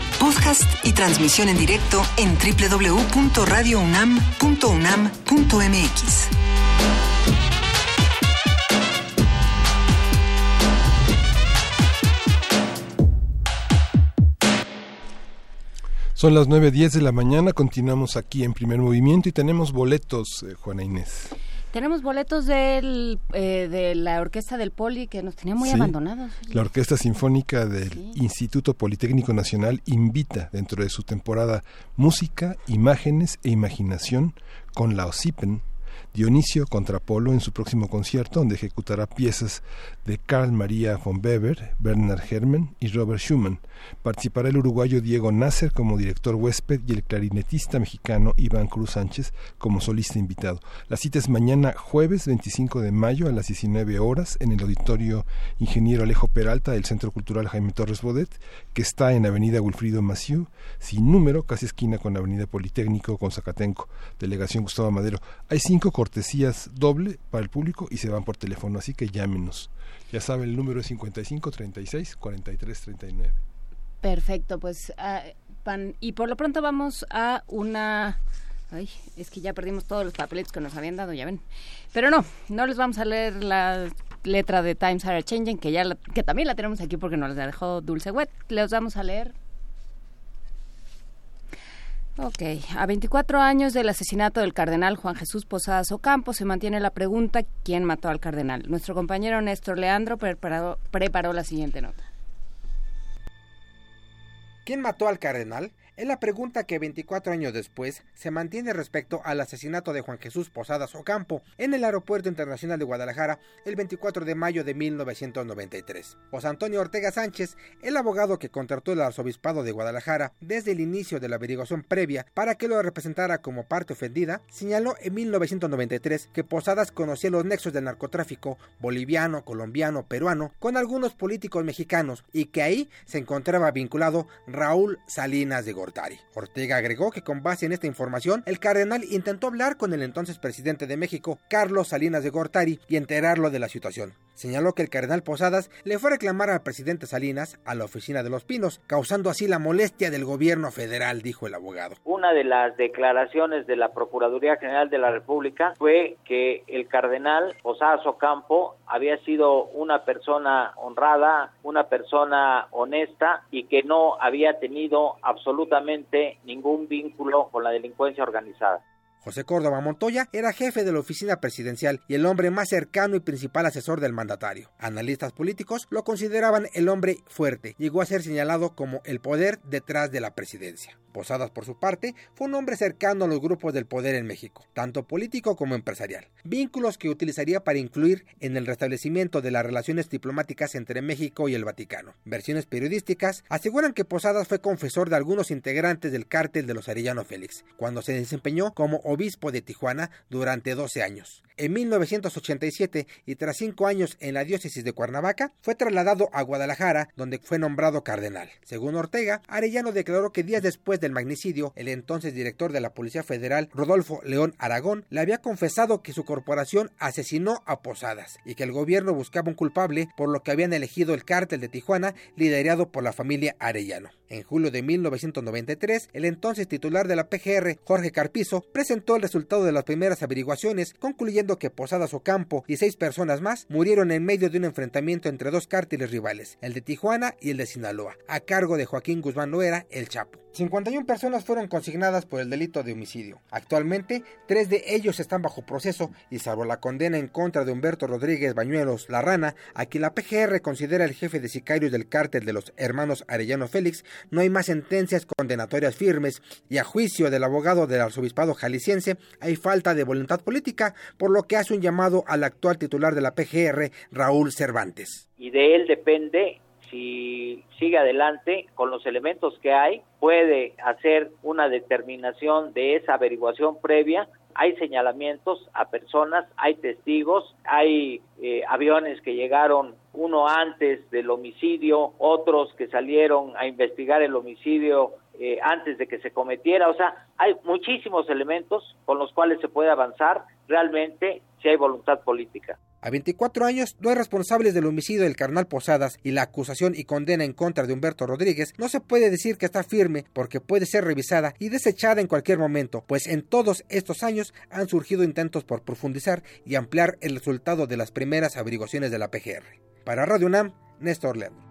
Podcast y transmisión en directo en www.radiounam.unam.mx. Son las 9.10 de la mañana, continuamos aquí en primer movimiento y tenemos boletos, eh, Juana Inés. Tenemos boletos del, eh, de la Orquesta del Poli que nos tenía muy Sí. abandonados. La Orquesta Sinfónica del Instituto Politécnico Nacional invita dentro de su temporada Música, Imágenes e Imaginación con la OSIPEN Dionisio contra Polo en su próximo concierto, donde ejecutará piezas de Carl Maria von Weber, Bernard Herrmann y Robert Schumann. Participará el uruguayo Diego Nasser como director huésped y el clarinetista mexicano Iván Cruz Sánchez como solista invitado. La cita es mañana jueves 25 de mayo a las 19 horas en el auditorio Ingeniero Alejo Peralta del Centro Cultural Jaime Torres Bodet, que está en Avenida Wilfrido Maciú, sin número, casi esquina con Avenida Politécnico con Zacatenco, Delegación Gustavo Madero. Hay cinco cortesías doble para el público y se van por teléfono, así que llámenos. Ya saben, el número es 55 36 43 39. Perfecto, pues ah, pan- y por lo pronto vamos a una Ay, es que ya perdimos todos los papelitos que nos habían dado, ya ven. Pero no, no les vamos a leer la letra de Times Are Changing, que ya la- que también la tenemos aquí porque nos la dejó Dulce Wet. Les vamos a leer. Ok, a 24 años del asesinato del cardenal Juan Jesús Posadas Ocampo se mantiene la pregunta ¿quién mató al cardenal? Nuestro compañero Néstor Leandro preparó, preparó la siguiente nota. ¿Quién mató al cardenal? Es la pregunta que 24 años después se mantiene respecto al asesinato de Juan Jesús Posadas Ocampo en el Aeropuerto Internacional de Guadalajara el 24 de mayo de 1993. José Antonio Ortega Sánchez, el abogado que contrató el arzobispado de Guadalajara desde el inicio de la averiguación previa para que lo representara como parte ofendida, señaló en 1993 que Posadas conocía los nexos del narcotráfico boliviano, colombiano, peruano con algunos políticos mexicanos y que ahí se encontraba vinculado Raúl Salinas de Ortega agregó que con base en esta información, el cardenal intentó hablar con el entonces presidente de México, Carlos Salinas de Gortari, y enterarlo de la situación. Señaló que el cardenal Posadas le fue a reclamar al presidente Salinas a la oficina de los Pinos, causando así la molestia del gobierno federal, dijo el abogado. Una de las declaraciones de la Procuraduría General de la República fue que el cardenal Posadas Ocampo había sido una persona honrada, una persona honesta y que no había tenido absolutamente ningún vínculo con la delincuencia organizada. José Córdoba Montoya era jefe de la oficina presidencial y el hombre más cercano y principal asesor del mandatario. Analistas políticos lo consideraban el hombre fuerte. Llegó a ser señalado como el poder detrás de la presidencia. Posadas, por su parte, fue un hombre cercano a los grupos del poder en México, tanto político como empresarial. Vínculos que utilizaría para influir en el restablecimiento de las relaciones diplomáticas entre México y el Vaticano. Versiones periodísticas aseguran que Posadas fue confesor de algunos integrantes del cártel de los Arellano Félix, cuando se desempeñó como obispo de Tijuana durante 12 años. En 1987 y tras cinco años en la diócesis de Cuernavaca, fue trasladado a Guadalajara, donde fue nombrado cardenal. Según Ortega, Arellano declaró que días después del magnicidio, el entonces director de la Policía Federal, Rodolfo León Aragón, le había confesado que su corporación asesinó a Posadas y que el gobierno buscaba un culpable, por lo que habían elegido el cártel de Tijuana, liderado por la familia Arellano. En julio de 1993, el entonces titular de la PGR, Jorge Carpizo, presentó el resultado de las primeras averiguaciones, concluyendo que Posadas Ocampo y seis personas más murieron en medio de un enfrentamiento entre dos cárteles rivales, el de Tijuana y el de Sinaloa, a cargo de Joaquín Guzmán Loera, el Chapo. 51 personas fueron consignadas por el delito de homicidio. Actualmente, tres de ellos están bajo proceso y salvo la condena en contra de Humberto Rodríguez Bañuelos La Rana, a quien la PGR considera el jefe de sicarios del cártel de los hermanos Arellano Félix, no hay más sentencias condenatorias firmes y a juicio del abogado del arzobispado jalisciense hay falta de voluntad política, por lo que hace un llamado al actual titular de la PGR, Raúl Cervantes. Y de él depende si sigue adelante con los elementos que hay, puede hacer una determinación de esa averiguación previa hay señalamientos a personas, hay testigos, hay eh, aviones que llegaron uno antes del homicidio, otros que salieron a investigar el homicidio eh, antes de que se cometiera. O sea, hay muchísimos elementos con los cuales se puede avanzar realmente si hay voluntad política. A 24 años, dos responsables del homicidio del carnal Posadas y la acusación y condena en contra de Humberto Rodríguez no se puede decir que está firme porque puede ser revisada y desechada en cualquier momento, pues en todos estos años han surgido intentos por profundizar y ampliar el resultado de las primeras averiguaciones de la PGR. Para Radio UNAM, Néstor Ledo.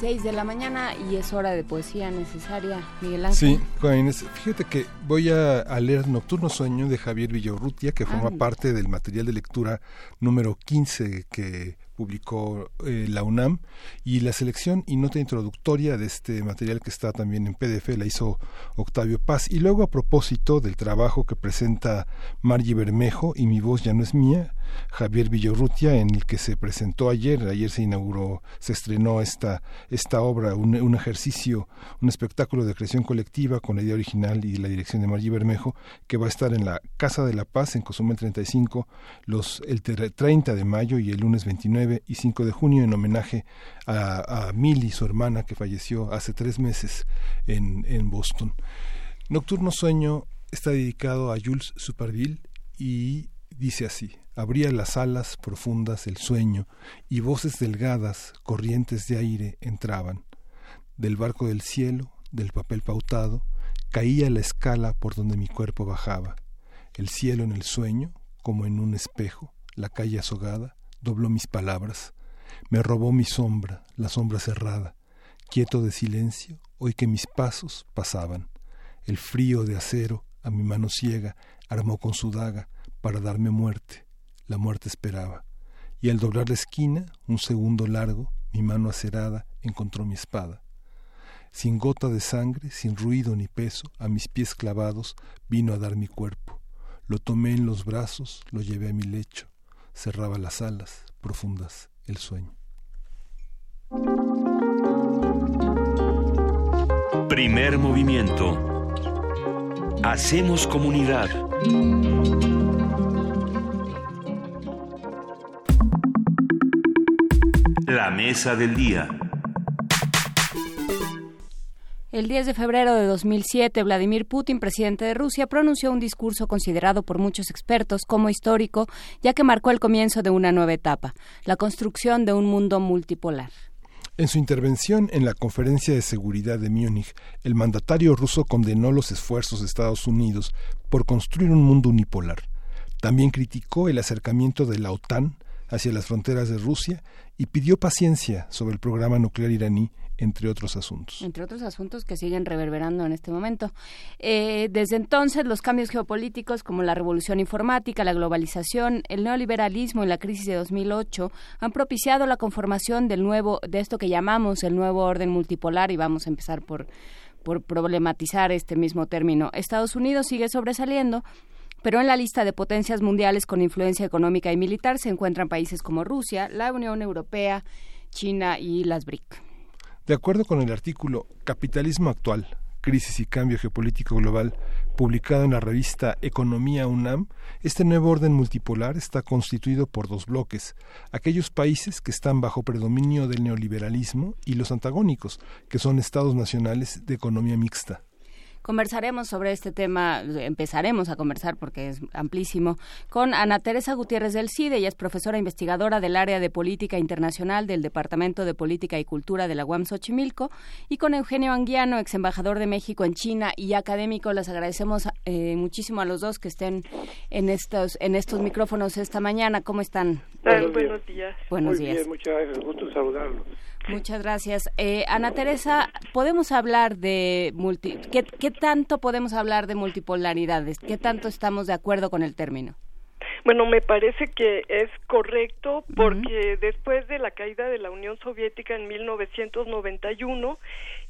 De la mañana y es hora de poesía necesaria, Miguel Ángel. Sí, fíjate que voy a, leer Nocturno Sueño de Javier Villarrutia, que forma parte del material de lectura número 15 que publicó eh, la UNAM. Y la selección y nota introductoria de este material que está también en PDF la hizo Octavio Paz. Y luego a propósito del trabajo que presenta Margie Bermejo y mi voz ya no es mía Javier Villorrutia en el que se presentó ayer ayer se inauguró se estrenó esta esta obra un, ejercicio un espectáculo de creación colectiva con la idea original y la dirección de Margie Bermejo que va a estar en la Casa de la Paz en Cozumel 35 los el 30 de mayo y el lunes 29 y 5 de junio en homenaje a, a Millie, su hermana, que falleció hace tres meses en, en Boston. Nocturno Sueño está dedicado a Jules Superville y dice así. Abría las alas profundas el sueño y voces delgadas, corrientes de aire, entraban. Del barco del cielo, del papel pautado, caía la escala por donde mi cuerpo bajaba. El cielo en el sueño, como en un espejo, la calle azogada, dobló mis palabras, me robó mi sombra, la sombra cerrada, quieto de silencio, hoy que mis pasos pasaban. El frío de acero a mi mano ciega armó con su daga para darme muerte. La muerte esperaba. Y al doblar la esquina, un segundo largo, mi mano acerada encontró mi espada. Sin gota de sangre, sin ruido ni peso, a mis pies clavados vino a dar mi cuerpo. Lo tomé en los brazos, lo llevé a mi lecho cerraba las alas profundas el sueño. Primer movimiento. Hacemos comunidad. La mesa del día. El 10 de febrero de 2007, Vladimir Putin, presidente de Rusia, pronunció un discurso considerado por muchos expertos como histórico, ya que marcó el comienzo de una nueva etapa, la construcción de un mundo multipolar. En su intervención en la Conferencia de Seguridad de Múnich, el mandatario ruso condenó los esfuerzos de Estados Unidos por construir un mundo unipolar. También criticó el acercamiento de la OTAN hacia las fronteras de Rusia y pidió paciencia sobre el programa nuclear iraní entre otros asuntos. Entre otros asuntos que siguen reverberando en este momento. Eh, desde entonces, los cambios geopolíticos como la revolución informática, la globalización, el neoliberalismo y la crisis de 2008 han propiciado la conformación del nuevo, de esto que llamamos el nuevo orden multipolar y vamos a empezar por, por problematizar este mismo término. Estados Unidos sigue sobresaliendo pero en la lista de potencias mundiales con influencia económica y militar se encuentran países como Rusia, la Unión Europea, China y las BRIC. De acuerdo con el artículo Capitalismo actual, crisis y cambio geopolítico global, publicado en la revista Economía UNAM, este nuevo orden multipolar está constituido por dos bloques, aquellos países que están bajo predominio del neoliberalismo y los antagónicos, que son estados nacionales de economía mixta. Conversaremos sobre este tema, empezaremos a conversar porque es amplísimo, con Ana Teresa Gutiérrez del CIDE, ella es profesora investigadora del área de política internacional del Departamento de Política y Cultura de la UAM Xochimilco, y con Eugenio Anguiano, ex embajador de México en China y académico. Les agradecemos eh, muchísimo a los dos que estén en estos, en estos micrófonos esta mañana. ¿Cómo están? buenos días. Buenos días. muchas gracias. Gusto saludarlos. Muchas gracias. Eh, Ana Teresa, ¿podemos hablar de multi ¿qué, ¿qué, tanto podemos hablar de multipolaridades? ¿Qué tanto estamos de acuerdo con el término? Bueno, me parece que es correcto porque después de la caída de la Unión Soviética en 1991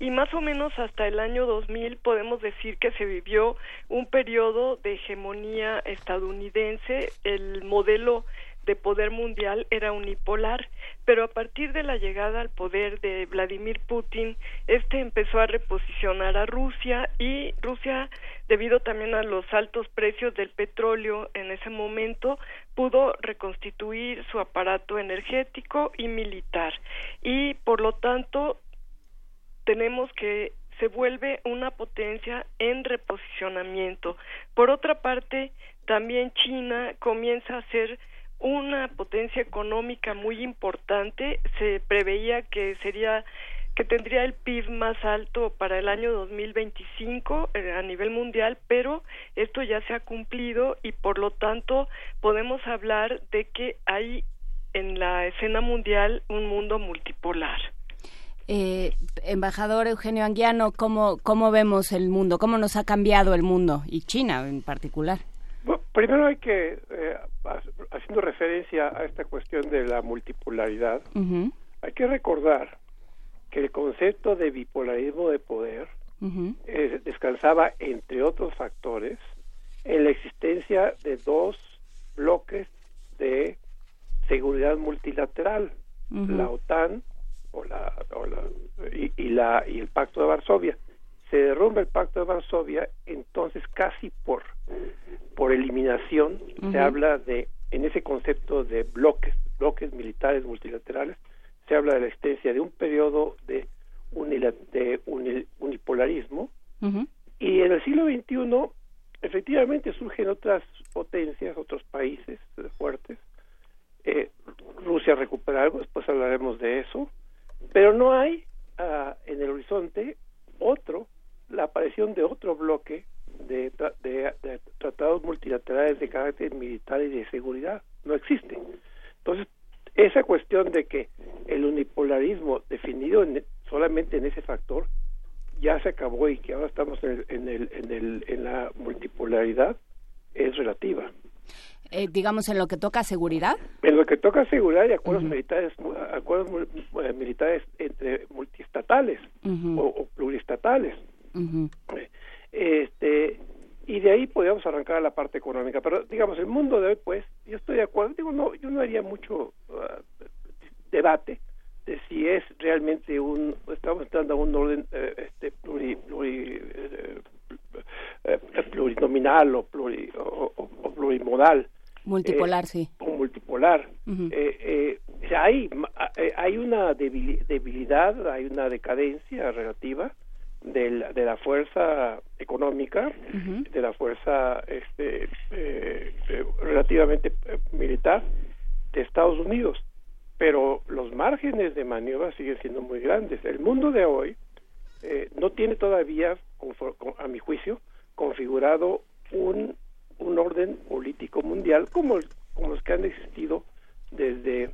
y más o menos hasta el año 2000 podemos decir que se vivió un periodo de hegemonía estadounidense, el modelo de poder mundial era unipolar, pero a partir de la llegada al poder de Vladimir Putin, este empezó a reposicionar a Rusia y Rusia, debido también a los altos precios del petróleo en ese momento, pudo reconstituir su aparato energético y militar. Y por lo tanto, tenemos que se vuelve una potencia en reposicionamiento. Por otra parte, también China comienza a ser una potencia económica muy importante. Se preveía que sería que tendría el PIB más alto para el año 2025 eh, a nivel mundial, pero esto ya se ha cumplido y por lo tanto podemos hablar de que hay en la escena mundial un mundo multipolar. Eh, embajador Eugenio Anguiano, ¿cómo, ¿cómo vemos el mundo? ¿Cómo nos ha cambiado el mundo? Y China en particular. Primero hay que, eh, haciendo referencia a esta cuestión de la multipolaridad, hay que recordar que el concepto de bipolarismo de poder eh, descansaba, entre otros factores, en la existencia de dos bloques de seguridad multilateral, la OTAN o la, y, la, y el Pacto de Varsovia. Se derrumba el Pacto de Varsovia, entonces casi por, por eliminación se habla de, en ese concepto de bloques, bloques militares multilaterales, se habla de la existencia de un periodo de, de unipolarismo. Y en el siglo XXI efectivamente surgen otras potencias, otros países fuertes. Eh, Rusia recupera algo, después hablaremos de eso, pero no hay ah, en el horizonte otro, la aparición de otro bloque de, de, tratados multilaterales de carácter militar y de seguridad. No existe. Entonces, esa cuestión de que el unipolarismo definido solamente en ese factor ya se acabó y que ahora estamos en, el, en, el, en, la multipolaridad es relativa. Eh, digamos en lo que toca seguridad. En lo que toca seguridad y acuerdos militares, acuerdos eh, militares entre multiestatales o, pluristatales. Este y de ahí podríamos arrancar a la parte económica. Pero digamos el mundo de hoy, pues, yo estoy de acuerdo. Digo no, yo no haría mucho uh, debate de si es realmente un estamos entrando a un orden eh, este pluri, pluri plurinominal o, pluri, o plurimodal Multipolar, eh, sí. O multipolar. Eh, eh, hay, hay una debilidad, hay una decadencia relativa de la, de la fuerza económica, de la fuerza este, relativamente militar de Estados Unidos. Pero los márgenes de maniobra siguen siendo muy grandes. El mundo de hoy no tiene todavía, a mi juicio, configurado un un orden político mundial como, como los que han existido desde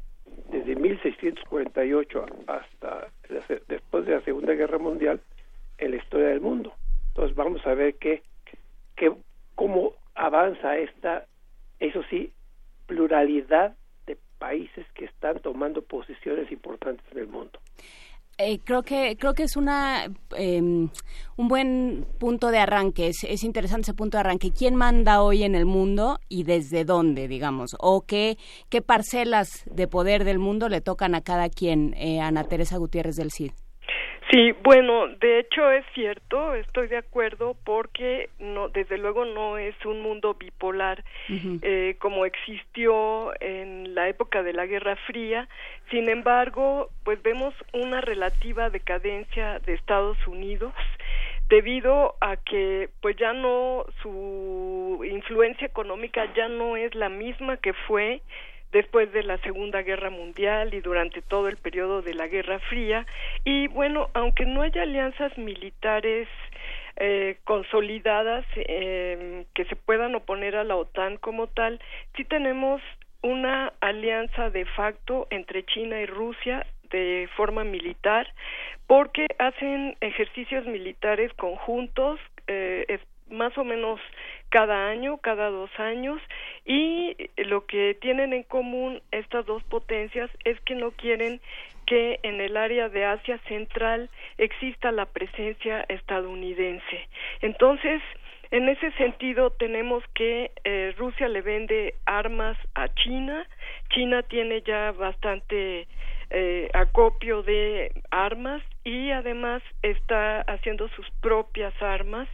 desde 1648 hasta después de la Segunda Guerra Mundial en la historia del mundo. Entonces vamos a ver qué, qué cómo avanza esta, eso sí, pluralidad de países que están tomando posiciones importantes en el mundo. Eh, creo que creo que es una em, un buen punto de arranque es, es, interesante ese punto de arranque quién manda hoy en el mundo y desde dónde digamos o qué qué parcelas de poder del mundo le tocan a cada quien eh, Ana Teresa Gutiérrez del Cid Sí, bueno, de hecho es cierto, estoy de acuerdo porque no, desde luego no es un mundo bipolar eh, como existió en la época de la Guerra Fría. Sin embargo, pues vemos una relativa decadencia de Estados Unidos debido a que pues ya no su influencia económica ya no es la misma que fue después de la Segunda Guerra Mundial y durante todo el periodo de la Guerra Fría. Y bueno, aunque no haya alianzas militares eh, consolidadas eh, que se puedan oponer a la OTAN como tal, sí tenemos una alianza de facto entre China y Rusia de forma militar porque hacen ejercicios militares conjuntos eh, más o menos cada año, cada dos años, y lo que tienen en común estas dos potencias es que no quieren que en el área de Asia Central exista la presencia estadounidense. Entonces, en ese sentido, tenemos que eh, Rusia le vende armas a China. China tiene ya bastante eh, acopio de armas y además está haciendo sus propias armas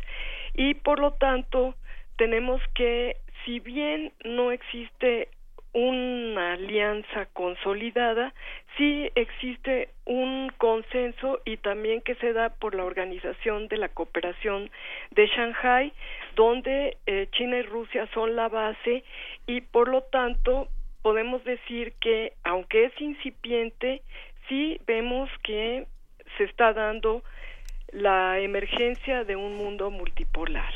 y por lo tanto tenemos que si bien no existe una alianza consolidada, sí existe un consenso y también que se da por la Organización de la Cooperación de Shanghai, donde eh, China y Rusia son la base y por lo tanto podemos decir que aunque es incipiente, sí vemos que se está dando la emergencia de un mundo multipolar.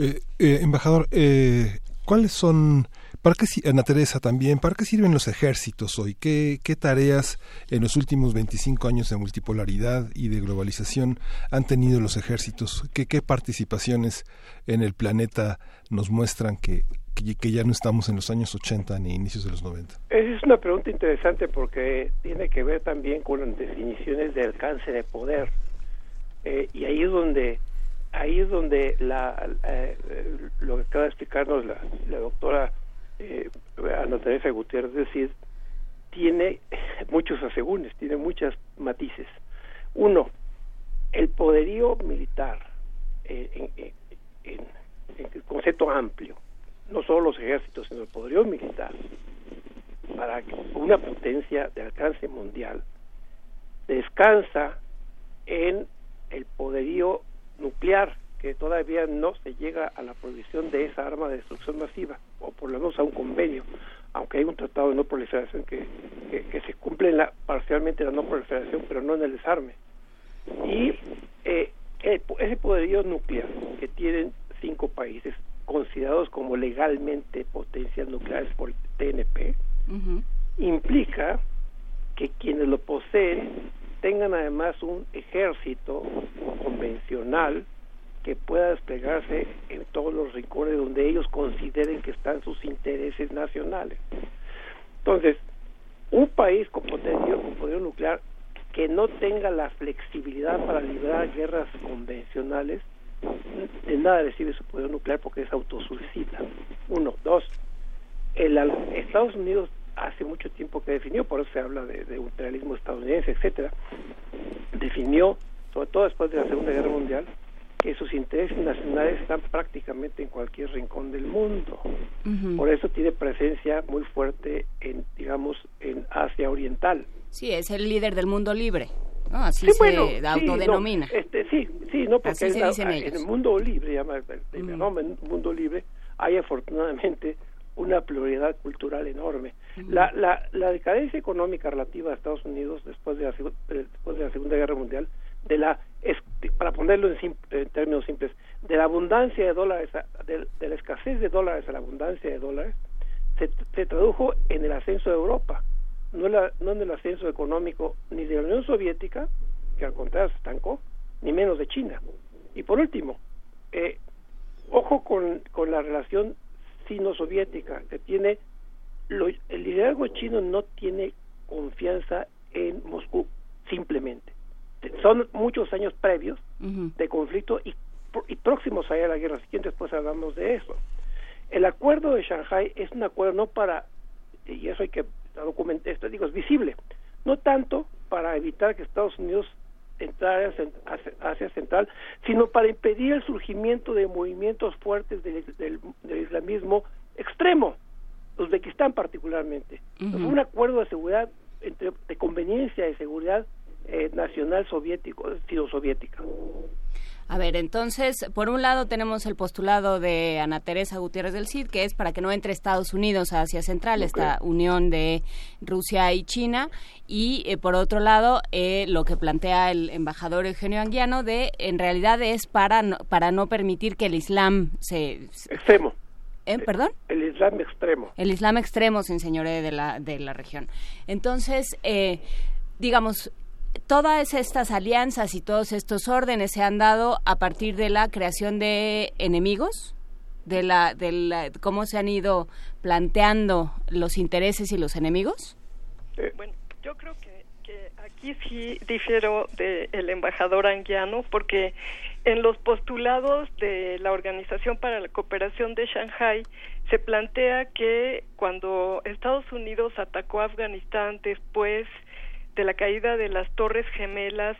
Eh, eh, embajador, eh, ¿cuáles son, para qué, Ana Teresa también, para qué sirven los ejércitos hoy? ¿Qué, ¿Qué tareas en los últimos 25 años de multipolaridad y de globalización han tenido los ejércitos? ¿Qué, participaciones en el planeta nos muestran que, que, ya no estamos en los años 80 ni inicios de los 90? Esa es una pregunta interesante porque tiene que ver también con las definiciones de alcance de poder. y ahí es donde ahí es donde la, eh, lo que acaba de explicarnos la, doctora eh, Ana Teresa Gutiérrez, decir, tiene muchos asegúnes, tiene muchos matices. Uno, el poderío militar eh, en, en, el concepto amplio, no solo los ejércitos, sino el poderío militar, para una potencia de alcance mundial, descansa en el poderío nuclear que todavía no se llega a la prohibición de esa arma de destrucción masiva, o por lo menos a un convenio, aunque hay un tratado de no proliferación que, que, se cumple la, parcialmente la no proliferación, pero no en el desarme. Y eh, ese poderío nuclear que tienen cinco países considerados como legalmente potencias nucleares por el TNP, implica que quienes lo poseen tengan además un ejército convencional que pueda desplegarse en todos los rincones donde ellos consideren que están sus intereses nacionales. Entonces, un país con potencia, con poder nuclear, que no tenga la flexibilidad para librar guerras convencionales, de nada recibe su poder nuclear porque es autosuicida. Uno. Dos, el, Estados Unidos hace mucho tiempo que definió, por eso se habla de, de imperialismo estadounidense, etcétera, definió, sobre todo después de la Segunda Guerra Mundial, que sus intereses nacionales están prácticamente en cualquier rincón del mundo. Por eso tiene presencia muy fuerte en, digamos, en Asia Oriental. Sí, es el líder del mundo libre. así se autodenomina. este, sí, sí, no, porque en el mundo libre, llama el, mundo libre, hay afortunadamente una pluralidad cultural enorme. la, la, la, decadencia económica relativa a Estados Unidos después de la, después de la Segunda Guerra Mundial, de la para ponerlo en, términos simples, de la abundancia de dólares, de, la escasez de dólares a la abundancia de dólares, se, se tradujo en el ascenso de Europa, no, la, no en el ascenso económico ni de la Unión Soviética, que al contrario se estancó, ni menos de China. Y por último, eh, ojo con, con la relación sino-soviética, que tiene, el liderazgo chino no tiene confianza en Moscú, simplemente. Son muchos años previos de conflicto y, y próximos a la guerra siguiente, después hablamos de eso. El acuerdo de Shanghai es un acuerdo no para, y eso hay que documentar, esto digo, es visible, no tanto para evitar que Estados Unidos entrar hacia Central, sino para impedir el surgimiento de movimientos fuertes del, islamismo extremo, Uzbekistán particularmente. un acuerdo de seguridad, entre, de conveniencia de seguridad eh, nacional soviético, sido soviética. A ver, entonces, por un lado tenemos el postulado de Ana Teresa Gutiérrez del CID, que es para que no entre Estados Unidos a Asia Central, esta unión de Rusia y China, y eh, por otro lado, eh, lo que plantea el embajador Eugenio Anguiano, de en realidad es para no, para no permitir que el Islam se... Extremo. ¿Eh? ¿Perdón? El Islam extremo. El Islam extremo se enseñore de la, de la región. Entonces, eh, digamos, todas estas alianzas y todos estos órdenes se han dado a partir de la creación de enemigos de la, de cómo se han ido planteando los intereses y los enemigos? Bueno, yo creo que, aquí sí difiero del embajador anguiano porque en los postulados de la Organización para la Cooperación de Shanghai se plantea que cuando Estados Unidos atacó a Afganistán después de la caída de las Torres Gemelas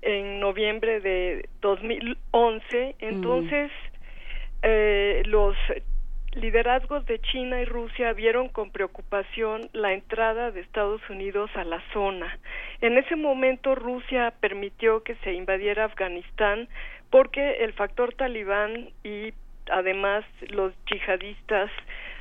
en noviembre de 2011, entonces eh, los liderazgos de China y Rusia vieron con preocupación la entrada de Estados Unidos a la zona. En ese momento Rusia permitió que se invadiera Afganistán porque el factor talibán y además los yihadistas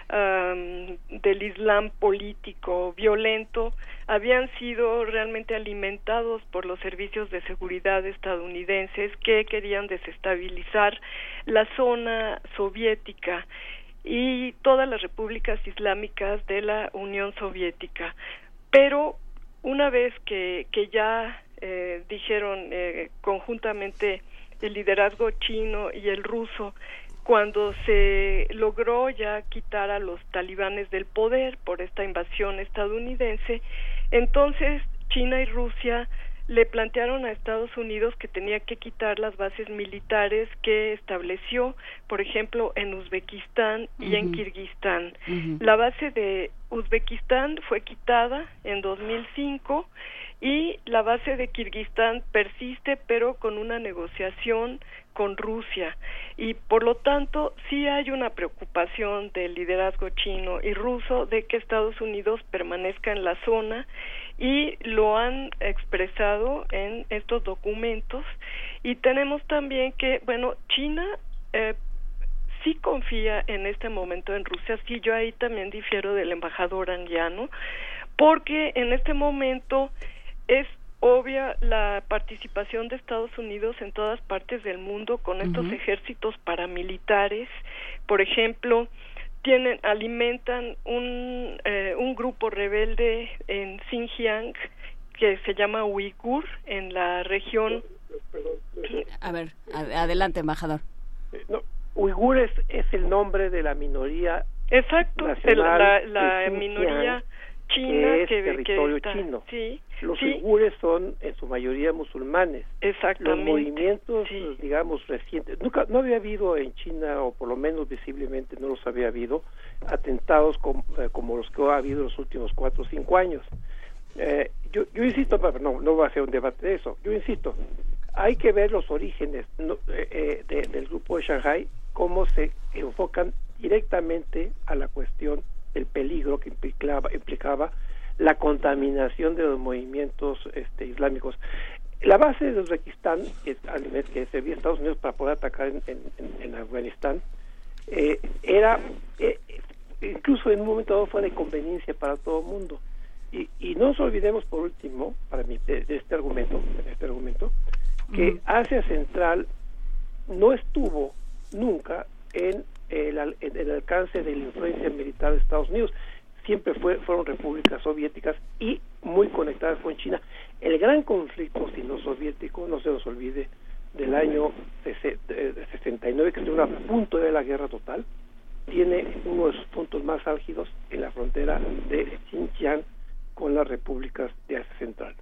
del Islam político violento habían sido realmente alimentados por los servicios de seguridad estadounidenses que querían desestabilizar la zona soviética y todas las repúblicas islámicas de la Unión Soviética. Pero una vez que, que ya eh, dijeron eh, conjuntamente el liderazgo chino y el ruso cuando se logró ya quitar a los talibanes del poder por esta invasión estadounidense, entonces China y Rusia le plantearon a Estados Unidos que tenía que quitar las bases militares que estableció, por ejemplo, en Uzbekistán y en Kirguistán. La base de Uzbekistán fue quitada en 2005 y la base de Kirguistán persiste pero con una negociación con Rusia. Y por lo tanto sí hay una preocupación del liderazgo chino y ruso de que Estados Unidos permanezca en la zona y lo han expresado en estos documentos. Y tenemos también que bueno China eh, sí confía en este momento en Rusia. Sí yo ahí también difiero del embajador anguiano porque en este momento es obvia la participación de Estados Unidos en todas partes del mundo con estos ejércitos paramilitares. Por ejemplo, tienen alimentan un eh, un grupo rebelde en Xinjiang que se llama Uigur en la región. A ver, adelante, embajador. Eh, no, Uigur es, el nombre de la minoría. Exacto, la, la minoría China que es territorio chino. los uigures son en su mayoría musulmanes. Exactamente. Los movimientos, digamos, recientes, nunca, no había habido en China, o por lo menos visiblemente no los había habido, atentados eh, como los que ha habido en los últimos cuatro o cinco años. Eh, yo, yo insisto, no, no va a ser un debate de eso, yo insisto, hay que ver los orígenes eh, del grupo de Shanghai, cómo se enfocan directamente a la cuestión el peligro que implicaba, implicaba la contaminación de los movimientos este, islámicos. La base de Uzbekistán, que, que servía a Estados Unidos para poder atacar en, Afganistán, eh, era, eh, incluso en un momento dado fue de conveniencia para todo el mundo. Y, y, no nos olvidemos, por último, para mí, de, este argumento, de este argumento, que Asia Central no estuvo nunca en el, el, alcance de la influencia militar de Estados Unidos. Siempre fue, fueron repúblicas soviéticas y muy conectadas con China. El gran conflicto sino-soviético, no se nos olvide, del año 69, que estuvo a punto de la guerra total, tiene uno de sus puntos más álgidos en la frontera de Xinjiang con las repúblicas de Asia Central.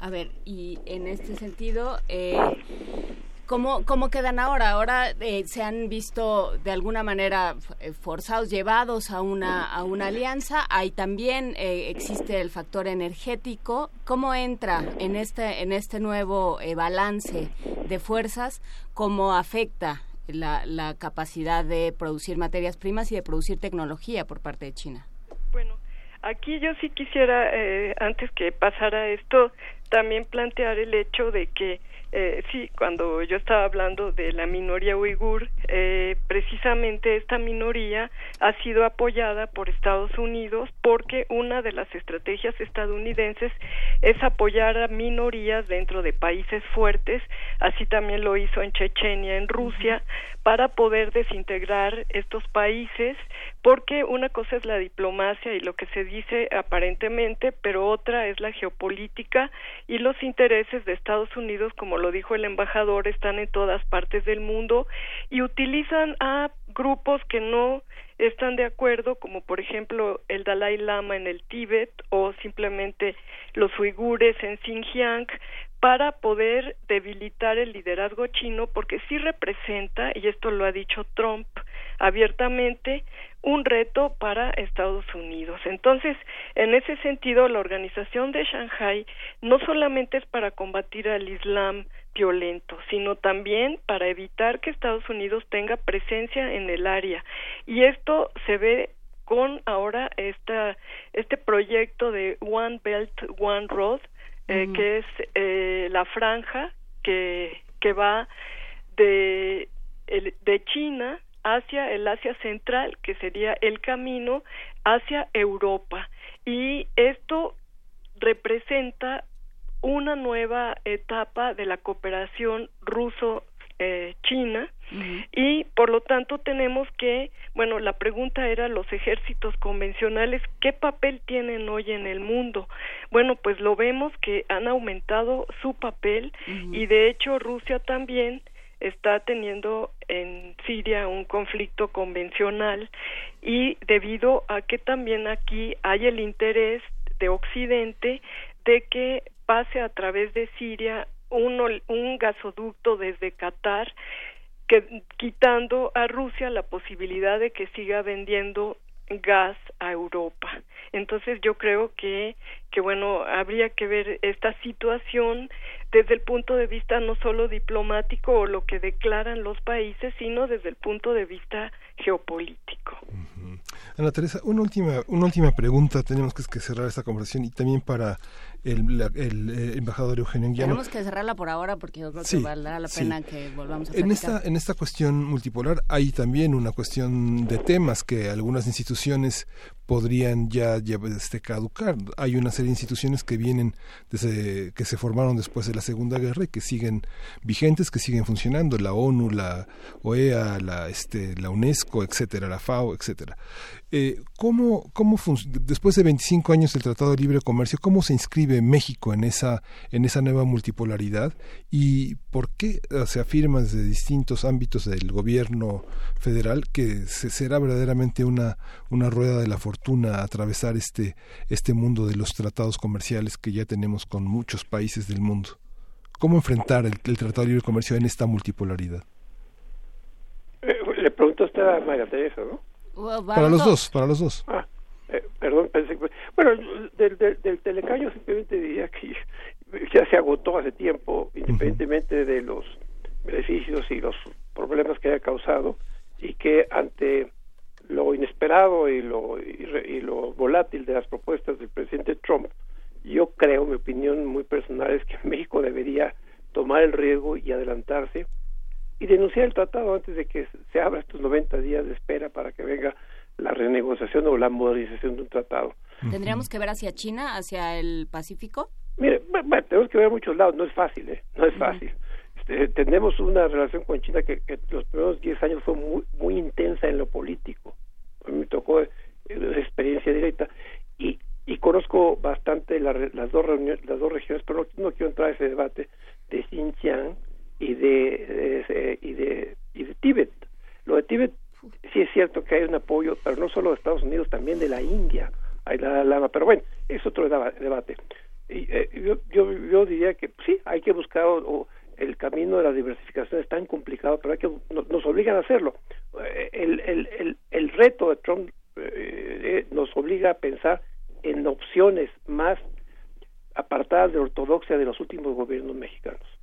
A ver, y en este sentido, eh, ¿Cómo, ¿Cómo quedan ahora? Ahora eh, se han visto de alguna manera eh, forzados, llevados a una, a una alianza. Hay también eh, existe el factor energético. ¿Cómo entra en este, en este nuevo balance de fuerzas? ¿Cómo afecta la, la capacidad de producir materias primas y de producir tecnología por parte de China? Bueno, aquí yo sí quisiera, antes que pasara esto, también plantear el hecho de que eh, sí, cuando yo estaba hablando de la minoría uigur, eh, precisamente esta minoría ha sido apoyada por Estados Unidos porque una de las estrategias estadounidenses es apoyar a minorías dentro de países fuertes, así también lo hizo en Chechenia, en Rusia, para poder desintegrar estos países, porque una cosa es la diplomacia y lo que se dice aparentemente, pero otra es la geopolítica y los intereses de Estados Unidos, como lo dijo el embajador, están en todas partes del mundo y utilizan a grupos que no están de acuerdo, como por ejemplo el Dalai Lama en el Tíbet o simplemente los uigures en Xinjiang, para poder debilitar el liderazgo chino, porque sí representa, y esto lo ha dicho Trump abiertamente, un reto para Estados Unidos. Entonces, en ese sentido, la organización de Shanghai no solamente es para combatir al Islam violento, sino también para evitar que Estados Unidos tenga presencia en el área. Y esto se ve con ahora esta, este proyecto de One Belt, One Road, eh, que es eh, la franja que, que va de, el, de China hacia el Asia Central, que sería el camino hacia Europa. Y esto representa una nueva etapa de la cooperación ruso eh, China. Y por lo tanto tenemos que, bueno, la pregunta era los ejércitos convencionales, ¿qué papel tienen hoy en el mundo? Bueno, pues lo vemos que han aumentado su papel y de hecho Rusia también está teniendo en Siria un conflicto convencional y debido a que también aquí hay el interés de Occidente de que pase a través de Siria un, un gasoducto desde Qatar que, quitando a Rusia la posibilidad de que siga vendiendo gas a Europa. Entonces yo creo que que bueno, habría que ver esta situación desde el punto de vista no solo diplomático o lo que declaran los países, sino desde el punto de vista geopolítico. Ana Teresa, una última, una última pregunta, tenemos que, cerrar esta conversación y también para el, el, embajador Eugenio Anguiano. Tenemos que cerrarla por ahora porque yo creo que valdrá la pena que volvamos a en esta En esta cuestión multipolar hay también una cuestión de temas que algunas instituciones podrían ya, este, caducar. Hay una serie de instituciones que vienen desde que se formaron después de la Segunda Guerra y que siguen vigentes, que siguen funcionando, la ONU, la OEA, la este la UNESCO, etcétera, la FAO, etcétera. Eh, ¿Cómo, cómo después de 25 años del Tratado de Libre Comercio, cómo se inscribe México en esa, en esa nueva multipolaridad y por qué se afirma desde distintos ámbitos del gobierno federal que se, será verdaderamente una, una rueda de la fortuna atravesar este, este mundo de los tratados comerciales que ya tenemos con muchos países del mundo? ¿Cómo enfrentar el, Tratado de Libre Comercio en esta multipolaridad? Eh, le pregunto a usted a María Teresa, ¿no? para los dos, para los dos. Ah, eh, perdón, pensé que... Bueno, del, del, del telecaño simplemente diría que ya se agotó hace tiempo, independientemente de los beneficios y los problemas que haya causado, y que ante lo inesperado y lo, y, lo volátil de las propuestas del presidente Trump, yo creo, mi opinión muy personal es que México debería tomar el riesgo y adelantarse y denunciar el tratado antes de que se abra estos 90 días de espera para que venga la renegociación o la modernización de un tratado. ¿Tendríamos que ver hacia China, hacia el Pacífico? Mire, bueno, tenemos que ver a muchos lados, no es fácil, ¿eh? No es fácil. Este, tenemos una relación con China que, los primeros 10 años fue muy, muy intensa en lo político. A mí me tocó eh, experiencia directa y, y conozco bastante las dos reuniones, las dos regiones, pero no, no quiero entrar a ese debate de Xinjiang y de, y de y de Tíbet. Lo de Tíbet sí es cierto que hay un apoyo, pero no solo de Estados Unidos, también de la India. Hay la lama, pero bueno, es otro debate. Y, eh, yo, yo, yo diría que sí, hay que buscar el camino de la diversificación es tan complicado, pero hay que nos, obligan a hacerlo. Eh, el, el, el, el reto de Trump eh, nos obliga a pensar en opciones más apartadas de ortodoxia de los últimos gobiernos mexicanos.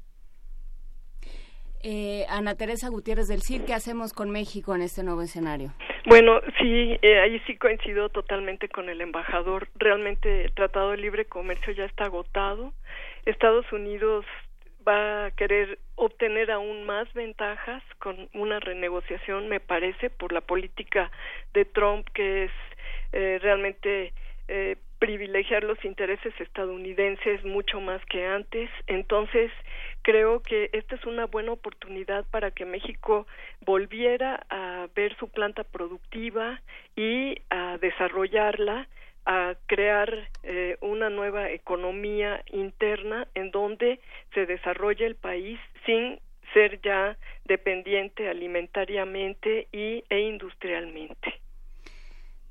Eh, Ana Teresa Gutiérrez del CIR, ¿qué hacemos con México en este nuevo escenario? Bueno, sí, eh, ahí sí coincido totalmente con el embajador. Realmente el Tratado de Libre Comercio ya está agotado. Estados Unidos va a querer obtener aún más ventajas con una renegociación, me parece, por la política de Trump, que es eh, realmente eh, privilegiar los intereses estadounidenses mucho más que antes. Entonces, creo que esta es una buena oportunidad para que México volviera a ver su planta productiva y a desarrollarla a crear eh, una nueva economía interna en donde se desarrolle el país sin ser ya dependiente alimentariamente y, e industrialmente.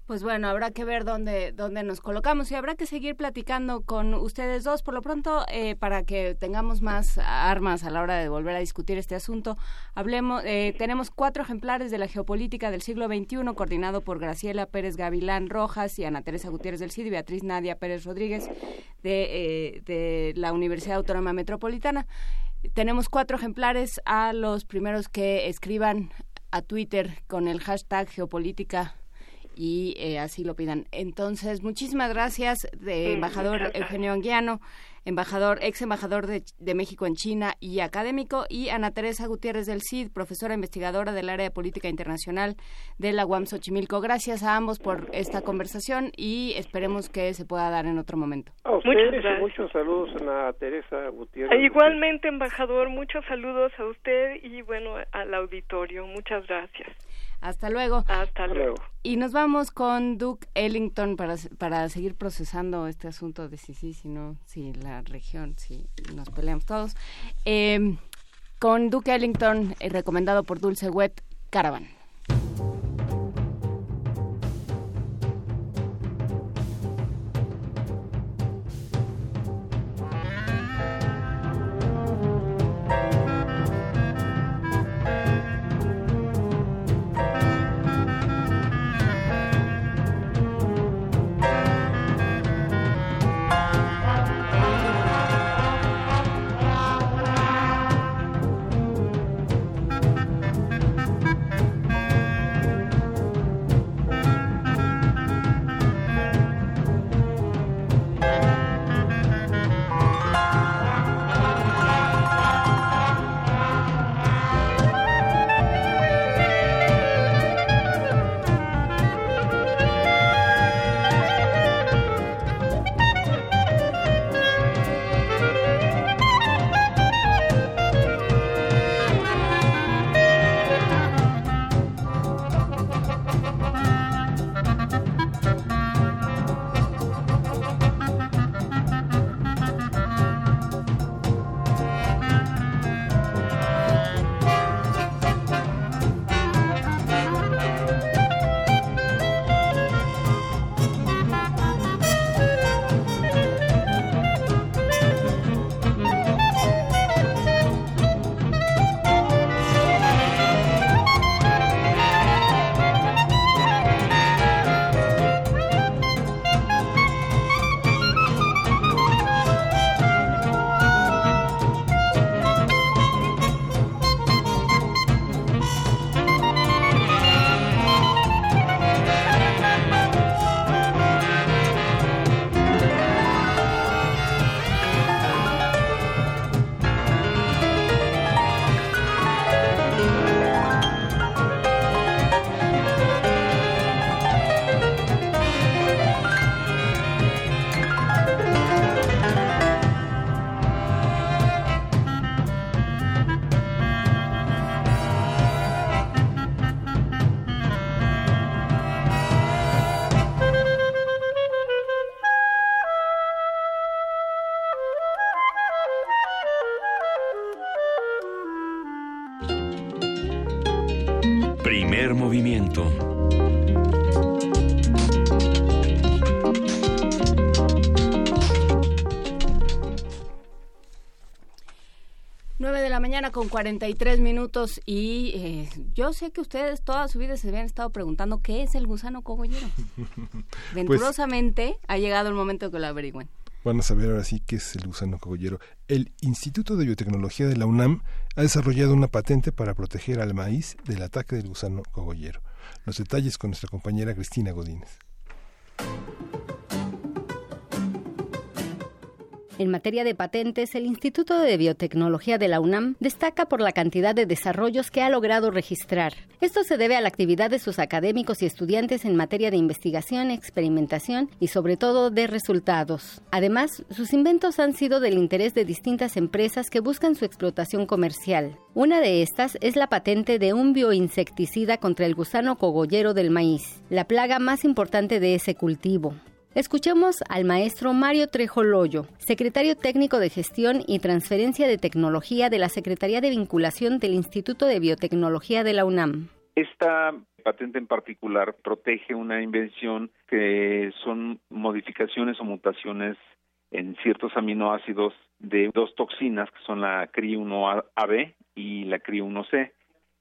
Pues bueno, habrá que ver dónde, dónde nos colocamos y habrá que seguir platicando con ustedes dos. Por lo pronto, eh, para que tengamos más armas a la hora de volver a discutir este asunto, hablemos. Eh, tenemos cuatro ejemplares de la geopolítica del siglo XXI, coordinado por Graciela Pérez Gavilán Rojas y Ana Teresa Gutiérrez del CID y Beatriz Nadia Pérez Rodríguez de, eh, de la Universidad Autónoma Metropolitana. Tenemos cuatro ejemplares a los primeros que escriban a Twitter con el hashtag geopolítica y eh, así lo pidan. Entonces, muchísimas gracias, de embajador Eugenio Anguiano, embajador, ex embajador de, de, México en China y académico, y Ana Teresa Gutiérrez del CID, profesora investigadora del área de política internacional de la UAM Xochimilco. Gracias a ambos por esta conversación y esperemos que se pueda dar en otro momento. A ustedes muchos saludos, Ana Teresa Gutiérrez. E igualmente, embajador, muchos saludos a usted y bueno, al auditorio. Muchas gracias. Hasta luego. Hasta luego. Y nos vamos con Duke Ellington para, para seguir procesando este asunto de si sí, si no, si la región, si nos peleamos todos. Eh, con Duke Ellington, eh, recomendado por Dulce Wet, Caravan. Mañana con 43 minutos y eh, yo sé que ustedes toda su vida se habían estado preguntando qué es el gusano cogollero. Venturosamente ha llegado el momento que lo averigüen. Van a saber ahora sí qué es el gusano cogollero. El Instituto de Biotecnología de la UNAM ha desarrollado una patente para proteger al maíz del ataque del gusano cogollero. Los detalles con nuestra compañera Cristina Godínez. En materia de patentes, el Instituto de Biotecnología de la UNAM destaca por la cantidad de desarrollos que ha logrado registrar. Esto se debe a la actividad de sus académicos y estudiantes en materia de investigación, experimentación y sobre todo de resultados. Además, sus inventos han sido del interés de distintas empresas que buscan su explotación comercial. Una de estas es la patente de un bioinsecticida contra el gusano cogollero del maíz, la plaga más importante de ese cultivo. Escuchemos al maestro Mario Trejo Loyo, secretario técnico de gestión y transferencia de tecnología de la Secretaría de Vinculación del Instituto de Biotecnología de la UNAM. Esta patente en particular protege una invención que son modificaciones o mutaciones en ciertos aminoácidos de dos toxinas que son la CRI1AB y la CRI1C.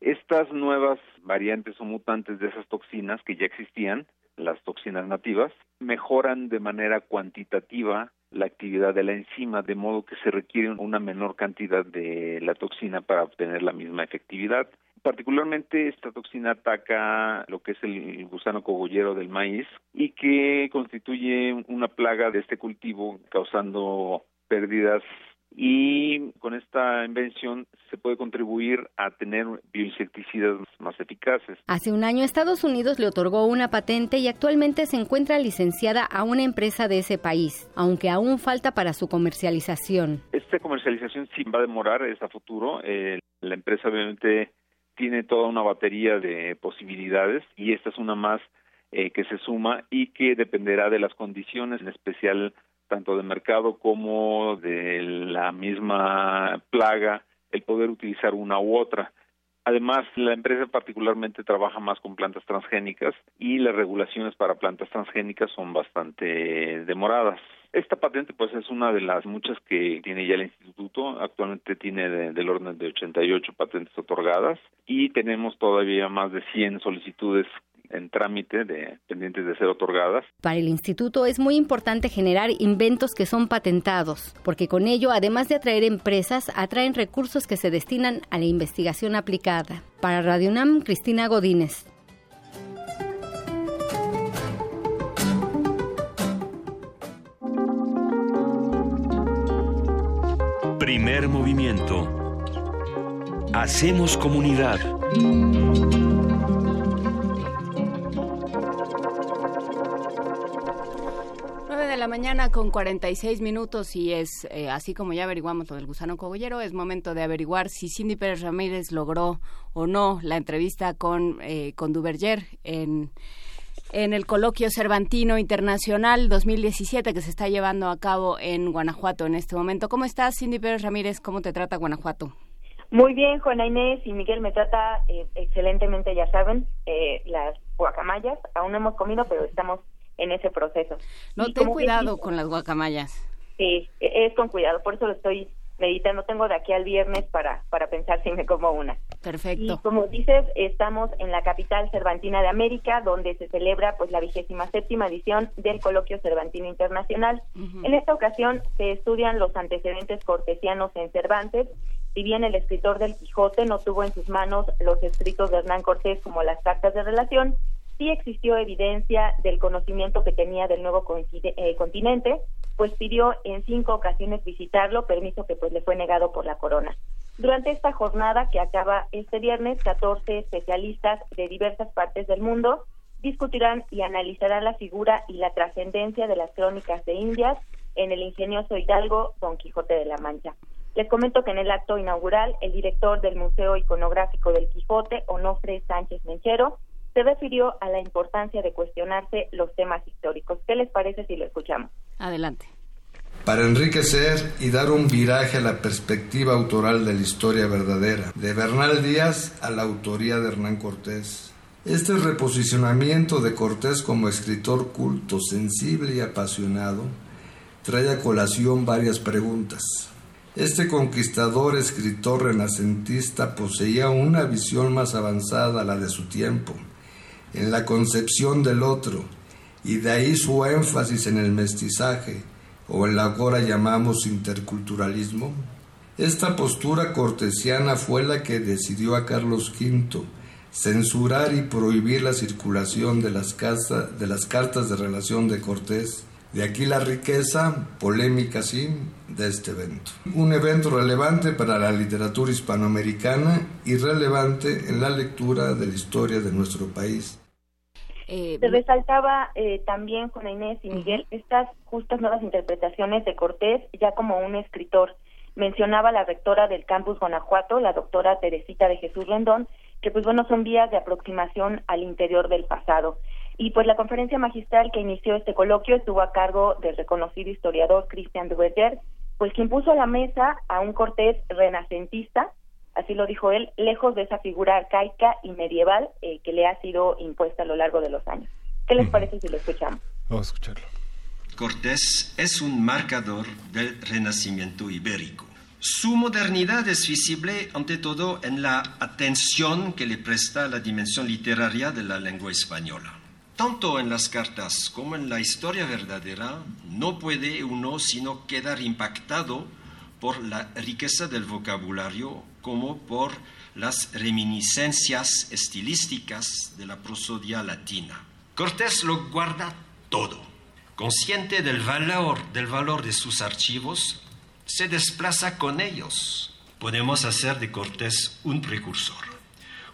Estas nuevas variantes o mutantes de esas toxinas que ya existían las toxinas nativas, mejoran de manera cuantitativa la actividad de la enzima, de modo que se requiere una menor cantidad de la toxina para obtener la misma efectividad. Particularmente esta toxina ataca lo que es el gusano cogollero del maíz y que constituye una plaga de este cultivo causando pérdidas y con esta invención se puede contribuir a tener bioinsecticidas más eficaces. Hace un año Estados Unidos le otorgó una patente y actualmente se encuentra licenciada a una empresa de ese país, aunque aún falta para su comercialización. Esta comercialización sí va a demorar, es a futuro. Eh, la empresa obviamente tiene toda una batería de posibilidades y esta es una más eh, que se suma y que dependerá de las condiciones, en especial tanto de mercado como de la misma plaga, el poder utilizar una u otra. Además, la empresa particularmente trabaja más con plantas transgénicas y las regulaciones para plantas transgénicas son bastante demoradas. Esta patente pues es una de las muchas que tiene ya el instituto, actualmente tiene del orden de 88 patentes otorgadas y tenemos todavía más de 100 solicitudes en trámite de pendientes de ser otorgadas. Para el instituto es muy importante generar inventos que son patentados, porque con ello, además de atraer empresas, atraen recursos que se destinan a la investigación aplicada. Para Radio UNAM, Cristina Godínez. Primer movimiento. Hacemos comunidad. La mañana con 46 minutos y es eh, así como ya averiguamos lo del gusano cogollero, es momento de averiguar si Cindy Pérez Ramírez logró o no la entrevista con, eh, con Duverger en, en el coloquio Cervantino Internacional 2017 que se está llevando a cabo en Guanajuato en este momento. ¿Cómo estás, Cindy Pérez Ramírez? ¿Cómo te trata Guanajuato? Muy bien, Juana Inés y Miguel me trata eh, excelentemente, ya saben, las guacamayas. Aún no hemos comido, pero estamos en ese proceso. No, ten cuidado con las guacamayas. Sí, e, es con cuidado, por eso lo estoy meditando. Tengo de aquí al viernes para, para pensar si me como una. Perfecto. Y como dices, estamos en la capital cervantina de América, donde se celebra pues la vigésima séptima edición del Coloquio Cervantino Internacional. En esta ocasión se estudian los antecedentes cortesianos en Cervantes. Si bien el escritor del Quijote no tuvo en sus manos los escritos de Hernán Cortés como las cartas de relación, sí existió evidencia del conocimiento que tenía del nuevo eh, continente, pues pidió en cinco ocasiones visitarlo, permiso que pues le fue negado por la corona. Durante esta jornada que acaba este viernes, 14 especialistas de diversas partes del mundo discutirán y analizarán la figura y la trascendencia de las crónicas de Indias en el ingenioso hidalgo Don Quijote de la Mancha. Les comento que en el acto inaugural, el director del Museo Iconográfico del Quijote, Onofre Sánchez Menchero, se refirió a la importancia de cuestionarse los temas históricos. ¿Qué les parece si lo escuchamos? Adelante. Para enriquecer y dar un viraje a la perspectiva autoral de la historia verdadera, de Bernal Díaz a la autoría de Hernán Cortés. Este reposicionamiento de Cortés como escritor culto, sensible y apasionado trae a colación varias preguntas. Este conquistador escritor renacentista poseía una visión más avanzada a la de su tiempo en la concepción del otro, y de ahí su énfasis en el mestizaje, o en la que ahora llamamos interculturalismo. Esta postura cortesiana fue la que decidió a Carlos V censurar y prohibir la circulación de las, de las cartas de relación de Cortés. De aquí la riqueza, polémica sí, de este evento. Un evento relevante para la literatura hispanoamericana y relevante en la lectura de la historia de nuestro país. Eh, Se resaltaba eh, también con Inés y Miguel estas justas nuevas interpretaciones de Cortés ya como un escritor. Mencionaba la rectora del campus Guanajuato, la doctora Teresita de Jesús Rendón, que pues bueno son vías de aproximación al interior del pasado. Y pues la conferencia magistral que inició este coloquio estuvo a cargo del reconocido historiador Christian Duverger, pues quien puso a la mesa a un Cortés renacentista, así lo dijo él, lejos de esa figura arcaica y medieval eh, que le ha sido impuesta a lo largo de los años. ¿Qué les parece si lo escuchamos? Vamos a escucharlo. Cortés es un marcador del renacimiento ibérico. Su modernidad es visible ante todo en la atención que le presta a la dimensión literaria de la lengua española. Tanto en las cartas como en la historia verdadera, no puede uno sino quedar impactado por la riqueza del vocabulario como por las reminiscencias estilísticas de la prosodia latina. Cortés lo guarda todo. Consciente del valor, del valor de sus archivos, se desplaza con ellos. Podemos hacer de Cortés un precursor,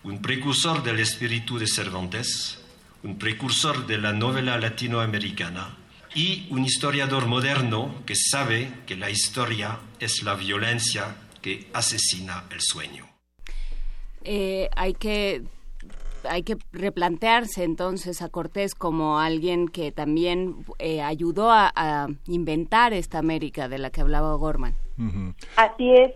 un precursor del espíritu de Cervantes, un precursor de la novela latinoamericana y un historiador moderno que sabe que la historia es la violencia que asesina el sueño. Eh, hay que hay que replantearse entonces a Cortés como alguien que también eh, ayudó a, inventar esta América de la que hablaba Gorman. Así es,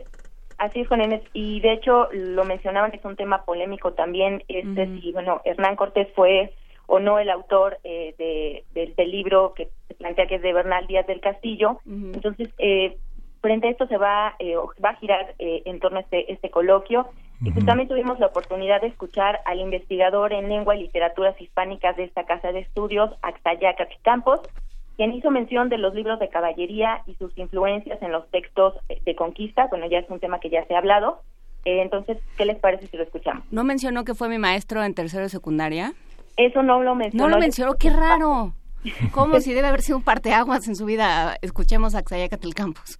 así es, Juan Y de hecho, lo mencionaban, es un tema polémico también, este si, bueno, Hernán Cortés fue o no el autor eh, de, del, libro que se plantea que es de Bernal Díaz del Castillo. Entonces, eh, frente a esto se va, eh, va a girar eh, en torno a este, este coloquio. Y pues también tuvimos la oportunidad de escuchar al investigador en lengua y literaturas hispánicas de esta casa de estudios, Axayaca Campos, quien hizo mención de los libros de caballería y sus influencias en los textos de conquista. Bueno, ya es un tema que ya se ha hablado. Eh, entonces, ¿qué les parece si lo escuchamos? ¿No mencionó que fue mi maestro en tercero de secundaria? Eso no lo mencionó. No lo mencionó, qué raro. ¿Cómo si debe haber sido un parteaguas en su vida? Escuchemos a Xayacatel Campos.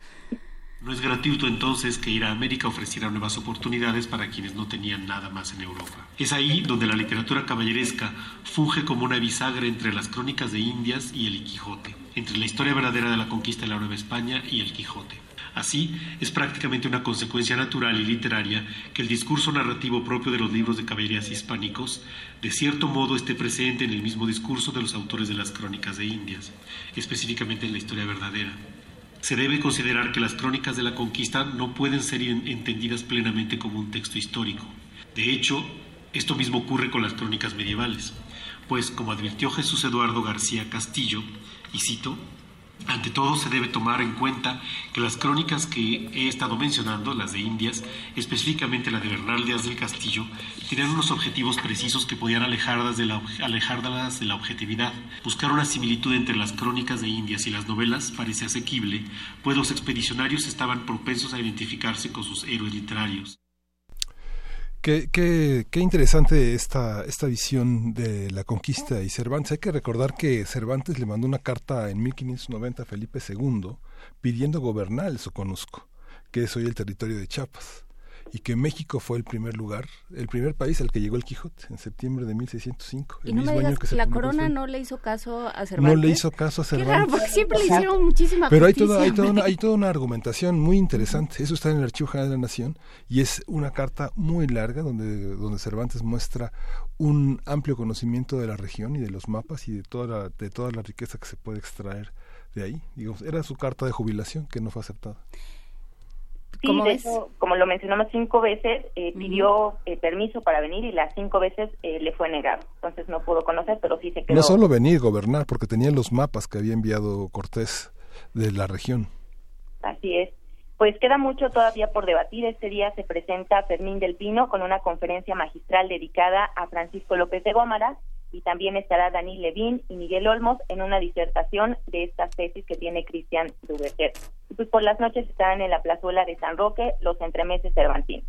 No es gratuito entonces que ir a América ofreciera nuevas oportunidades para quienes no tenían nada más en Europa. Es ahí donde la literatura caballeresca funge como una bisagra entre las crónicas de Indias y el Quijote, entre la historia verdadera de la conquista de la Nueva España y el Quijote. Así, es prácticamente una consecuencia natural y literaria que el discurso narrativo propio de los libros de caballerías hispánicos, de cierto modo, esté presente en el mismo discurso de los autores de las crónicas de Indias, específicamente en la historia verdadera. Se debe considerar que las crónicas de la conquista no pueden ser entendidas plenamente como un texto histórico. De hecho, esto mismo ocurre con las crónicas medievales, pues, como advirtió Jesús Eduardo García Castillo, y cito, ante todo se debe tomar en cuenta que las crónicas que he estado mencionando, las de Indias, específicamente la de Bernal Díaz del Castillo, tienen unos objetivos precisos que podían alejarlas de, la, alejarlas de la objetividad. Buscar una similitud entre las crónicas de Indias y las novelas parece asequible, pues los expedicionarios estaban propensos a identificarse con sus héroes literarios. Qué, qué, qué, interesante esta, esta visión de la conquista y Cervantes. Hay que recordar que Cervantes le mandó una carta en 1590 a Felipe II pidiendo gobernar el Soconusco, que es hoy el territorio de Chiapas y que México fue el primer lugar, el primer país al que llegó el Quijote en septiembre de 1605. y no me digas que la corona no le hizo caso a Cervantes. No le hizo caso a Cervantes. Qué raro, porque siempre le hicieron muchísima Pero hay toda, hay, toda una, hay toda una argumentación muy interesante. Eso está en el Archivo General de la Nación y es una carta muy larga donde, donde Cervantes muestra un amplio conocimiento de la región y de los mapas y de toda la, de toda la riqueza que se puede extraer de ahí. Digamos, era su carta de jubilación que no fue aceptada. Sí, de como lo mencionamos cinco veces, eh, pidió eh, permiso para venir y las cinco veces eh, le fue negado. Entonces no pudo conocer, pero sí se quedó. No solo venir, gobernar, porque tenía los mapas que había enviado Cortés de la región. Así es. Pues queda mucho todavía por debatir. Este día se presenta Fermín del Pino con una conferencia magistral dedicada a Francisco López de Gómara y también estará Daniel Levín y Miguel Olmos en una disertación de estas tesis que tiene Cristian Duverger. Y pues por las noches estarán en la plazuela de San Roque los entremeses cervantinos.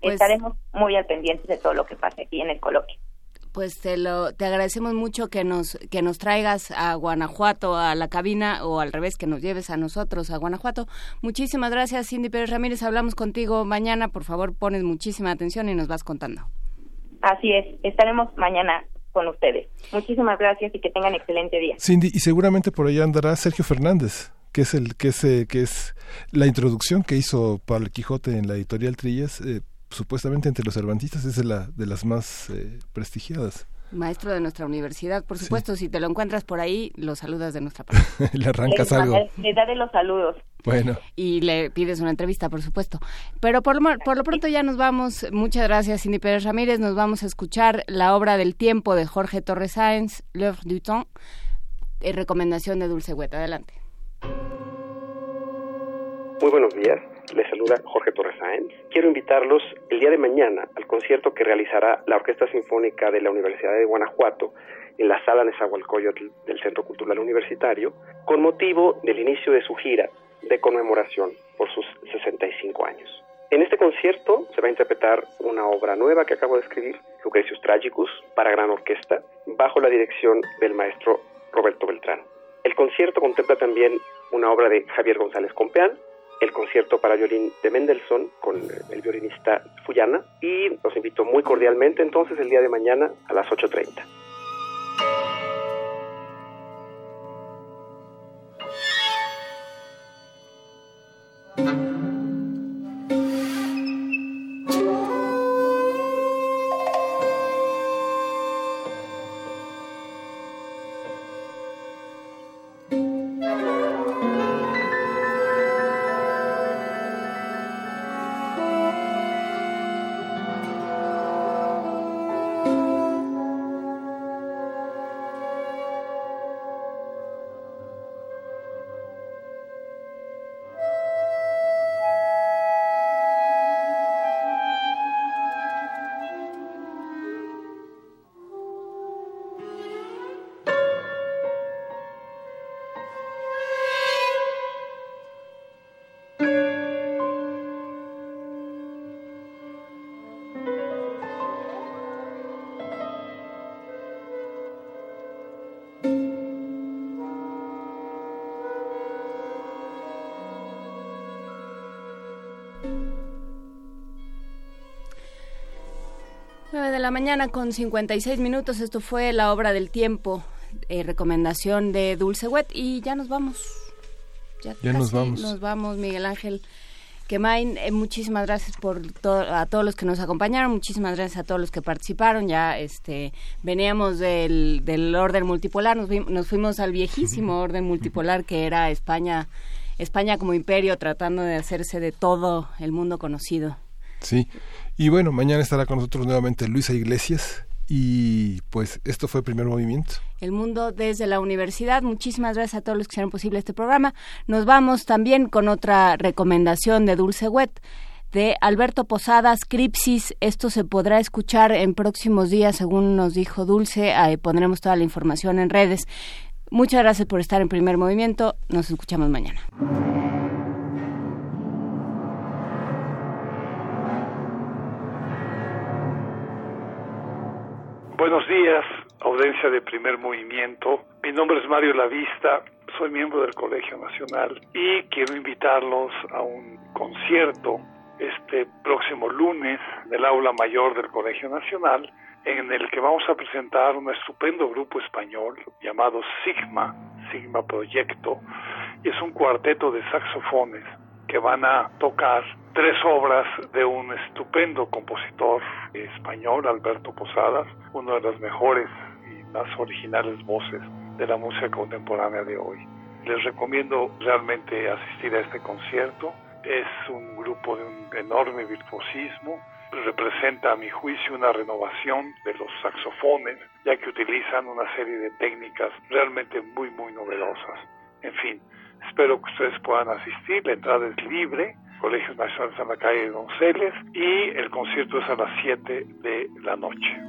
Pues Estaremos muy al pendiente de todo lo que pase aquí en el coloquio. Pues te lo te agradecemos mucho que nos que nos traigas a Guanajuato a la cabina o al revés que nos lleves a nosotros a Guanajuato. Muchísimas gracias Cindy Pérez Ramírez. Hablamos contigo mañana. Por favor pones muchísima atención y nos vas contando. Así es. Estaremos mañana con ustedes. Muchísimas gracias y que tengan excelente día. Cindy, y seguramente por allá andará Sergio Fernández, que es el que es, eh, que es la introducción que hizo el Quijote en la editorial Trillas, eh, supuestamente entre los cervantistas es de, la, de las más eh, prestigiadas. Maestro de nuestra universidad, por supuesto, si te lo encuentras por ahí, lo saludas de nuestra parte. le arrancas algo. Le da de los saludos. Bueno. Y le pides una entrevista, por supuesto. Pero por lo, por lo pronto ya nos vamos. Muchas gracias, Cindy Pérez Ramírez. Nos vamos a escuchar la obra del tiempo de Jorge Torres Sáenz, L'œuvre du temps, en recomendación de Dulce Hueta. Adelante. Muy buenos días. Les saluda Jorge Torres Sáenz. Quiero invitarlos el día de mañana al concierto que realizará la Orquesta Sinfónica de la Universidad de Guanajuato en la sala Nezahualcóyotl del Centro Cultural Universitario, con motivo del inicio de su gira de conmemoración por sus 65 años. En este concierto se va a interpretar una obra nueva que acabo de escribir, Lucrecius Tragicus, para gran orquesta, bajo la dirección del maestro Roberto Beltrán. El concierto contempla también una obra de Javier González Compeán, el concierto para violín de Mendelssohn con el violinista Fuyana y los invito muy cordialmente entonces el día de mañana a las 8.30. la mañana con 56 minutos. Esto fue la obra del tiempo, eh, recomendación de Dulce Wet. Y ya nos vamos. Ya, nos vamos. Nos vamos, Miguel Ángel. Kemain, eh, muchísimas gracias por a todos los que nos acompañaron, muchísimas gracias a todos los que participaron. Ya este veníamos del, del orden multipolar, nos, nos fuimos al viejísimo orden multipolar que era España, España como imperio tratando de hacerse de todo el mundo conocido. Sí, y bueno, mañana estará con nosotros nuevamente Luisa Iglesias. Y pues esto fue el primer movimiento. El mundo desde la universidad. Muchísimas gracias a todos los que hicieron posible este programa. Nos vamos también con otra recomendación de Dulce Wet de Alberto Posadas, Cripsis. Esto se podrá escuchar en próximos días, según nos dijo Dulce. Ahí pondremos toda la información en redes. Muchas gracias por estar en primer movimiento. Nos escuchamos mañana. Buenos días, audiencia de primer movimiento. Mi nombre es Mario Lavista, soy miembro del Colegio Nacional y quiero invitarlos a un concierto este próximo lunes del aula mayor del Colegio Nacional en el que vamos a presentar un estupendo grupo español llamado Sigma, Sigma Proyecto, es un cuarteto de saxofones que van a tocar tres obras de un estupendo compositor español, Alberto Posadas, uno de las mejores y más originales voces de la música contemporánea de hoy. Les recomiendo realmente asistir a este concierto. Es un grupo de un enorme virtuosismo. Representa, a mi juicio, una renovación de los saxofones, ya que utilizan una serie de técnicas realmente muy, muy novedosas. En fin, espero que ustedes puedan asistir. La entrada es libre Colegio Nacional la Calle de Donceles y el concierto es a las 7 de la noche.